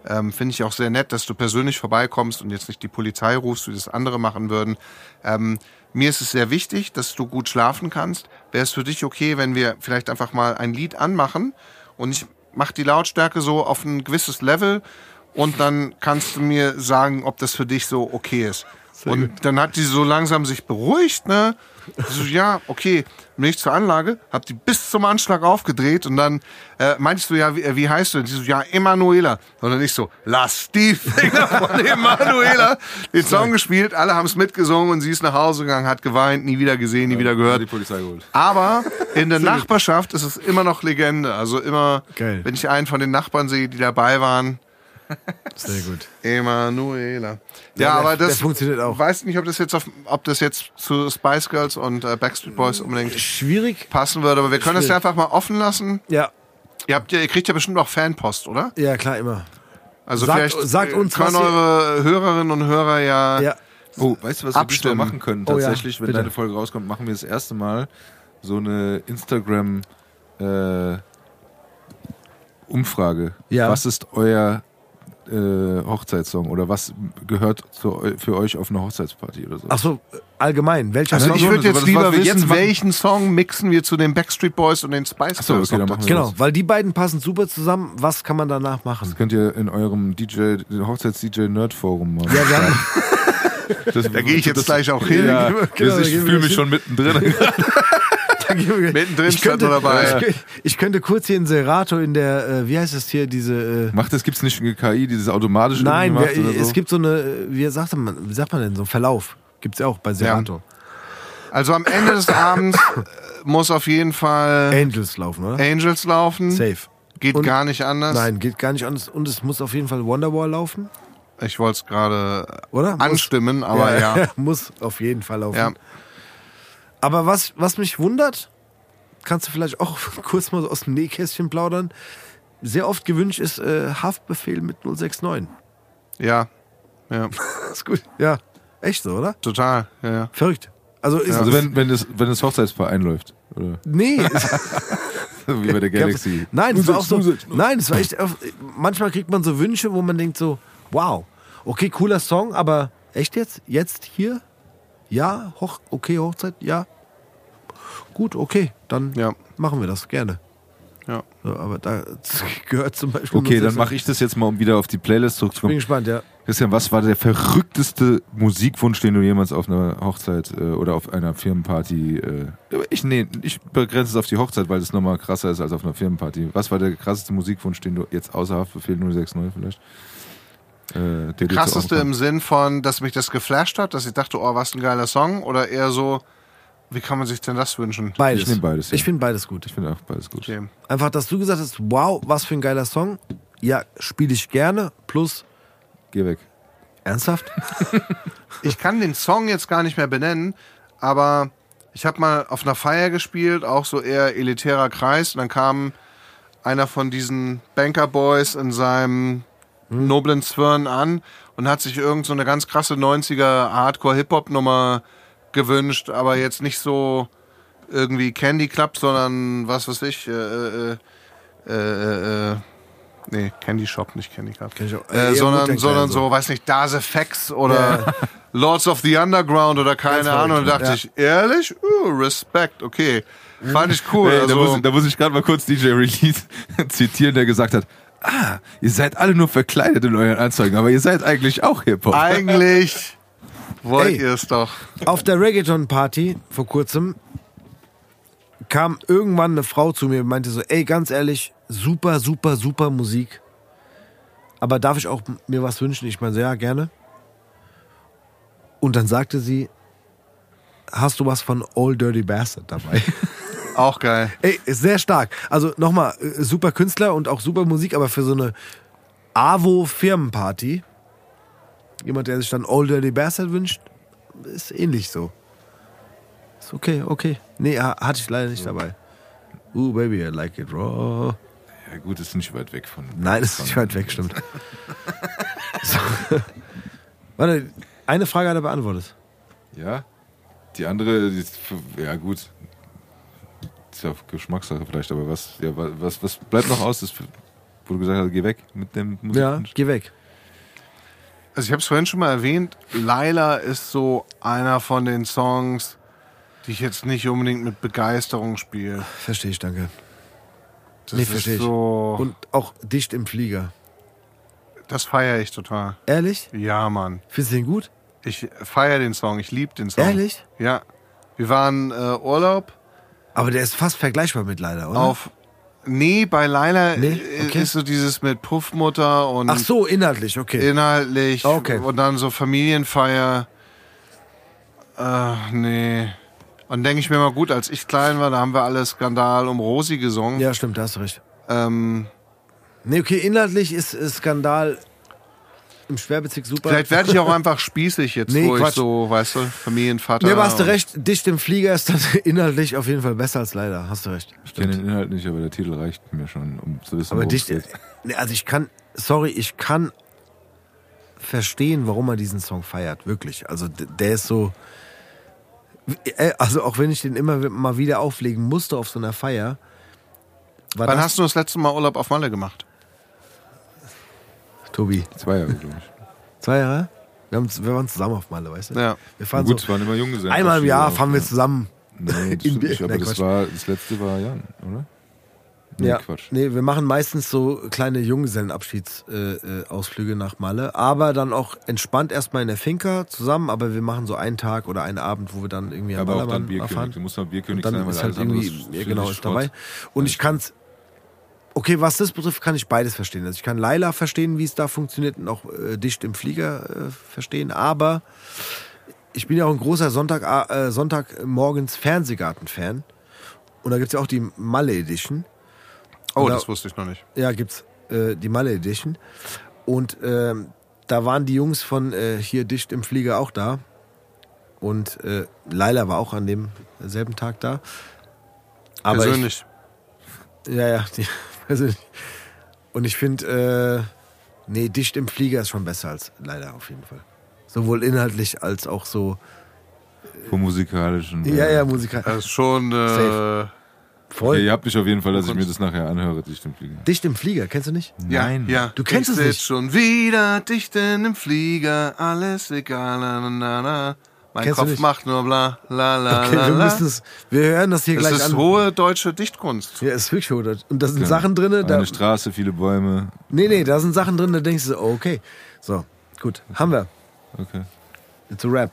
ähm, finde ich auch sehr nett, dass du persönlich vorbeikommst und jetzt nicht die Polizei rufst, wie das andere machen würden. Ähm, mir ist es sehr wichtig, dass du gut schlafen kannst. Wäre es für dich okay, wenn wir vielleicht einfach mal ein Lied anmachen und ich mache die Lautstärke so auf ein gewisses Level und dann kannst du mir sagen, ob das für dich so okay ist. und dann hat die so langsam sich beruhigt, ne? So, ja, okay. Bin ich zur Anlage, hab die bis zum Anschlag aufgedreht und dann äh, meinst du ja, wie, äh, wie heißt du? Und die so, ja, Emanuela. Und dann ich so, lass die Finger von Emanuela. Den Song gespielt, alle haben es mitgesungen und sie ist nach Hause gegangen, hat geweint, nie wieder gesehen, nie wieder Hat gehört. die Polizei geholt. Aber in der Nachbarschaft ist es immer noch Legende. Also immer, Geil. wenn ich einen von den Nachbarn sehe, die dabei waren, Sehr gut. Emanuela. Ja, der- aber das der funktioniert auch. Weiß nicht, ob das jetzt auf, ob das jetzt zu Spice Girls und äh, Backstreet Boys unbedingt Schwierig. passen würde, aber wir können das ja Schwierig. einfach mal offen lassen. Ja, Ihr habt ja, ihr kriegt ja bestimmt auch Fanpost, oder? ja, klar, immer. Also Sagt- vielleicht sagt uns, können eure Hörerinnen und Hörer ja, Ja. Oh, weißt du, was wir Abstimmen. diesmal machen können? Oh ja, Tatsächlich, wenn deine Folge rauskommt, machen wir das erste Mal so eine Instagram äh, Umfrage. Ja. Was ist euer äh, Hochzeitssong oder was gehört zu, für euch auf einer Hochzeitsparty oder so? Ach so, allgemein. Welcher Also Ja, ich würde das- jetzt das, lieber jetzt wissen, machen- welchen Song mixen wir zu den Backstreet Boys und den Spice Ach so, Girls. okay, dann noch machen wir dazu? Genau, weil die beiden passen super zusammen. Was kann man danach machen? Das könnt ihr in eurem DJ, Hochzeits-DJ-Nerd-Forum machen. Ja, haben, Das, Da gehe ich jetzt gleich auch hin. Ja, Genau, ich fühle mich hin. schon mittendrin. Mittendrin ich stand könnte, dabei. Ich, ich könnte kurz hier in Serato in der, äh, wie heißt es hier, diese. Äh, Macht das, gibt's nicht eine KI, dieses automatisch nein, wer, so? es gibt so eine, äh, wie sagt man, wie sagt man denn, so einen Verlauf. Gibt es ja auch bei Serato. Also am Ende des Abends äh, muss auf jeden Fall Angels laufen, oder? Angels laufen. Safe. Geht Und- gar nicht anders. Nein, geht gar nicht anders. Und es muss auf jeden Fall Wonderwall laufen, Ich wollte es gerade anstimmen, aber ja. muss auf jeden Fall laufen. Ja. Aber was, was mich wundert, kannst du vielleicht auch kurz mal so aus dem Nähkästchen plaudern. Sehr oft gewünscht ist äh, Haftbefehl mit 069. Ja. Ja. ist gut. Ja, echt so, oder? Total. Ja, ja. Verrückt. Also ist Also wenn, wenn, das, wenn das Hochzeitspaar einläuft. Oder nee, wie bei der Galaxy. nein, es war auch so. 069. Nein, es war echt. Manchmal kriegt man so Wünsche, wo man denkt so, wow, okay, cooler Song, aber echt jetzt? Jetzt hier? Ja, hoch, okay, Hochzeit, ja. Gut, okay, dann Ja. machen wir das gerne. Ja. So, aber da gehört zum Beispiel. Okay, dann 069. mache ich das jetzt mal, um wieder auf die Playlist Bin zurückzukommen. gespannt, ja. Christian, was war der verrückteste Musikwunsch, den du jemals auf einer Hochzeit äh, oder auf einer Firmenparty... Äh, ich, nee, ich begrenze es auf die Hochzeit, weil das nochmal krasser ist als auf einer Firmenparty. Was war der krasseste Musikwunsch, den du jetzt außer Haftbefehl 069 vielleicht... Äh, Krasseste im? Sinn von, dass mich das geflasht hat, dass ich dachte, oh, was ein geiler Song, oder eher so, wie kann man sich denn das wünschen? Beides. Ich nehm beides, ja. Ich finde beides gut. Ich finde auch beides gut. Okay. Einfach, dass du gesagt hast, wow, was für ein geiler Song. Ja, spiele ich gerne. Plus, Geh weg. ernsthaft? Ich kann den Song jetzt gar nicht mehr benennen, aber ich habe mal auf einer Feier gespielt, auch so eher elitärer Kreis, und dann kam einer von diesen Banker Boys in seinem noblen Zwirn an und hat sich irgend so eine ganz krasse 90er Hardcore-Hip-Hop-Nummer gewünscht, aber jetzt nicht so irgendwie Candy Club, sondern was weiß ich, äh, äh, äh, äh, äh, nee, Candy Shop, nicht Candy Club. Ich auch. Äh, sondern, sondern so, weiß nicht, Das Effects oder Lords of the Underground oder keine Ahnung. Und dachte ich, ehrlich? Uh, Respekt, okay. Fand ich cool. Hey, da, muss, also, ich- da muss ich gerade mal kurz DJ Release zitieren, der gesagt hat, ah, ihr seid alle nur verkleidet in euren Anzeigen, aber ihr seid eigentlich auch Hip-Hop. eigentlich wollt ihr es doch. Auf der Reggaeton-Party vor kurzem kam irgendwann eine Frau zu mir und meinte so, ey, ganz ehrlich, super, super, super Musik. Aber darf ich auch mir was wünschen? Ich meine, so, ja, gerne. Und dann sagte sie, hast du was von Old Dirty Bastard dabei? Auch geil. Ey, ist sehr stark. Also nochmal, äh, super Künstler und auch super Musik, aber für so eine AWO-Firmenparty, jemand, der sich dann Old Dirty Bastard wünscht, ist ähnlich so. Ist okay, okay. Nee, ha- hatte ich leider nicht dabei. Ooh, baby, I like it raw. Ja gut, ist nicht weit weg von... Nein, ist nicht weit weg, stimmt. so. Warte, eine Frage hat er beantwortet. Ja? Die andere, die ja gut, ist ja auf Geschmackssache vielleicht, aber was, ja, wa- was, was bleibt noch aus, das, wo du gesagt hast, geh weg mit dem Ja, Musikwunsch? geh weg. Also ich habe es vorhin schon mal erwähnt, Laila ist so einer von den Songs, die ich jetzt nicht unbedingt mit Begeisterung spiele. Verstehe ich, danke. Das Nee, verstehe ich. so, Und auch dicht im Flieger. das feiere ich total. Ehrlich? Ja, Mann. Findest du den gut? Ich feiere den Song, ich liebe den Song. Ehrlich? Ja. Wir waren äh, Urlaub Aber der ist fast vergleichbar mit leider, oder? auf. Nee, bei Laila Nee? äh, Okay. ist so dieses mit Puffmutter und Ach so, inhaltlich, okay. inhaltlich Okay. und dann so Familienfeier. Ach, nee. Und denke ich mir mal, gut, als ich klein war, da haben wir alle Skandal um Rosi gesungen. Ja, stimmt, da hast du recht. Ähm, Nee, okay, inhaltlich ist, ist Skandal im Schwerbezirk super. vielleicht werde ich auch einfach spießig jetzt, Nee, wo ich Quatsch. so, weißt du, Familienvater. Nee, aber hast du recht, dicht im Flieger ist dann inhaltlich auf jeden Fall besser als leider. Hast du recht. Ich kenne den Inhalt nicht, aber der Titel reicht mir schon, um zu wissen, Aber dicht. geht. Nee, also ich kann, sorry, ich kann verstehen, warum er diesen Song feiert. Wirklich. Also der ist so. Äh, Also auch wenn ich den immer mal wieder auflegen musste auf so einer Feier. War Wann das, hast du das letzte Mal Urlaub auf Malle gemacht? Tobi? Zwei Jahre, glaube ich. Zwei Jahre? Wir, haben, wir waren zusammen auf Malle, weißt du? Ja. Wir fahren Gut, so, es waren immer Junggesellen. einmal im Jahr fahren wir zusammen. Nee, das stimmt nicht, aber das, war, das letzte war Jan, oder? Nee, ja. Quatsch. Nee, wir machen meistens so kleine Junggesellenabschiedsausflüge äh, nach Malle, aber dann auch entspannt erstmal in der Finca zusammen, aber wir machen so einen Tag oder einen Abend, wo wir dann irgendwie am Aber auch dann Ballermann Bierkönig. erfahren. Du musst noch Bierkönig Und dann sein, weil ist halt irgendwie, ist ja, genau, ist Schrott. dabei. Und ich kann's, okay, was das betrifft, kann ich beides verstehen. Also ich kann Laila verstehen, wie es da funktioniert und auch äh, dicht im Flieger äh, verstehen, aber ich bin ja auch ein großer Sonntag, äh, Sonntagmorgens Fernsehgarten-Fan. Und da gibt's ja auch die Malle Edition. Oh, Oder- das wusste ich noch nicht. Ja, gibt's äh, die Malle Edition. Und ähm, da waren die Jungs von äh, hier dicht im Flieger auch da. Und äh, Laila war auch an dem selben Tag da. Aber ich, Persönlich. ja, ja, die, persönlich. Und ich finde, äh, nee, dicht im Flieger ist schon besser als Laila auf jeden Fall. Sowohl inhaltlich als auch so. Vom musikalischen. Ja, ja, Musikal. Das ist schon. Äh, Safe. Voll. Okay, ihr habt mich auf jeden Fall, dass ich mir das nachher anhöre, dich dem Fliegen. Dicht im Flieger, kennst du nicht? Nein. ja. Du kennst ich es nicht. schon wieder dicht in dem Flieger, alles egal, na, na, na. Mein Kennst du Kopf nicht? macht nur bla, la, la, Okay, la, wir la. müssen es. Wir hören das hier Das gleich ist an. hohe deutsche Dichtkunst. Ja, ist wirklich hoch. Und da sind Ja. Sachen drin, da, Eine Straße, viele Bäume. Nee, nee, da sind Sachen drin, da denkst du so, oh, okay. So, gut, haben wir. Okay. It's a rap.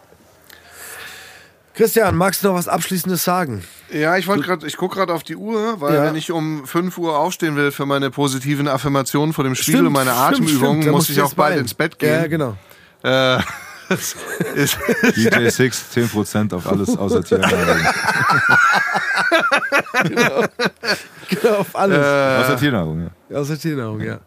Christian, magst du noch was Abschließendes sagen? Ja, ich wollte gerade, ich gucke gerade auf die Uhr, weil Ja. wenn ich um 5 Uhr aufstehen will für meine positiven Affirmationen vor dem Spiel Stimmt, und meine Atemübungen, muss ich auch bald ins Bett Ja, gehen. genau. Äh, ist, DJ Six, 10% auf alles außer Tiernahrung. Genau, auf alles. außer Tiernahrung, ja. Aus der Tiernahrung, ja.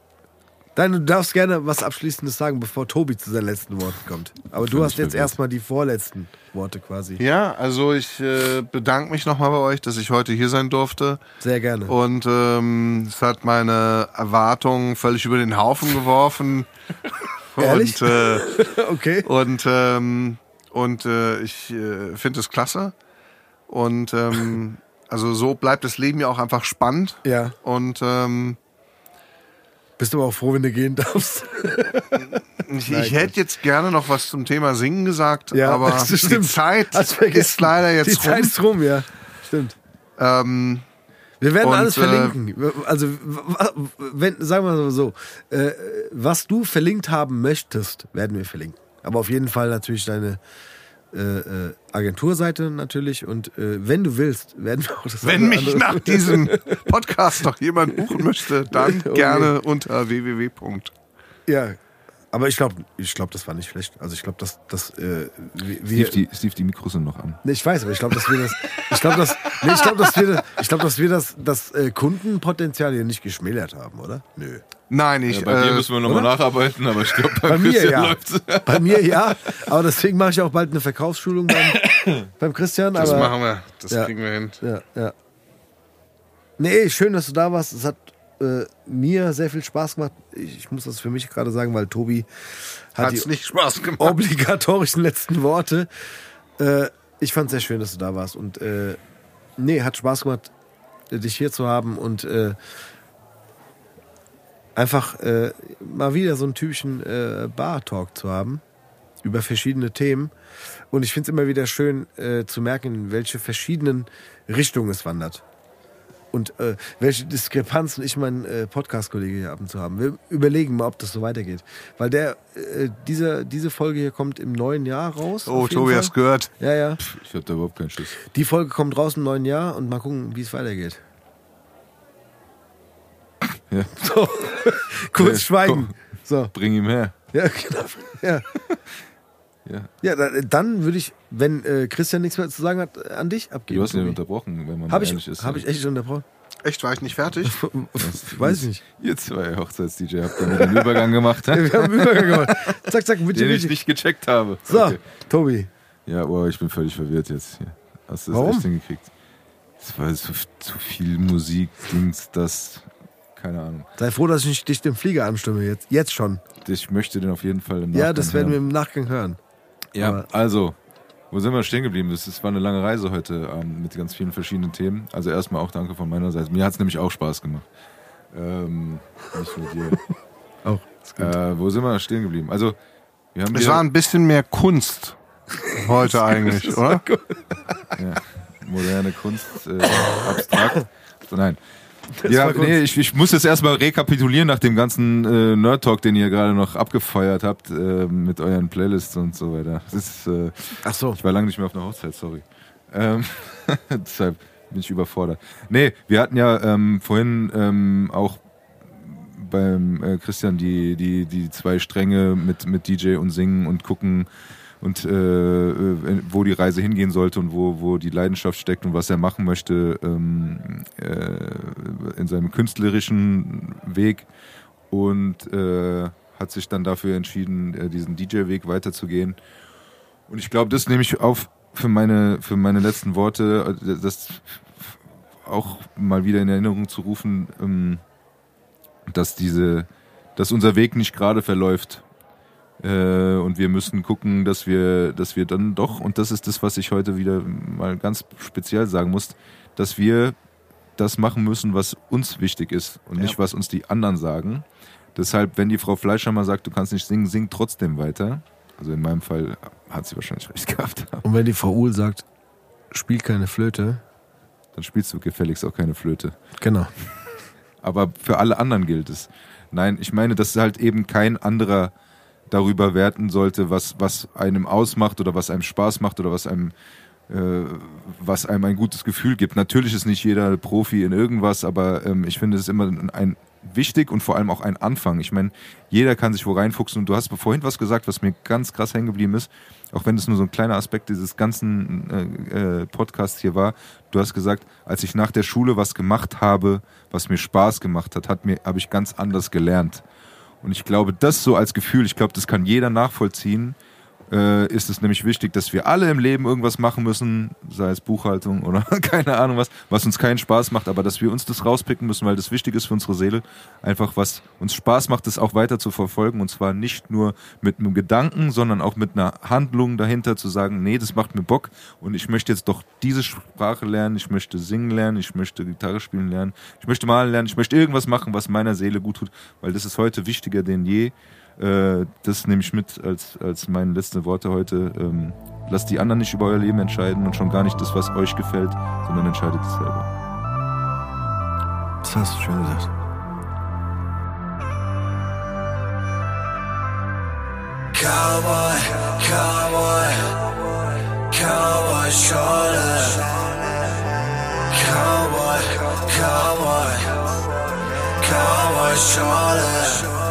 Nein, du darfst gerne was Abschließendes sagen, bevor Tobi zu seinen letzten Worten kommt. Aber du hast jetzt erstmal die vorletzten Worte quasi. ja, also ich äh, bedanke mich nochmal bei euch, dass ich heute hier sein durfte. Sehr gerne. Und ähm, es hat meine Erwartungen völlig über den Haufen geworfen. Ehrlich? Und, äh, Okay. und, ähm, und äh, ich äh, finde es klasse. Und ähm, also so bleibt das Leben ja auch einfach spannend. Ja. Und ähm, Bist du aber auch froh, wenn du gehen darfst. ich, Nein, ich hätte jetzt gerne noch was zum Thema Singen gesagt, Ja, aber die. Zeit ist leider jetzt Die rum. Zeit ist rum, ja. Stimmt. Ähm, Wir werden Und, alles äh, verlinken. Also, wenn, sagen wir mal so, äh, was du verlinkt haben möchtest, werden wir verlinken. Aber auf jeden Fall natürlich deine äh, äh, Agenturseite natürlich. Und äh, wenn du willst, werden wir auch das wenn mich nach diesem Podcast noch jemand buchen möchte, dann Okay. gerne unter www. Ja. Aber ich glaube, ich glaub, das war nicht schlecht. Also ich glaube, dass das äh, wir, Steve, die, Steve, die Mikros sind noch an. Nee, ich weiß, aber ich glaube, dass wir das, ich glaube, dass, nee, ich glaube, dass wir, das, ich glaube, dass wir das, das äh, Kundenpotenzial hier nicht geschmälert haben, oder? Nö. Nein, ich. Ja, bei dir äh, müssen wir nochmal nacharbeiten, aber ich glaube, bei, Bei mir Christian ja. läuft's. Bei mir ja, aber deswegen mache ich auch bald eine Verkaufsschulung beim, beim Christian. das aber, machen wir. Das Ja. kriegen wir hin. Ja, ja. Nee, schön, dass du da warst. Es hat äh, mir sehr viel Spaß gemacht. Ich, muss das für mich gerade sagen, weil Tobi hat Hat's die nicht Spaß gemacht. obligatorischen letzten Worte. Äh, ich fand es sehr schön, dass du da warst. Und äh, nee, hat Spaß gemacht, äh, dich hier zu haben und äh, einfach äh, mal wieder so einen typischen äh, Bar-Talk zu haben über verschiedene Themen. Und ich finde es immer wieder schön äh, zu merken, in welche verschiedenen Richtungen es wandert. Und äh, welche Diskrepanzen ich meinen äh, Podcast-Kollege hier ab und zu haben. Wir überlegen mal, ob das so weitergeht. Weil der, äh, diese, diese Folge hier kommt im neuen Jahr raus. Oh, auf jeden Tobi, Fall. hast du gehört? Ja, ja. Ich hab da überhaupt keinen Schiss. Die Folge kommt raus im neuen Jahr und mal gucken, wie es weitergeht. Ja. So, kurz Ja, schweigen. komm. So, Bring ihm her. ja, genau. Ja, Ja. ja da- dann würde ich, wenn äh, Christian nichts mehr zu sagen hat, äh, an dich abgeben. Du hast ihn unterbrochen, wenn man Hab ehrlich ich, ist. hab ich echt unterbrochen? Echt, war ich nicht fertig? Weiß ich nicht. Ihr zwei Hochzeits-DJ habt ihr mir den Übergang gemacht? Wir haben einen Übergang gemacht. Zack, zack, mit den ich nicht gecheckt habe. So, Okay. Tobi. Ja, boah, ich bin völlig verwirrt jetzt hier. Hast du das Warum? echt hingekriegt? Es war zu, zu viel Musik, Dings, das. Keine Ahnung. Sei froh, dass ich nicht dich dem Flieger anstimme. Jetzt, jetzt schon. Ich möchte den auf jeden Fall im Ja, Nachgang das werden wir hören. im Nachgang hören. Ja, aber- also, wo sind wir stehen geblieben? Das ist- war eine lange Reise heute Abend mit ganz vielen verschiedenen Themen. Also erstmal auch danke von meiner Seite. Mir hat es nämlich auch Spaß gemacht. Ähm, nicht nur dir. Auch. Äh, wo sind wir stehen geblieben? Also, wir haben Es war ein bisschen mehr Kunst heute eigentlich, oder? ja, moderne Kunst, äh, abstrakt. So, nein. ja, nee, ich, ich muss jetzt erstmal rekapitulieren nach dem ganzen äh, Nerd-Talk, den ihr gerade noch abgefeuert habt äh, mit euren Playlists und so weiter. Das ist, äh, Ach so. ich war lange nicht mehr auf einer Hochzeit, sorry. Ähm, deshalb bin ich überfordert. Nee, wir hatten ja ähm, vorhin ähm, auch beim äh, Christian die, die, die zwei Stränge mit, mit DJ und Singen und gucken und äh, äh, wo die Reise hingehen sollte und wo, wo die Leidenschaft steckt und was er machen möchte ähm, äh, in seinem künstlerischen Weg und äh, hat sich dann dafür entschieden, äh, diesen DJ-Weg weiterzugehen. Und ich glaube, das nehme ich auf für meine, für meine letzten Worte, äh, das auch mal wieder in Erinnerung zu rufen, ähm, dass diese, dass unser Weg nicht gerade verläuft. Äh, und wir müssen gucken, dass wir, dass wir dann doch, und das ist das, was ich heute wieder mal ganz speziell sagen muss, dass wir das machen müssen, was uns wichtig ist und nicht, was uns die anderen sagen. Deshalb, wenn die Frau Fleischer mal sagt, du kannst nicht singen, sing trotzdem weiter. Also in meinem Fall hat sie wahrscheinlich recht gehabt. Und wenn die Frau Uhl sagt, spiel keine Flöte. Dann spielst du gefälligst auch keine Flöte. Genau. Aber für alle anderen gilt es. Nein, ich meine, dass halt eben kein anderer darüber werten sollte, was, was einem ausmacht oder was einem Spaß macht oder was einem, äh, was einem ein gutes Gefühl gibt. Natürlich ist nicht jeder Profi in irgendwas, aber ähm, ich finde es immer ein wichtig und vor allem auch ein Anfang. Ich meine, jeder kann sich wo reinfuchsen und du hast vorhin was gesagt, was mir ganz krass hängen geblieben ist, auch wenn es nur so ein kleiner Aspekt dieses ganzen äh, äh, Podcasts hier war. Du hast gesagt, als ich nach der Schule was gemacht habe, was mir Spaß gemacht hat, hat mir habe ich ganz anders gelernt. Und ich glaube, das so als Gefühl, ich glaube, das kann jeder nachvollziehen, äh, ist es nämlich wichtig, dass wir alle im Leben irgendwas machen müssen, sei es Buchhaltung oder keine Ahnung was, was uns keinen Spaß macht, aber dass wir uns das rauspicken müssen, weil das wichtig ist für unsere Seele. Einfach was uns Spaß macht, das auch weiter zu verfolgen und zwar nicht nur mit einem Gedanken, sondern auch mit einer Handlung dahinter zu sagen, nee, das macht mir Bock und ich möchte jetzt doch diese Sprache lernen, ich möchte singen lernen, ich möchte Gitarre spielen lernen, ich möchte malen lernen, ich möchte irgendwas machen, was meiner Seele gut tut, weil das ist heute wichtiger denn je. Äh, das nehme ich mit als, als meine letzten Worte heute. Ähm, lasst die anderen nicht über euer Leben entscheiden und schon gar nicht das, was euch gefällt, sondern entscheidet es selber. Das hast du schön gesagt. Cowboy, cowboy, cowboy Schorle. Cowboy, cowboy, cowboy Schorle.